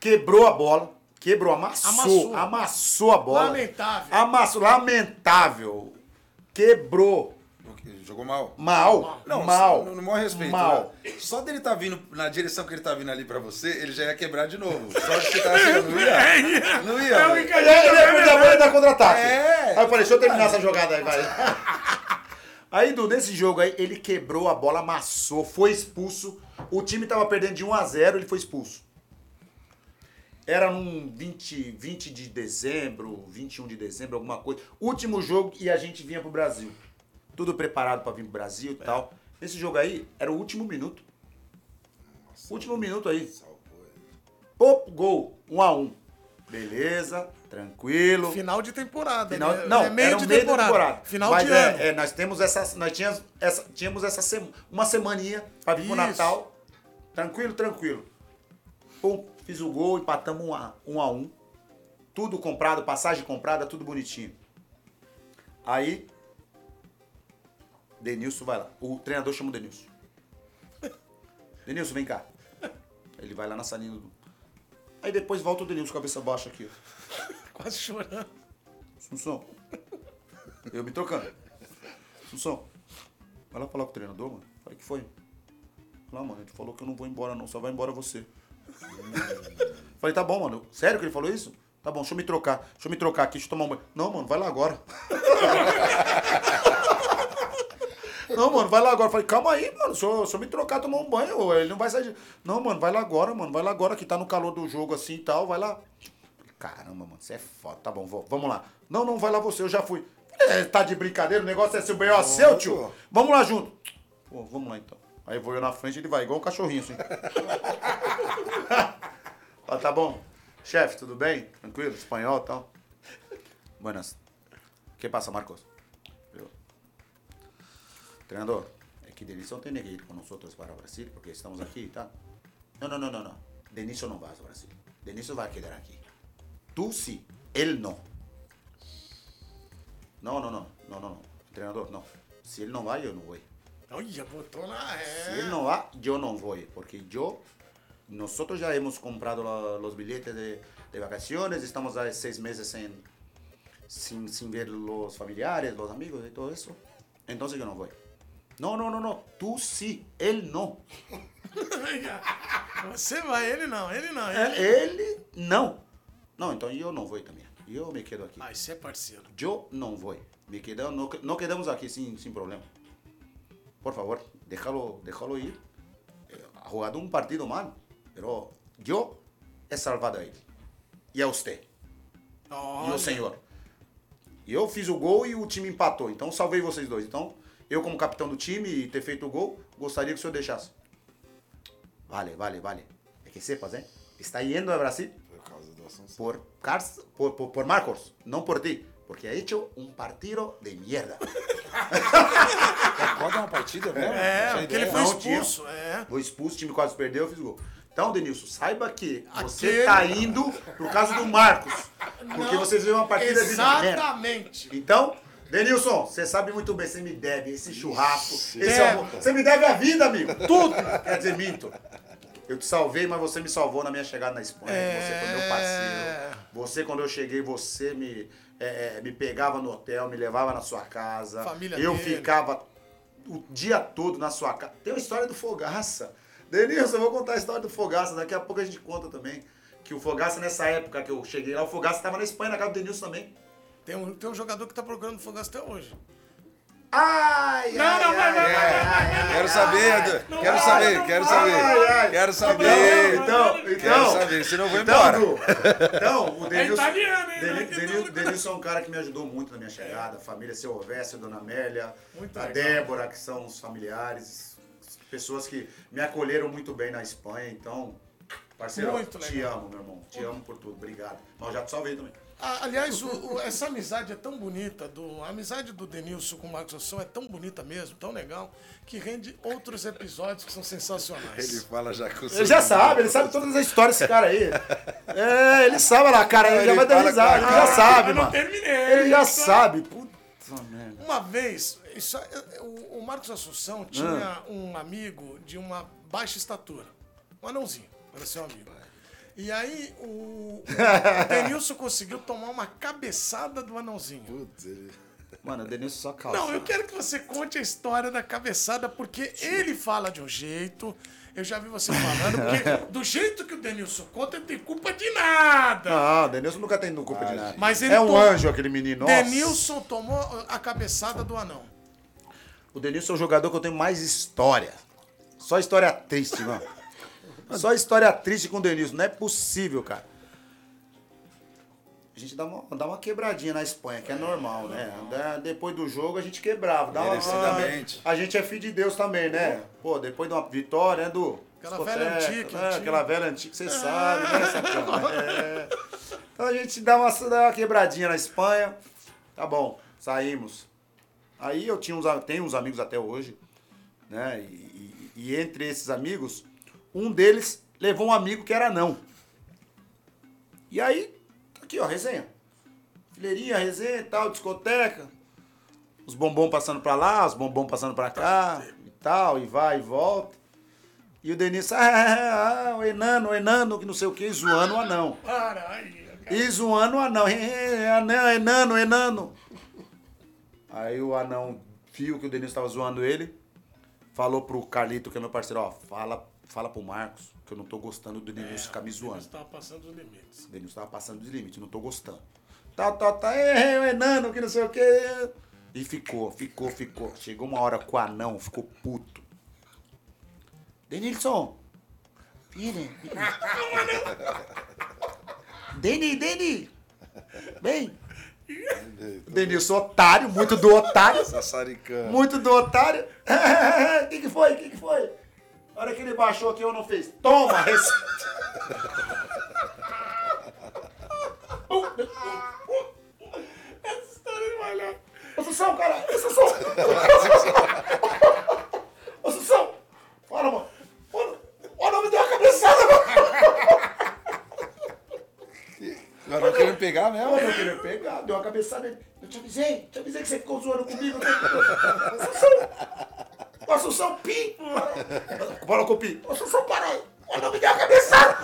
Speaker 2: quebrou a bola, quebrou, amassou,
Speaker 1: Amassou.
Speaker 2: amassou, a bola.
Speaker 1: Lamentável.
Speaker 2: Amassou, lamentável. Quebrou.
Speaker 3: Jogou mal.
Speaker 2: Mal,
Speaker 3: Não,
Speaker 2: mal.
Speaker 3: No, no maior respeito.
Speaker 2: Mal.
Speaker 3: né? Só dele tá vindo na direção que ele tá vindo ali pra você, ele já ia quebrar de novo. Só de você tá chegando, não ia? Não ia.
Speaker 1: É.
Speaker 2: Ele ia perder a bola e dar contra-ataque.
Speaker 3: É.
Speaker 2: Aí eu falei, deixa eu terminar essa jogada aí, vai. Aí, Du, nesse jogo aí, ele quebrou a bola, amassou, foi expulso. O time tava perdendo de 1 a 0 ele foi expulso. Era num 20, 20 de dezembro, 21 de dezembro, alguma coisa. Último jogo e a gente vinha pro Brasil. Tudo preparado pra vir pro Brasil e tal. Nesse jogo aí, era o último minuto. Último minuto aí.
Speaker 3: Salvou.
Speaker 2: Pô, gol, 1 a 1 Beleza, tranquilo.
Speaker 1: Final de temporada.
Speaker 2: Final-
Speaker 1: né?
Speaker 2: não,
Speaker 1: é meio
Speaker 2: um
Speaker 1: de
Speaker 2: meio
Speaker 1: temporada. Final
Speaker 2: Mas
Speaker 1: de
Speaker 2: é,
Speaker 1: ano.
Speaker 2: é, nós temos essa, nós tínhamos essa, tínhamos essa sema- uma semaninha pra vir pro. Natal. Tranquilo, tranquilo. Pum, fiz o gol, empatamos um a um. A um. Tudo comprado, passagem comprada, tudo bonitinho. Aí, Denilson vai lá. O treinador chama o Denilson. Denilson, vem cá. Ele vai lá na salinha do... Aí depois volta o Denilson, cabeça baixa aqui.
Speaker 1: Quase chorando.
Speaker 2: Assunção. Eu me trocando. Assunção. Vai lá falar com o treinador, mano. Falei, que foi? Lá, mano, ele falou que eu não vou embora, não. Só vai embora você. Falei, tá bom, mano. Sério que ele falou isso? Tá bom, deixa eu me trocar. Deixa eu me trocar aqui, deixa eu tomar um banho. Não, mano, vai lá agora. Não, mano, vai lá agora. Falei, calma aí, mano. Se eu, se eu me trocar, tomar um banho, ele não vai sair de... Não, mano, vai lá agora, mano. Vai lá agora, que tá no calor do jogo assim e tal. Vai lá. Caramba, mano, você é foda. Tá bom, vou, vamos lá. Não, não, vai lá você, eu já fui. É, tá de brincadeira, o negócio é seu B.O. seu, tio. Vamos lá junto. Pô, vamos lá então. Aí vou eu na frente, ele vai igual um cachorrinho assim. Ó, tá bom. Chefe, tudo bem? Tranquilo? Espanhol e tal? Buenas. Que passa, Marcos? É que Denilson tem que ir com nós para Brasil, porque estamos aqui, tá? Não, não, não, não, não. Denilson não vai ao Brasil. Denilson vai quedar aqui. Tú sí, él no. No, no, no, no, no, no. Entrenador, no. Si él no va, yo no voy.
Speaker 1: Olha, botou na
Speaker 2: Si él no va, yo no voy. Porque yo, nosotros ya hemos comprado la- los billetes de, de vacaciones, estamos hace seis meses en, sin, sin ver los familiares, los amigos y todo eso. Entonces yo no voy. No, no, no, no. Tú sí, él no.
Speaker 1: Você vai, ele não, ele não. Ele...
Speaker 2: É, Ele não. Não, então eu não vou também. Eu me quedo aqui.
Speaker 1: Ah, isso é parceiro.
Speaker 2: Yo no voy. Me quedamos, no, no quedamos aquí sin, sin problema. Por favor, déjalo, déjalo ir. Eh, Ha jugado un partido mal, pero yo he salvado a él. E a usted. E
Speaker 1: Olha.
Speaker 2: o senhor. E eu fiz o gol e o time empatou. Então salvei vocês dois. Então, eu como capitão do time e ter feito o gol, gostaria que o senhor deixasse. Vale, vale, vale. É que sepas, hein? Está indo a Brasil
Speaker 3: Por causa do Assunção.
Speaker 2: por, Cars, por, por, por Marcos, no por ti. Porque ha hecho un partido de mierda.
Speaker 3: Pode dar uma partida mesmo?
Speaker 1: É, porque ele foi
Speaker 2: Não,
Speaker 1: expulso. É.
Speaker 2: Foi expulso, o time quase perdeu, eu fiz gol. Então, Denilson, saiba que você
Speaker 1: Aquele-
Speaker 2: tá indo por causa do Marcos. Porque
Speaker 1: Não,
Speaker 2: você viu uma partida de merda.
Speaker 1: Exatamente.
Speaker 2: Então, Denilson, você sabe muito bem, você me deve esse churrasco. Esse
Speaker 1: Deve.
Speaker 2: almo- Você me deve a vida, amigo. Tudo. Quer dizer, minto. Eu te salvei, mas você me salvou na minha chegada na Espanha. Você foi meu
Speaker 1: É.
Speaker 2: parceiro. Você, quando eu cheguei, você me, é, é, me pegava no hotel, me levava na sua casa.
Speaker 1: Família
Speaker 2: eu
Speaker 1: dele.
Speaker 2: ficava o dia todo na sua casa. Tem uma história do Fogaça. Denilson, eu vou contar a história do Fogaça. Daqui a pouco a gente conta também. Que o Fogaça, nessa época que eu cheguei lá, o Fogaça estava na Espanha, na casa do Denilson também.
Speaker 1: Tem um, tem um jogador que tá procurando Fogaça até hoje.
Speaker 2: Ai,
Speaker 1: Não,
Speaker 2: ai,
Speaker 1: não, vai,
Speaker 2: ai,
Speaker 1: vai,
Speaker 2: ai,
Speaker 1: vai, vai,
Speaker 2: ai,
Speaker 1: vai,
Speaker 2: ai,
Speaker 3: Quero saber, Quero saber, quero saber. Quero saber.
Speaker 2: então,
Speaker 3: Quero
Speaker 2: então,
Speaker 3: saber, senão eu vou
Speaker 2: então,
Speaker 3: embora.
Speaker 2: Então, o
Speaker 1: É
Speaker 2: Denilson,
Speaker 1: é.
Speaker 2: Denilson é um cara que me ajudou muito na minha chegada, a família, seu Ovésio, Dona Amélia,
Speaker 1: Muito
Speaker 2: a
Speaker 1: legal.
Speaker 2: Débora, que são os familiares, pessoas que me acolheram muito bem na Espanha, então, parceiro,
Speaker 1: Muito
Speaker 2: te amo, meu irmão, te amo por tudo, obrigado. Mas eu já te salvei também.
Speaker 1: Ah, Aliás, o- o- essa amizade é tão bonita, do, a amizade do Denilson com o Marcos Assunção é tão bonita mesmo, tão legal, que rende outros episódios que são sensacionais.
Speaker 3: Ele fala já com o
Speaker 2: Ele já sabe, ele sabe todas as histórias desse cara aí. É, ele sabe lá, cara, ele,
Speaker 3: Ele
Speaker 2: já vai dar risada, ele já sabe,
Speaker 1: Eu não
Speaker 2: mano.
Speaker 1: terminei.
Speaker 2: Ele já
Speaker 1: Isso-
Speaker 2: sabe. Puta merda.
Speaker 1: Uma vez, isso, é- o, o Marcos Assunção tinha um amigo de uma baixa estatura. Um anãozinho, parecia um amigo. E aí o, o Denilson conseguiu tomar uma cabeçada do anãozinho.
Speaker 3: Putz, ele-
Speaker 2: Mano, o Denilson só calça.
Speaker 1: Não, eu quero que você conte a história da cabeçada, porque ele fala de um jeito. Eu já vi você falando, porque do jeito que o Denilson conta, ele tem culpa de nada.
Speaker 2: Não, o Denilson nunca tem culpa de nada.
Speaker 1: Mas ele
Speaker 2: é um
Speaker 1: tom-
Speaker 2: anjo aquele menino. Nossa.
Speaker 1: Denilson tomou a cabeçada do anão.
Speaker 2: O Denilson é o jogador que eu tenho mais história. Só história triste, mano. Só história triste com o Denilson. Não é possível, cara. A gente dá uma, dá uma quebradinha na Espanha, que é normal, né? Da- Depois do jogo a gente quebrava. Dá uma, a gente é filho de Deus também, né? Pô, depois de uma vitória, né, Du?
Speaker 1: Aquela
Speaker 2: Discoteca,
Speaker 1: velha antiga,
Speaker 2: é,
Speaker 1: antiga.
Speaker 2: Aquela velha antiga, você sabe, né, sacana? É. Então a gente dá uma, dá uma quebradinha na Espanha. Tá bom, saímos. Aí eu tinha uns, tenho uns amigos até hoje, né? E, e- e entre esses amigos, um deles levou um amigo que era não. E aí, tá aqui, ó, resenha. Fileirinha, resenha e tal, discoteca. Os bombom passando pra lá, os bombom passando pra cá e tal, e vai e volta. E o Denilson, ah, ah, ah, o enano, o enano, que não sei o que, zoando o anão. E zoando o anão. "É, Anão, enano, enano. Aí o anão viu que o Denilson tava zoando ele. Falou pro Carlito, que é meu parceiro, ó, fala, fala pro Marcos, que eu não tô gostando do Denilson ficar me zoando.
Speaker 1: Você tava passando os limites.
Speaker 2: O Denilson tava passando dos limites, não tô gostando. Tá, tá, tá, é, o enano, que não sei o quê. E ficou, ficou, ficou. Chegou uma hora que o anão ficou puto. Denilson. Vira, vira. Deni, Deni. Vem. Denilson, otário, muito do otário. Muito do otário. O que, que foi? O que, que foi? A hora que ele baixou aqui, eu não fez. Toma! rece-
Speaker 1: Essa história não vai lá.
Speaker 2: Ô, Sussão, cara! Ô, Sussão! Ô, Sussão! Fala, mano! Mano, o nome deu uma cabeçada, mano!
Speaker 3: Agora não querendo pegar mesmo?
Speaker 2: Eu queria pegar, deu uma cabeçada. Eu te avisei, te avisei que você ficou zoando comigo. Sussão! Assunção, pi! Fala com o pi. Assunção, para aí. O nome uma cabeçada.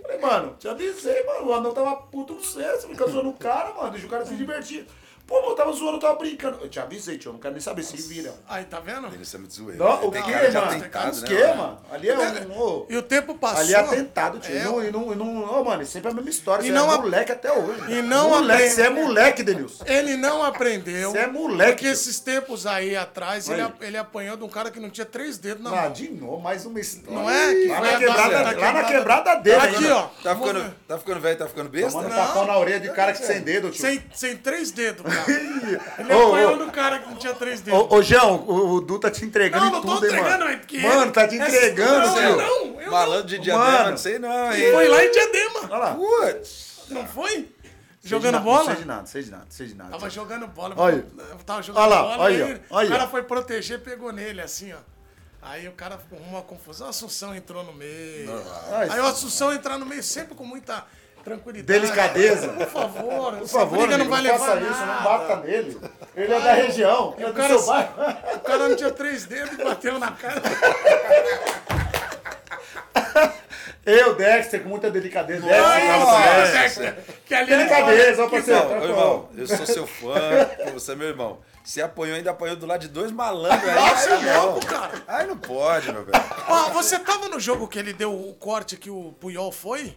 Speaker 2: Falei, mano, te avisei, mano. O anão tava puto com você. Você fica zoando o cara, mano. Deixa o cara se divertir. Tava zoando, eu tava brincando. Eu te avisei, tio. Eu não quero nem saber se vira.
Speaker 1: Aí, tá vendo?
Speaker 3: Ele é muito zoeiro.
Speaker 2: Não,
Speaker 3: Ele
Speaker 2: o que, mano? o
Speaker 3: né,
Speaker 2: que,
Speaker 3: mano?
Speaker 2: mano? Ali é um... ô,
Speaker 1: E o tempo passou.
Speaker 2: Ali é atentado, tio.
Speaker 1: É,
Speaker 2: E não, e não, e não, ô, mano, é sempre a mesma história.
Speaker 1: E
Speaker 2: Você
Speaker 1: não
Speaker 2: é
Speaker 1: a-
Speaker 2: moleque até hoje.
Speaker 1: E não
Speaker 2: moleque,
Speaker 1: aprende-
Speaker 2: Você é moleque, Denilson.
Speaker 1: Ele não aprendeu.
Speaker 2: Você é moleque,
Speaker 1: Porque esses tempos aí atrás, ele,
Speaker 2: Aí.
Speaker 1: ele apanhou de um cara que não tinha três dedos na
Speaker 2: Ah,
Speaker 1: mão.
Speaker 2: de novo, mais uma história.
Speaker 1: Não é? Que
Speaker 2: Lá na quebrada,
Speaker 1: da-
Speaker 2: lá
Speaker 1: da
Speaker 2: na quebrada dele.
Speaker 1: Aqui,
Speaker 2: ainda.
Speaker 1: ó.
Speaker 3: Tá ficando, tá ficando velho, tá ficando besta?
Speaker 2: Tomando tapão na orelha de cara que sem dedo, tio.
Speaker 1: Sem, sem três dedos, cara. Ele
Speaker 2: Ô,
Speaker 1: apanhou
Speaker 2: ô.
Speaker 1: do cara que não tinha três dedos.
Speaker 2: Ô, ô, João, o, o Du tá te entregando
Speaker 1: não,
Speaker 2: em
Speaker 1: não tô
Speaker 2: tudo, hein,
Speaker 1: entregando,
Speaker 2: mano.
Speaker 1: é porque...
Speaker 2: Mano, tá te
Speaker 1: Essa-
Speaker 2: entregando,
Speaker 1: não,
Speaker 2: tio.
Speaker 1: eu não, eu
Speaker 3: Malandro de diadema,
Speaker 2: Mano.
Speaker 3: não sei não,
Speaker 1: não.
Speaker 3: hein?
Speaker 1: Foi lá em Diadema.
Speaker 2: Olha lá.
Speaker 3: Putz.
Speaker 1: Não foi? Jogando
Speaker 2: nada,
Speaker 1: bola?
Speaker 2: Não sei de nada, sei de nada, sei de nada.
Speaker 1: Tava jogando bola.
Speaker 2: Olha.
Speaker 1: Eu Tava jogando
Speaker 2: Olha lá,
Speaker 1: bola.
Speaker 2: olha,
Speaker 1: aí
Speaker 2: olha.
Speaker 1: O cara foi proteger, pegou nele, assim, ó. Aí o cara arrumou uma confusão. A Assunção entrou no meio.
Speaker 2: Ai,
Speaker 1: Aí o Assunção entrar no meio sempre com muita tranquilidade.
Speaker 2: Delicadeza.
Speaker 1: Por favor.
Speaker 2: Por favor,
Speaker 1: briga
Speaker 2: amigo,
Speaker 1: não vai
Speaker 2: não
Speaker 1: levar
Speaker 2: faça
Speaker 1: nada.
Speaker 2: isso, não bata nele. Ele é da região, é
Speaker 1: o
Speaker 2: do
Speaker 1: cara-
Speaker 2: seu bairro.
Speaker 1: O cara não tinha três dedos e bateu na cara.
Speaker 2: Eu, Dexter, com muita delicadeza. Dexter,
Speaker 1: nossa,
Speaker 2: também.
Speaker 1: Dexter, Que ali é
Speaker 2: Delicadeza, ó,
Speaker 3: Não,
Speaker 2: parceiro.
Speaker 3: ô,
Speaker 2: tá
Speaker 3: irmão, eu sou seu fã, você é meu irmão. Você apanhou, ainda apanhou do lado de dois malandros aí.
Speaker 1: Nossa,
Speaker 3: aí
Speaker 1: é
Speaker 3: não.
Speaker 1: louco, cara.
Speaker 3: Aí não pode, meu velho.
Speaker 1: Ó, você tava no jogo que ele deu o corte que o Puyol foi?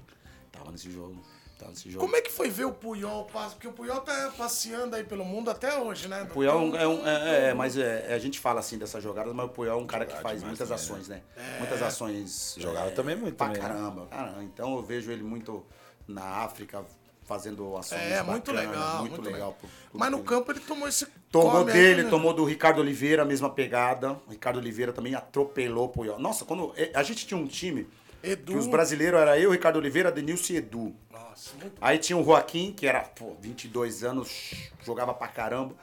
Speaker 2: Tava nesse jogo. Tá nesse jogo.
Speaker 1: Como é que foi ver o Puyol? Porque o Puyol tá passeando aí pelo mundo até hoje, né?
Speaker 2: O Puyol é um- é, um, é, é, mas é, a gente fala assim dessas jogadas, mas o Puyol é um cara que faz
Speaker 3: demais
Speaker 2: muitas
Speaker 3: também,
Speaker 2: ações, né? Muitas ações.
Speaker 3: Jogava
Speaker 2: é,
Speaker 3: também muito
Speaker 2: Pra
Speaker 3: também, né?
Speaker 2: caramba, caramba. Então eu vejo ele muito na África fazendo ações
Speaker 1: É, muito
Speaker 2: bacanas,
Speaker 1: legal.
Speaker 2: muito, legal. pro- pro
Speaker 1: Mas no campo ele tomou esse.
Speaker 2: Tomou dele,
Speaker 1: né?
Speaker 2: tomou do Ricardo Oliveira, a mesma pegada. O Ricardo Oliveira também atropelou o Puyol. Nossa, quando eh, a gente tinha um time
Speaker 1: Edu.
Speaker 2: que os brasileiros era eu, Ricardo Oliveira, Denilson e Edu.
Speaker 1: Nossa, muito.
Speaker 2: Aí tinha o Joaquim, que era pô, 22 anos, jogava pra caramba.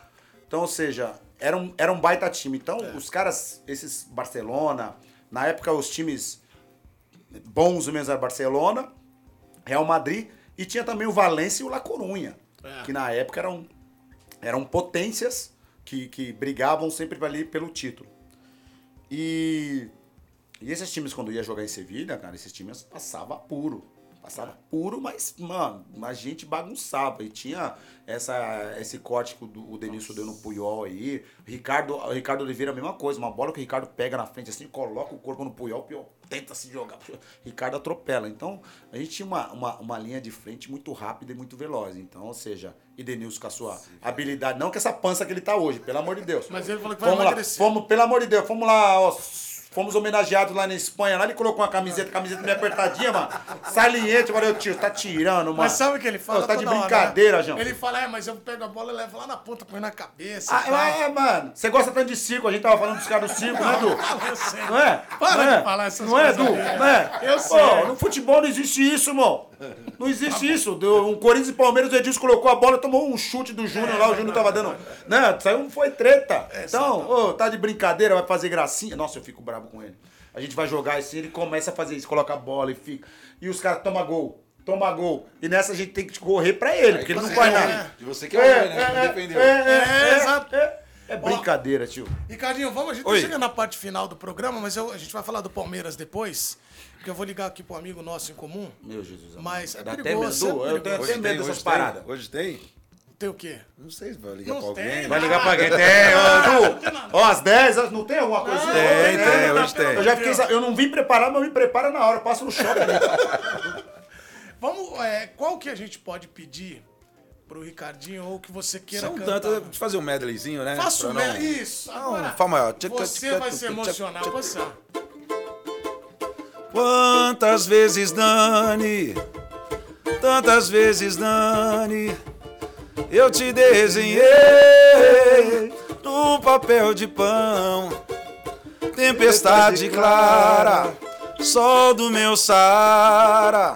Speaker 2: Então, ou seja, era um, era um baita time. Então,
Speaker 1: É.
Speaker 2: os caras, esses Barcelona, na época os times bons mesmo era Barcelona, Real Madrid, e tinha também o Valência e o La Corunha,
Speaker 1: É.
Speaker 2: que na época eram, eram potências que, que brigavam sempre ali pelo título. E, e esses times, quando ia jogar em Sevilha, cara, esses times passavam puro. Passava puro, mas, mano, a gente bagunçava. E tinha essa, esse corte que o, o Denilson deu no Puyol aí. O Ricardo, o Ricardo Oliveira, a mesma coisa. Uma bola que o Ricardo pega na frente assim, coloca o corpo no Puyol, o Puyol tenta se jogar. O Ricardo atropela. Então, a gente tinha uma, uma, uma linha de frente muito rápida e muito veloz. Então, ou seja, e Denilson com a sua habilidade. Não com essa pança que ele tá hoje, pelo amor de Deus.
Speaker 1: Mas ele falou que vai
Speaker 2: Vamos lá, fomos, pelo amor de Deus, fomos lá, ó. Fomos homenageados lá na Espanha. Lá ele colocou uma camiseta, camiseta meio apertadinha, mano. Saliente. Eu falei, tio, tá tirando, mano.
Speaker 1: Mas sabe o que ele fala?
Speaker 2: Ô, tá de
Speaker 1: hora,
Speaker 2: brincadeira,
Speaker 1: né?
Speaker 2: João.
Speaker 1: Ele fala, é, mas eu pego a bola e levo lá na ponta, põe na cabeça.
Speaker 2: Ah, é, mano. Você gosta tanto de circo, a gente tava falando dos caras do circo, né, Du?
Speaker 1: Ah.
Speaker 2: Não é?
Speaker 1: Para
Speaker 2: não
Speaker 1: de
Speaker 2: é?
Speaker 1: falar essas
Speaker 2: Não é,
Speaker 1: coisas
Speaker 2: Du?
Speaker 1: aí.
Speaker 2: Não é?
Speaker 1: Eu
Speaker 2: Pô,
Speaker 1: sei.
Speaker 2: no futebol não existe isso, irmão. Não existe isso. Deu Um Corinthians e Palmeiras, o Edilson colocou a bola, tomou um chute do Júnior lá, o Júnior tava dando. Né? Saiu, foi treta. Então, ô, tá de brincadeira, vai fazer gracinha. Nossa, eu fico bravo com ele. A gente vai jogar assim, ele começa a fazer isso, coloca a bola e fica. E os caras tomam gol. Toma gol. E nessa a gente tem que correr pra ele, porque ele não
Speaker 3: você
Speaker 2: faz nada.
Speaker 3: ouvir. E você quer ouvir, né? Não defendeu.
Speaker 2: É, é,
Speaker 1: É,
Speaker 2: é,
Speaker 1: exato.
Speaker 2: é. É brincadeira, tio.
Speaker 1: Ricardinho, vamos, a gente
Speaker 3: Oi.
Speaker 1: tá chegando na parte final do programa, mas eu- a gente vai falar do Palmeiras depois, porque eu vou ligar aqui pro amigo nosso em comum.
Speaker 2: Meu Jesus.
Speaker 1: Mas é
Speaker 2: Dá até
Speaker 1: perigoso,
Speaker 2: medo.
Speaker 1: é
Speaker 2: Eu tenho até medo dessas
Speaker 3: hoje
Speaker 2: paradas.
Speaker 3: Tem, hoje tem?
Speaker 1: Tem o quê?
Speaker 3: Não sei se vai ligar
Speaker 1: Não
Speaker 3: pra
Speaker 1: tem,
Speaker 3: alguém.
Speaker 2: Vai ligar pra alguém? Tem, Du. Ó, às 10, não tem alguma coisinha?
Speaker 3: Tem,
Speaker 2: Tem,
Speaker 3: tem,
Speaker 2: né?
Speaker 3: hoje tem.
Speaker 2: Eu já fiquei, eu não vim preparado, mas eu me preparo na hora. Eu passo no shopping.
Speaker 1: Vamos, é, qual que a gente pode pedir pro Ricardinho ou que você queira
Speaker 3: São
Speaker 1: cantar?
Speaker 3: tantas. Deixa eu fazer um medleyzinho, né?
Speaker 1: Faça o
Speaker 3: Pra não-
Speaker 1: me- Isso, agora.
Speaker 3: Fala maior.
Speaker 1: Você vai se emocionar, você.
Speaker 3: Quantas vezes, Dani, tantas vezes, Dani, eu te desenhei no papel de pão, tempestade clara, sol do meu Sara,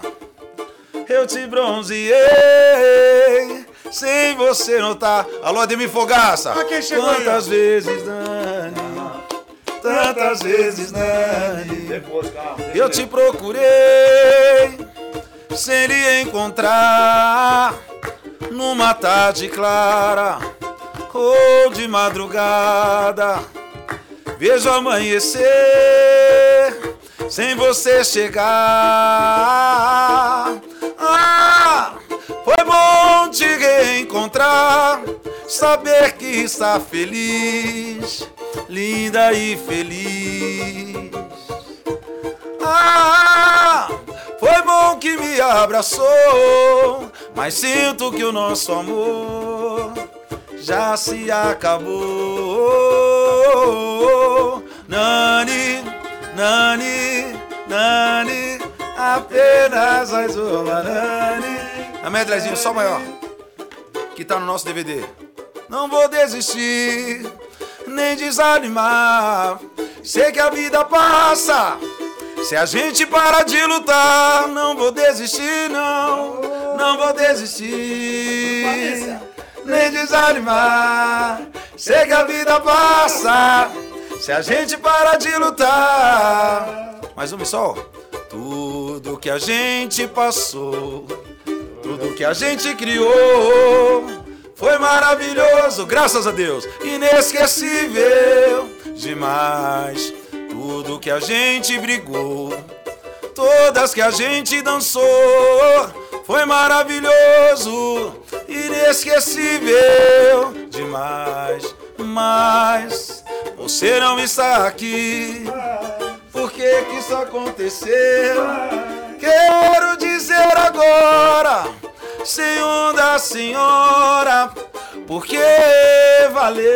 Speaker 3: eu te bronzeei, sem você notar. Alô, Ademir Fogaça,
Speaker 1: Ah, quem chegou aí, ó?
Speaker 3: quantas vezes, Dani, tantas vezes.
Speaker 2: Depois, calma.
Speaker 3: Eu te procurei sem lhe encontrar numa tarde clara ou de madrugada. Vejo amanhecer sem você chegar. Ah, foi te reencontrar, saber que está feliz, linda e feliz. Ah, foi bom que me abraçou, mas sinto que o nosso amor já se acabou. Nani, Nani, Nani, apenas mais uma Nani. A medlezinho só maior, que tá no nosso DVD. Não vou desistir, nem desanimar. Sei que a vida passa. Se a gente para de lutar, não vou desistir, não. Não vou desistir, nem desanimar. Sei que a vida passa. Se a gente para de lutar. Mais um só. Tudo que a gente passou, tudo que a gente criou. Foi maravilhoso, graças a Deus, inesquecível demais. Tudo que a gente brigou, todas que a gente dançou, foi maravilhoso, inesquecível demais. Mas você não está aqui, por que que isso aconteceu? Quero dizer agora sem onda, senhora, porque valeu,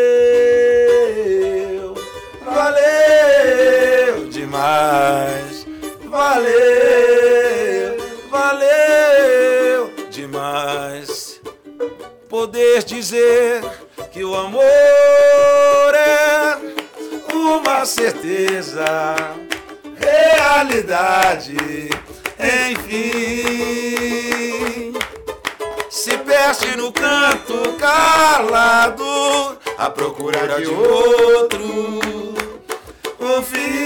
Speaker 3: valeu demais, valeu, valeu demais. Poder dizer que o amor é uma certeza, realidade, enfim. Se perde no canto calado, à procura de outro, o fim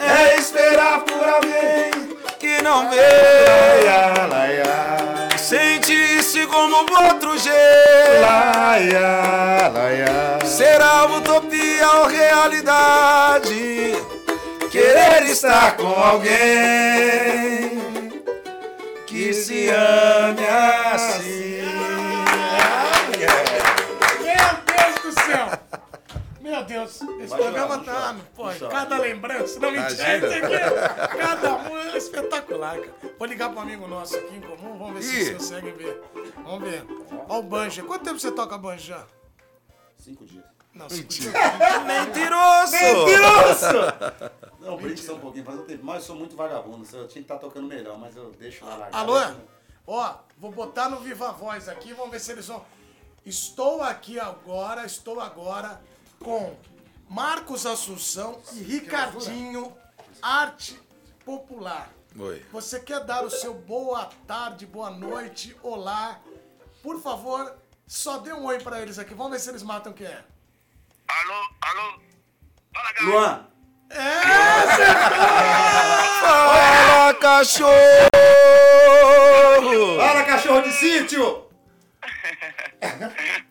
Speaker 3: é esperar por alguém que não veia. Sentir-se como outro jeito. Será utopia ou realidade? Querer estar com alguém que se ame assim.
Speaker 1: Meu Deus do céu! Meu Deus, esse
Speaker 2: Vai
Speaker 1: programa
Speaker 2: chorar,
Speaker 1: tá. Pô, cada lembrança, não mentira, isso aqui, cada um é espetacular, cara. Vou ligar pro amigo nosso aqui em comum, vamos ver se vocês conseguem ver. Vamos ver. Ó o Banja. Quanto tempo você toca Banja?
Speaker 2: Cinco dias.
Speaker 1: Não, cinco dias.
Speaker 3: Mentiroso!
Speaker 2: Não, brinque só um pouquinho, faz um tempo. Mas eu sou muito vagabundo. Eu tinha que estar tocando melhor, mas eu deixo lá largar.
Speaker 1: Alô? Ó, vou botar no Viva Voz aqui, vamos ver se eles vão. Estou aqui agora, estou agora com Marcos Assunção e Ricardinho, Arte Popular.
Speaker 3: Oi.
Speaker 1: Você quer dar o seu boa tarde, boa noite, olá? Por favor, só dê um oi pra eles aqui. Vamos ver se eles matam quem é.
Speaker 5: Alô, alô. Fala, galera.
Speaker 2: Luan,
Speaker 3: Fala, cachorro!
Speaker 2: fala cachorro de sítio!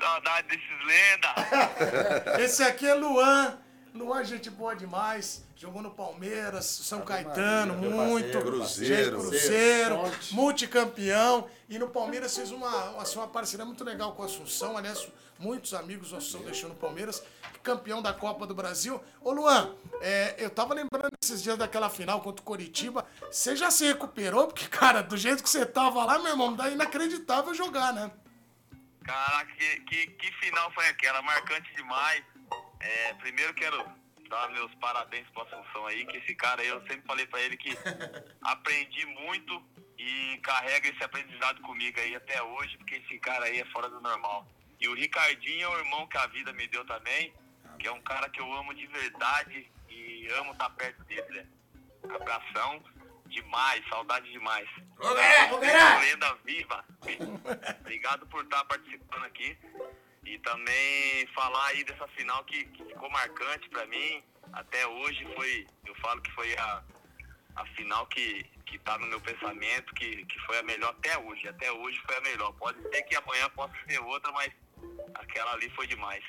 Speaker 5: Saudade desses lendas.
Speaker 1: Esse aqui é Luan. Luan, gente boa demais. Jogou no Palmeiras, São Caetano,
Speaker 2: meu
Speaker 1: muito.
Speaker 3: Cruzeiro.
Speaker 1: Cruzeiro,
Speaker 2: Fonte.
Speaker 1: multicampeão. E no Palmeiras fez uma, uma, assim, uma parceria muito legal com a Assunção. Aliás, muitos amigos o Assunção deixou no Palmeiras. Campeão da Copa do Brasil. Ô, Luan, é, eu tava lembrando esses dias daquela final contra o Coritiba. Você já se recuperou? Porque, cara, do jeito que você tava lá, meu irmão, dá inacreditável jogar, né?
Speaker 5: Caraca, que, que, que final foi aquela? Marcante demais. É, primeiro quero dar meus parabéns pro Assunção aí, que esse cara aí, eu sempre falei pra ele que aprendi muito e carrega esse aprendizado comigo aí até hoje, porque esse cara aí é fora do normal. E o Ricardinho é o irmão que a vida me deu também, que é um cara que eu amo de verdade e amo estar perto dele, né? Abração demais, saudade demais. Lenda viva. Obrigado por estar participando aqui. E também falar aí dessa final que, que ficou marcante pra mim. Até hoje foi, eu falo que foi a, a final que, que tá no meu pensamento, que, que foi a melhor até hoje. Até hoje foi a melhor. Pode ser que amanhã possa ser outra, mas aquela ali foi demais.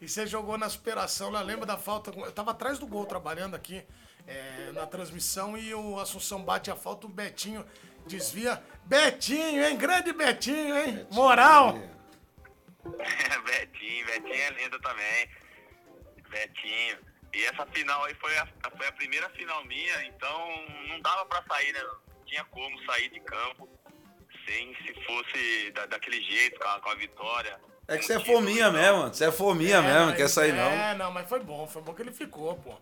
Speaker 1: E você jogou na superação, lá lembra da falta? Eu tava atrás do gol trabalhando aqui é, na transmissão e o Assunção bate a falta, o Betinho desvia. Betinho, hein? Grande Betinho, hein? Moral!
Speaker 5: Betinho, Betinho é lenda também. Betinho. E essa final aí foi a, foi a primeira final minha, então não dava pra sair, né? Não tinha como sair de campo sem se fosse da- daquele jeito, com a, com a vitória.
Speaker 3: É que você é fominha mesmo, você é fominha mesmo, não quer sair não.
Speaker 1: É, não, mas foi bom, foi bom que ele ficou, pô.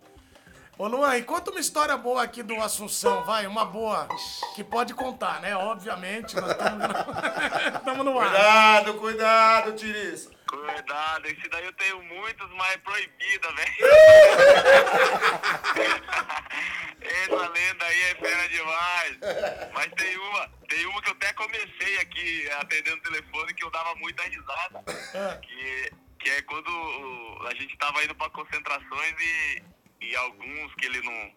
Speaker 1: Ô Luan, e conta uma história boa aqui do Assunção, vai, uma boa, que pode contar, né? Obviamente, nós estamos no ar.
Speaker 2: Cuidado, cuidado, Tiriça.
Speaker 5: Cuidado, esse daí eu tenho muitos, mas é proibida, velho. Essa lenda aí é fera demais. Mas tem uma, tem uma que eu até comecei aqui atendendo o telefone que eu dava muita risada. Que, que é quando a gente tava indo pra concentrações e, e alguns que ele não,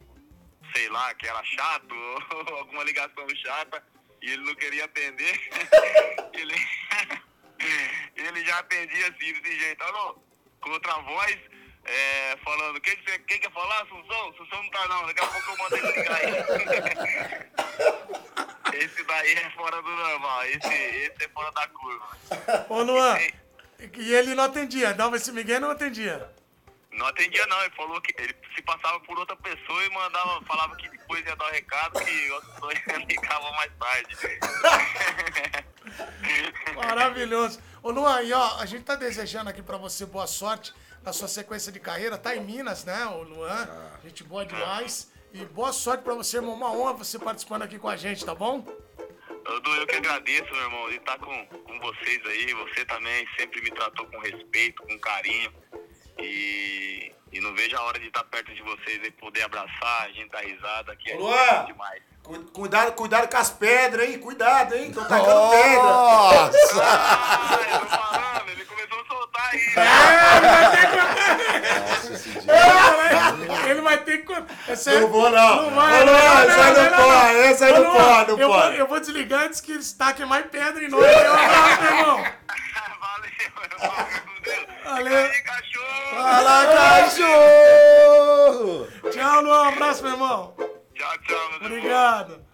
Speaker 5: sei lá, que era chato, ou alguma ligação chata, e ele não queria atender, ele, ele já atendia assim, desse jeito, alô, com outra voz, é, falando, quem, que quem quer falar, Assunção? Assunção não tá não, daqui a pouco eu mando ele ligar aí. esse daí é fora do normal, esse, esse é fora da curva.
Speaker 1: Ô Luan, e ele não atendia, dava esse Miguel e não atendia.
Speaker 5: Não atendia não, ele falou que ele se passava por outra pessoa e mandava, falava que depois ia dar o recado que outra pessoa ligava mais tarde.
Speaker 1: Maravilhoso. Ô Luan, e ó, a gente tá desejando aqui pra você boa sorte na sua sequência de carreira. Tá em Minas, né, o Luan? Gente boa demais. E boa sorte pra você, irmão. Uma honra você participando aqui com a gente, tá bom?
Speaker 5: Dudu, eu que agradeço, meu irmão, de estar com, com vocês aí. Você também sempre me tratou com respeito, com carinho. E, e não vejo a hora de estar perto de vocês e poder abraçar, a gente dar risada, que é
Speaker 3: Luan!
Speaker 5: demais.
Speaker 3: Cu- Cuidado, cuidado com as pedras, hein? Cuidado, hein? Tô tacando pedra.
Speaker 5: Ah, eu tô falando, ele começou a soltar aí.
Speaker 1: Ele vai ter que. Esse é-
Speaker 3: Não vou, não.
Speaker 1: Não vai, não, não, não,
Speaker 3: não
Speaker 1: não,
Speaker 3: pode,
Speaker 1: não.
Speaker 3: essa aí não pode, não
Speaker 1: eu vou-
Speaker 3: pode.
Speaker 1: Eu vou desligar antes que eles taquem mais pedra em nós. Um abraço, meu irmão.
Speaker 5: Valeu.
Speaker 3: Fala, cachorro!
Speaker 1: Tchau, Luan. Um abraço, meu irmão.
Speaker 5: Tchau, tchau, meu.
Speaker 1: Obrigado.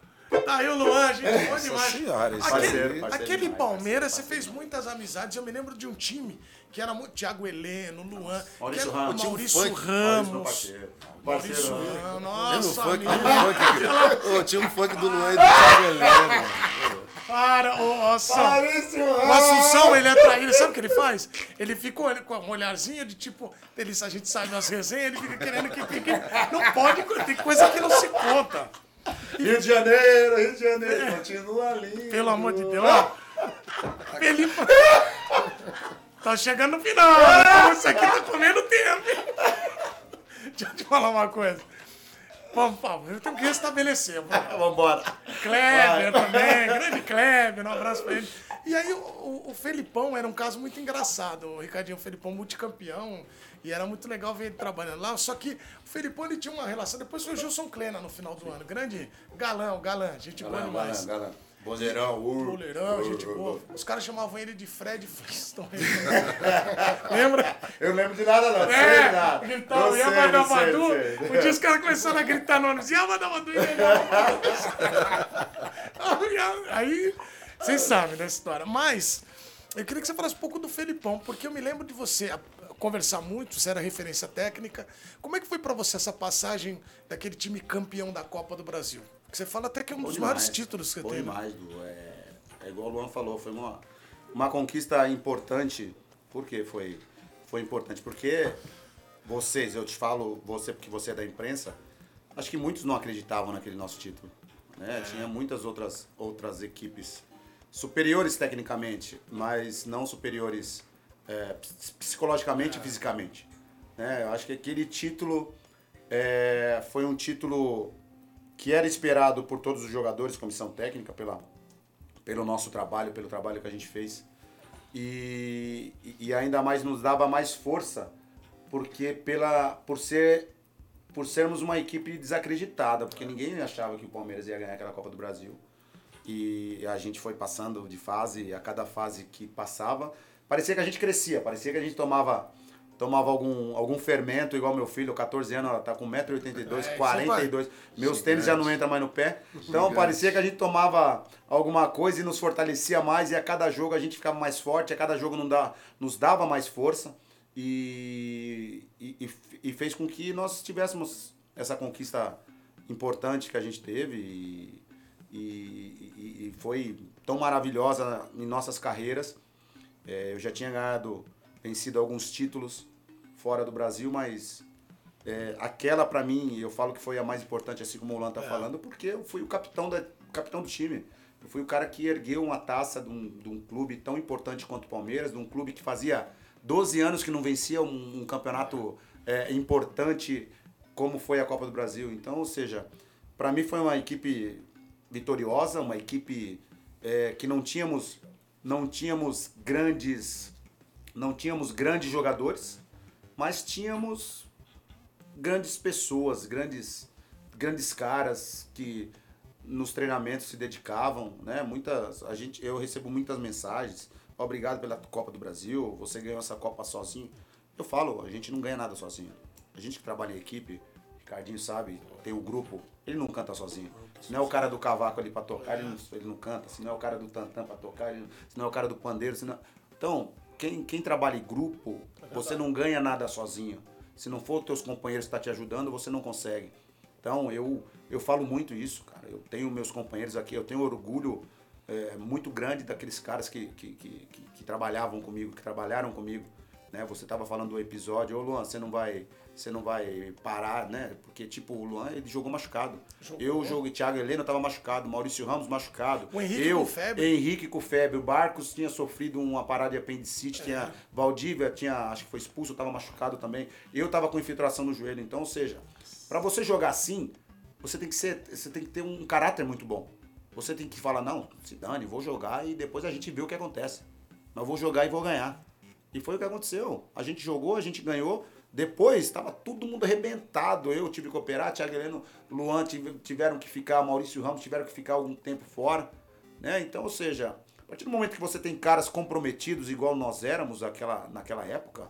Speaker 1: Tá aí o Luan, gente. Bom demais.
Speaker 3: senhora,
Speaker 1: aquele
Speaker 2: parceiro, parceiro
Speaker 1: aquele
Speaker 2: demais,
Speaker 1: Palmeiras, você fez muitas amizades. Eu me lembro de um time que era muito. Thiago Heleno, Luan.
Speaker 2: Maurício Ramos.
Speaker 1: Maurício. Ramos. Maurício. Ramos.
Speaker 3: Um
Speaker 1: Nossa, amigo.
Speaker 3: tinha um funk, Ô, tinha um funk do Luan e do Thiago Heleno.
Speaker 1: Para, ô.
Speaker 3: Maurício
Speaker 1: O Assunção, ele é traído. Sabe o que ele faz? Ele fica olhando com um olharzinho de tipo, ele, a gente sabe nas resenhas, ele fica querendo que fique. Não pode, tem coisa que não se conta.
Speaker 3: Rio de Janeiro, Rio de Janeiro, continua lindo.
Speaker 1: Pelo amor de Deus. Ó, Felipe. Tá chegando no final. né? Isso aqui tá comendo tempo. Deixa eu te falar uma coisa. Vamos, Paulo, eu tenho que restabelecer. vamos.
Speaker 2: Vambora.
Speaker 1: Kleber também, grande Kleber, um abraço pra ele. E aí o, o, Felipão era um caso muito engraçado, o Ricardinho Felipão multicampeão, e era muito legal ver ele trabalhando lá, só que o Felipão ele tinha uma relação, depois foi o Gilson Klena no final do ano, grande galão, galã, gente boa demais.
Speaker 3: galera. Bozeirão, uh.
Speaker 1: Boleirão, gente boa. Os caras chamavam ele de Fred Flintstone. Lembra?
Speaker 3: Eu lembro de nada, não.
Speaker 1: É,
Speaker 3: nada.
Speaker 1: gritava,
Speaker 3: Não
Speaker 1: e a
Speaker 3: sei,
Speaker 1: Badabadu.
Speaker 3: não sei, sei.
Speaker 1: Um dia os caras começaram a gritar no ônibus, a Badabadu, e ele- Aí, vocês sabem dessa história. Mas, eu queria que você falasse um pouco do Felipão, porque eu me lembro de você conversar muito, você era referência técnica. Como é que foi pra você essa passagem daquele time campeão da Copa do Brasil? Que você fala até que é um dos maiores títulos que você
Speaker 2: Bom
Speaker 1: teve.
Speaker 2: demais, Du. É, é igual o Luan falou, foi uma, uma conquista importante. Por que foi, foi importante? Porque vocês, eu te falo, você porque você é da imprensa, acho que muitos não acreditavam naquele nosso título. Né? Tinha muitas outras, outras equipes superiores tecnicamente, mas não superiores é, ps- psicologicamente e fisicamente. né? Eu acho que aquele título é, foi um título que era esperado por todos os jogadores, comissão técnica, pela, pelo nosso trabalho, pelo trabalho que a gente fez. E, e- ainda mais nos dava mais força, porque pela, por, ser, por sermos uma equipe desacreditada, porque ninguém achava que o Palmeiras ia ganhar aquela Copa do Brasil. E a gente foi passando de fase, a cada fase que passava, parecia que a gente crescia, parecia que a gente tomava tomava algum, algum fermento, igual meu filho, 14 anos, ela tá com 1,82m,
Speaker 1: É,
Speaker 2: 42 Meus tênis já não entram mais no pé. Então parecia que a gente tomava alguma coisa e nos fortalecia mais, e a cada jogo a gente ficava mais forte, a cada jogo não dá, nos dava mais força. E, e, e- fez com que nós tivéssemos essa conquista importante que a gente teve. E, e- e- e foi tão maravilhosa em nossas carreiras. É, eu já tinha ganhado, vencido alguns títulos fora do Brasil, mas é, aquela pra mim, eu falo que foi a mais importante, assim como o Lan tá falando, porque eu fui o capitão, da, capitão do time. Eu fui o cara que ergueu uma taça de um, de um clube tão importante quanto o Palmeiras, de um clube que fazia 12 anos que não vencia um, um campeonato é, importante como foi a Copa do Brasil. Então, ou seja, para mim foi uma equipe vitoriosa, uma equipe é, que não tínhamos não tínhamos grandes não tínhamos grandes jogadores, mas tínhamos grandes pessoas, grandes grandes caras que nos treinamentos se dedicavam, né? Muitas a gente eu recebo muitas mensagens, obrigado pela Copa do Brasil, você ganhou essa Copa sozinho. Eu falo, a gente não ganha nada sozinho. A gente que trabalha em equipe, Ricardinho sabe, tem o grupo, ele não canta sozinho. Se não é o cara do cavaco ali pra tocar, ele não, ele não canta. Se não é o cara do tantã pra tocar, ele não, se não é o cara do pandeiro, se não... Então, quem, quem trabalha em grupo, você não ganha nada sozinho. Se não for os teus companheiros que estão tá te ajudando, você não consegue. Então, eu, eu falo muito isso, cara. Eu tenho meus companheiros aqui, eu tenho orgulho é, muito grande daqueles caras que, que, que, que, que trabalhavam comigo, que trabalharam comigo. Né? Você estava falando do episódio, ô Luan, você não vai você não vai parar, né? Porque, tipo, o Luan, ele jogou machucado. Jogou. Eu joguei, Thiago Helena tava machucado, Maurício Ramos machucado.
Speaker 1: O Henrique
Speaker 2: eu,
Speaker 1: com febre.
Speaker 2: Henrique com febre. O Barcos tinha sofrido uma parada de apendicite, é. tinha Valdívia, tinha, acho que foi expulso, tava machucado também. Eu tava com infiltração no joelho. Então, ou seja, para você jogar assim, você tem que ser, você tem que ter um caráter muito bom. Você tem que falar, não, se dane, vou jogar e depois a gente vê o que acontece. Mas vou jogar e vou ganhar. E foi o que aconteceu. A gente jogou, a gente ganhou. Depois estava todo mundo arrebentado. Eu tive que operar, Thiago Heleno, Luan tiveram que ficar, Maurício Ramos tiveram que ficar algum tempo fora. Né? Então, ou seja, a partir do momento que você tem caras comprometidos, igual nós éramos aquela, naquela época,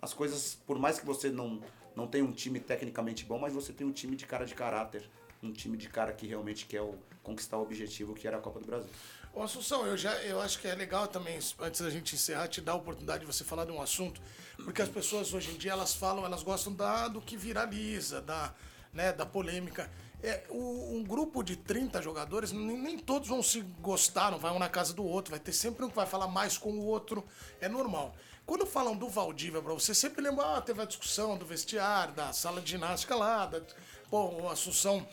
Speaker 2: as coisas, por mais que você não, não tenha um time tecnicamente bom, mas você tem um time de cara de caráter, um time de cara que realmente quer o, conquistar o objetivo que era a Copa do Brasil.
Speaker 1: Ô, Assunção, eu, já, eu acho que é legal também, antes da gente encerrar, te dar a oportunidade de você falar de um assunto, porque as pessoas hoje em dia, elas falam, elas gostam da, do que viraliza, da, né, da polêmica. É, o, um grupo de 30 jogadores, nem, nem, todos vão se gostar, não vai um na casa do outro, vai ter sempre um que vai falar mais com o outro, é normal. Quando falam do Valdívia pra você, sempre lembra, ah, teve a discussão do vestiário, da sala de ginástica lá, da, pô, o Assunção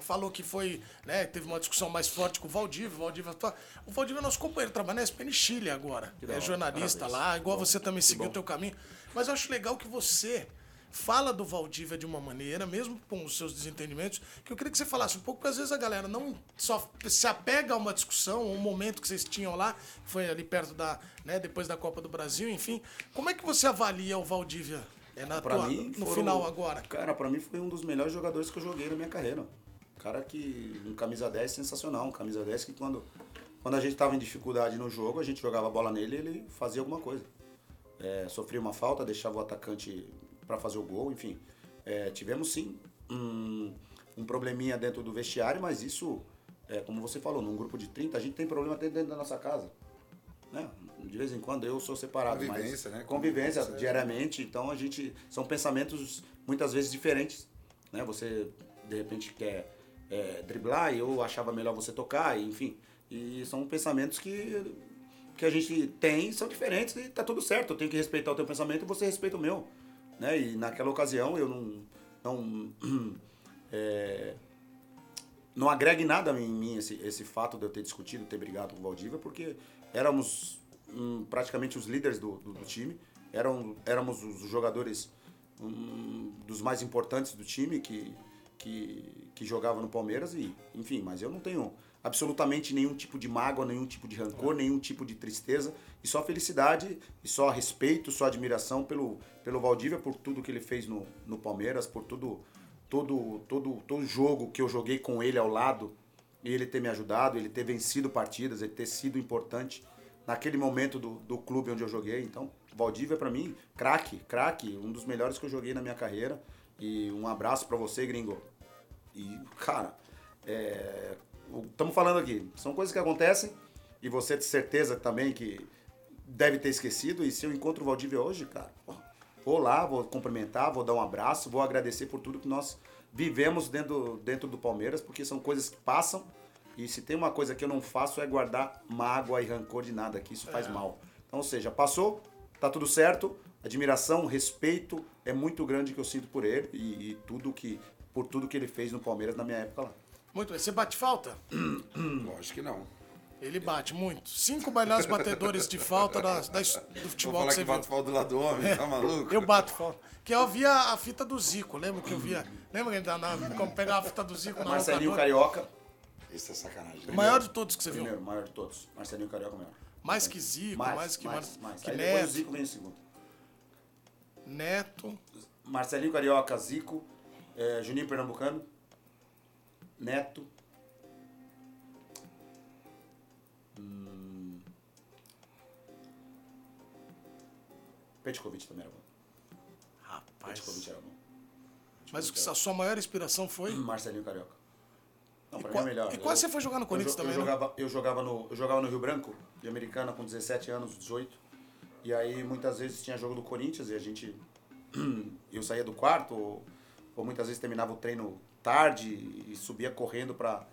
Speaker 1: falou que foi, né, teve uma discussão mais forte com o Valdívia, o Valdívia, tá, o Valdívia é nosso companheiro, trabalha na SPN Chile agora, é jornalista parabéns. lá, igual bom, você também seguiu o teu caminho, mas eu acho legal que você fala do Valdívia de uma maneira, mesmo com os seus desentendimentos, que eu queria que você falasse um pouco, porque às vezes a galera não só se apega a uma discussão, um momento que vocês tinham lá, que foi ali perto da, né, depois da Copa do Brasil, enfim, como é que você avalia o Valdívia é na pra tua, mim, no foram, final agora?
Speaker 2: Cara, para mim foi um dos melhores jogadores que eu joguei na minha carreira cara que. Um camisa 10 sensacional, um camisa 10 que quando, quando a gente tava em dificuldade no jogo, a gente jogava a bola nele e ele fazia alguma coisa. É, sofria uma falta, deixava o atacante para fazer o gol, enfim. É, tivemos sim um, um probleminha dentro do vestiário, mas isso, é, como você falou, num grupo de 30, a gente tem problema até dentro da nossa casa. Né? De vez em quando eu sou separado,
Speaker 3: convivência,
Speaker 2: mas
Speaker 3: né?
Speaker 2: convivência, convivência diariamente, então a gente são pensamentos muitas vezes diferentes, né? Você de repente quer é, driblar eu achava melhor você tocar, enfim. E são pensamentos que, que a gente tem, são diferentes e tá tudo certo. Eu tenho que respeitar o teu pensamento e você respeita o meu. Né? E naquela ocasião eu não. não é, não agregue nada em mim esse, esse fato de eu ter discutido, ter brigado com o Valdívia, porque éramos hum, praticamente os líderes do, do, do, time, eram, éramos os jogadores hum, dos mais importantes do time, que, que, que jogava no Palmeiras e, enfim, mas eu não tenho absolutamente nenhum tipo de mágoa, nenhum tipo de rancor, nenhum tipo de tristeza e só felicidade e só respeito, só admiração pelo pelo Valdívia por tudo que ele fez no, no Palmeiras, por tudo todo todo todo jogo que eu joguei com ele ao lado e ele ter me ajudado, ele ter vencido partidas, ele ter sido importante naquele momento do, do clube onde eu joguei. Então, Valdívia para mim, craque, craque, um dos melhores que eu joguei na minha carreira. E um abraço para você, gringo. E, cara, estamos é, falando aqui, são coisas que acontecem e você tem certeza também que deve ter esquecido. E se eu encontro o Valdívia hoje, cara, vou lá, vou cumprimentar, vou dar um abraço, vou agradecer por tudo que nós vivemos dentro, dentro do Palmeiras, porque são coisas que passam. E se tem uma coisa que eu não faço é guardar mágoa e rancor de nada, que isso faz é. mal. Então, ou seja, passou, tá tudo certo, admiração, respeito é muito grande que eu sinto por ele e, e tudo que por tudo que ele fez no Palmeiras na minha época lá.
Speaker 1: Muito bem. Você bate falta?
Speaker 3: Lógico que não.
Speaker 1: Ele bate muito. Cinco melhores batedores de falta da, da, do futebol Vou
Speaker 3: falar que, que bato falta do lado do homem, tá maluco?
Speaker 1: Eu bato falta. Que eu via a fita do Zico, lembra que eu via? Lembra que ele como pegava a fita do Zico na
Speaker 2: Marcelinho Carioca.
Speaker 3: Isso é sacanagem.
Speaker 1: O maior de todos que você
Speaker 2: Primeiro,
Speaker 1: viu?
Speaker 2: maior de todos. Marcelinho Carioca maior.
Speaker 1: Mais que Zico, mais, mais que,
Speaker 2: mais, mais.
Speaker 1: que
Speaker 2: Aí
Speaker 1: Neto.
Speaker 2: o Zico vem em segundo.
Speaker 1: Neto.
Speaker 2: Marcelinho Carioca, Zico, é, Juninho Pernambucano, Neto. Hum, Petkovic também era bom.
Speaker 1: Rapaz.
Speaker 2: Petkovic era bom.
Speaker 1: Mas a sua maior inspiração foi?
Speaker 2: Marcelinho Carioca. Não,
Speaker 1: E
Speaker 2: pra mim é melhor.
Speaker 1: e quase você foi jogar no
Speaker 2: eu
Speaker 1: Corinthians
Speaker 2: jo-
Speaker 1: também,
Speaker 2: eu
Speaker 1: né?
Speaker 2: jogava, eu jogava no Eu jogava no Rio Branco, de Americana, com 17 anos, 18. E aí muitas vezes tinha jogo do Corinthians e a gente eu saía do quarto, ou, muitas vezes terminava o treino tarde e subia correndo pra,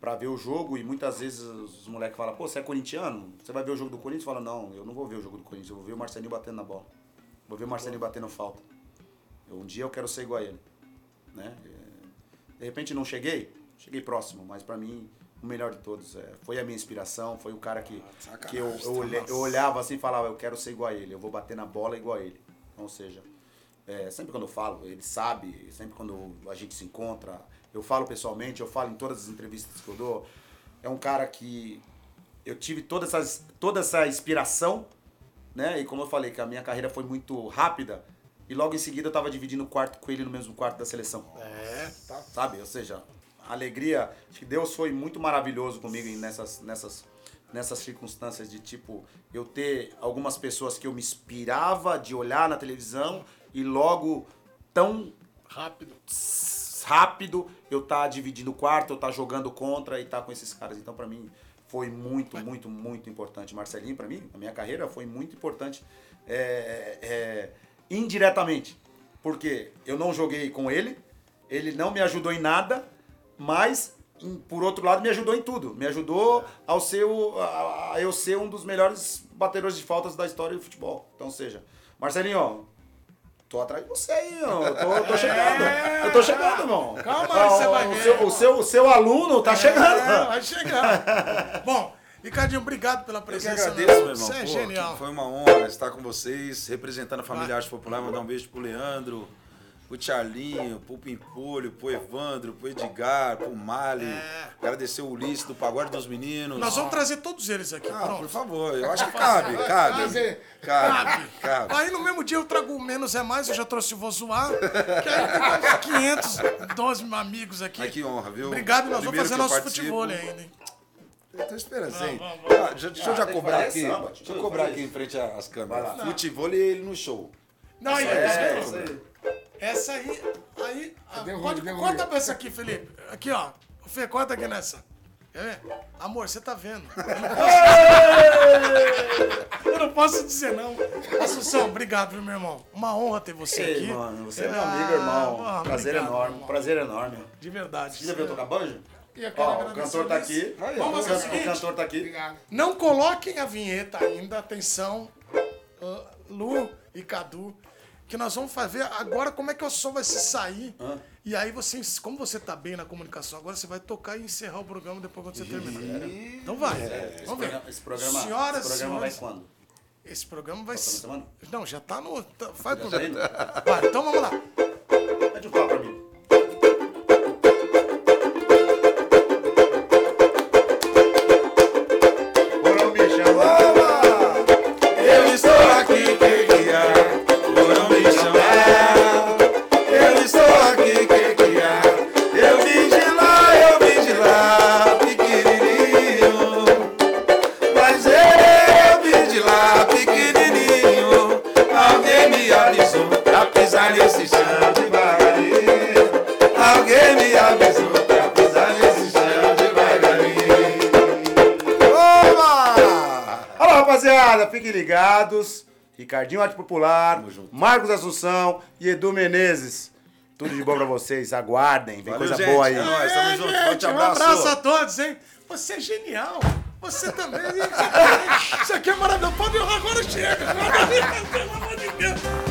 Speaker 2: pra ver o jogo. E muitas vezes os moleques falam, pô, você é corintiano? Você vai ver o jogo do Corinthians? Fala, não, eu não vou ver o jogo do Corinthians, eu vou ver o Marcelinho batendo na bola. Vou ver o Marcelinho batendo falta. Eu- um dia eu quero ser igual a ele. Né? É, De repente não cheguei, cheguei próximo, mas pra mim o melhor de todos é, foi a minha inspiração, foi o cara que, que eu, eu, olhe- eu olhava assim e falava, eu quero ser igual a ele, eu vou bater na bola igual a ele. Ou seja, é, sempre quando eu falo, ele sabe, sempre quando a gente se encontra, eu falo pessoalmente, eu falo em todas as entrevistas que eu dou, é um cara que eu tive toda essa, toda essa inspiração, né? E como eu falei, que a minha carreira foi muito rápida, e logo em seguida eu tava dividindo o quarto com ele no mesmo quarto da seleção.
Speaker 1: É.
Speaker 2: Sabe? Ou seja, a alegria, acho que Deus foi muito maravilhoso comigo nessas, nessas, nessas circunstâncias de tipo, eu ter algumas pessoas que eu me inspirava de olhar na televisão e logo tão
Speaker 1: Rápido.
Speaker 2: rápido eu tá dividindo o quarto, eu tá jogando contra e tá com esses caras. Então, pra mim, foi muito, muito, muito importante. Marcelinho, pra mim, na minha carreira, foi muito importante é, é, indiretamente. Porque eu não joguei com ele, ele não me ajudou em nada, mas, por outro lado, me ajudou em tudo. Me ajudou ao ser o- a, a eu ser um dos melhores batedores de faltas da história do futebol. Então, seja, Marcelinho, ó, Tô atrás de você aí, ó. Eu tô, tô chegando. Eu tô chegando, irmão.
Speaker 1: Calma aí, você vai
Speaker 2: o
Speaker 1: ver.
Speaker 2: seu, o, seu, o seu aluno tá
Speaker 1: É,
Speaker 2: chegando.
Speaker 1: vai chegar. Bom, Ricardinho, obrigado pela
Speaker 3: Eu que
Speaker 1: presença.
Speaker 3: agradeço, meu irmão.
Speaker 1: Você é
Speaker 3: Pô,
Speaker 1: genial.
Speaker 3: Foi uma honra estar com vocês, representando a família Arte Popular. Mandar um beijo pro Leandro, pro Charlinho, pro Pimpolho, pro Evandro, pro Edgar, pro Mali. Agradecer o Ulisses do Pagode dos Meninos.
Speaker 1: É. Nós vamos trazer todos eles aqui.
Speaker 3: Ah,
Speaker 1: pronto.
Speaker 3: por favor, eu acho que cabe, cabe.
Speaker 1: Trazer.
Speaker 3: Cabe, cabe.
Speaker 1: Aí no mesmo dia eu trago o menos é mais, eu já trouxe o Vou Zoar, que aí fica 512 amigos aqui.
Speaker 3: Ai, que honra, viu?
Speaker 1: Obrigado, e nós vamos
Speaker 3: Primeiro
Speaker 1: fazer
Speaker 3: que eu
Speaker 1: nosso
Speaker 3: participo.
Speaker 1: futebol ainda, hein?
Speaker 3: Eu tô esperando,
Speaker 1: vamos, vamos.
Speaker 3: Ah, já- deixa eu já
Speaker 2: tem
Speaker 3: cobrar
Speaker 2: fazer
Speaker 3: aqui. Deixa eu cobrar
Speaker 2: fazer
Speaker 3: aqui em frente às câmeras. Futebol e ele no show.
Speaker 1: Não, aí,
Speaker 2: É,
Speaker 1: essa,
Speaker 2: isso aí.
Speaker 1: Essa aí, aí, ah,
Speaker 6: Deu ruim,
Speaker 1: pode,
Speaker 6: deu
Speaker 1: corta
Speaker 6: ruim.
Speaker 1: pra essa aqui, Felipe. Aqui, ó. O Fê, corta aqui nessa. Quer ver? Amor, você tá vendo. Eu não posso dizer não. Assunção, obrigado, viu, meu irmão? Uma honra ter você
Speaker 2: Ei,
Speaker 1: aqui.
Speaker 2: mano, você é meu
Speaker 1: Ah,
Speaker 2: amigo, irmão.
Speaker 1: mano,
Speaker 2: prazer
Speaker 1: obrigado,
Speaker 2: enorme.
Speaker 1: irmão.
Speaker 2: Prazer enorme.
Speaker 1: De verdade.
Speaker 2: Você já viu tocar banjo?
Speaker 1: Eu
Speaker 2: Ó, o cantor tá aqui.
Speaker 3: Aí,
Speaker 1: Vamos
Speaker 2: O
Speaker 1: fazer o
Speaker 2: can-
Speaker 1: seguinte.
Speaker 2: o cantor tá aqui.
Speaker 6: Obrigado.
Speaker 1: Não coloquem a vinheta ainda, atenção, uh, Lu e Cadu, que nós vamos fazer agora como é que o som vai se sair. E aí você, como você tá bem na comunicação agora, você vai tocar e encerrar o programa depois quando você terminar. Então vai. Vamos ver.
Speaker 2: Esse programa,
Speaker 1: Senhoras
Speaker 2: esse programa vai
Speaker 1: senhores,
Speaker 2: quando?
Speaker 1: esse programa vai ser. Não, já tá no. tá- Vai pro.
Speaker 2: tá?
Speaker 1: Vai, então vamos lá.
Speaker 2: Ricardinho Arte Popular. Marcos Assunção e Edu Menezes. Tudo de bom pra vocês. Aguardem, vem
Speaker 3: Valeu,
Speaker 2: coisa
Speaker 3: gente.
Speaker 2: boa aí.
Speaker 3: É nóis, tamo
Speaker 1: É,
Speaker 3: junto.
Speaker 1: gente,
Speaker 3: Forte
Speaker 1: um
Speaker 3: abraço.
Speaker 1: abraço a todos, hein? Você é genial. Você também. Isso aqui é maravilhoso. Pode ir lá, agora chega. Pelo amor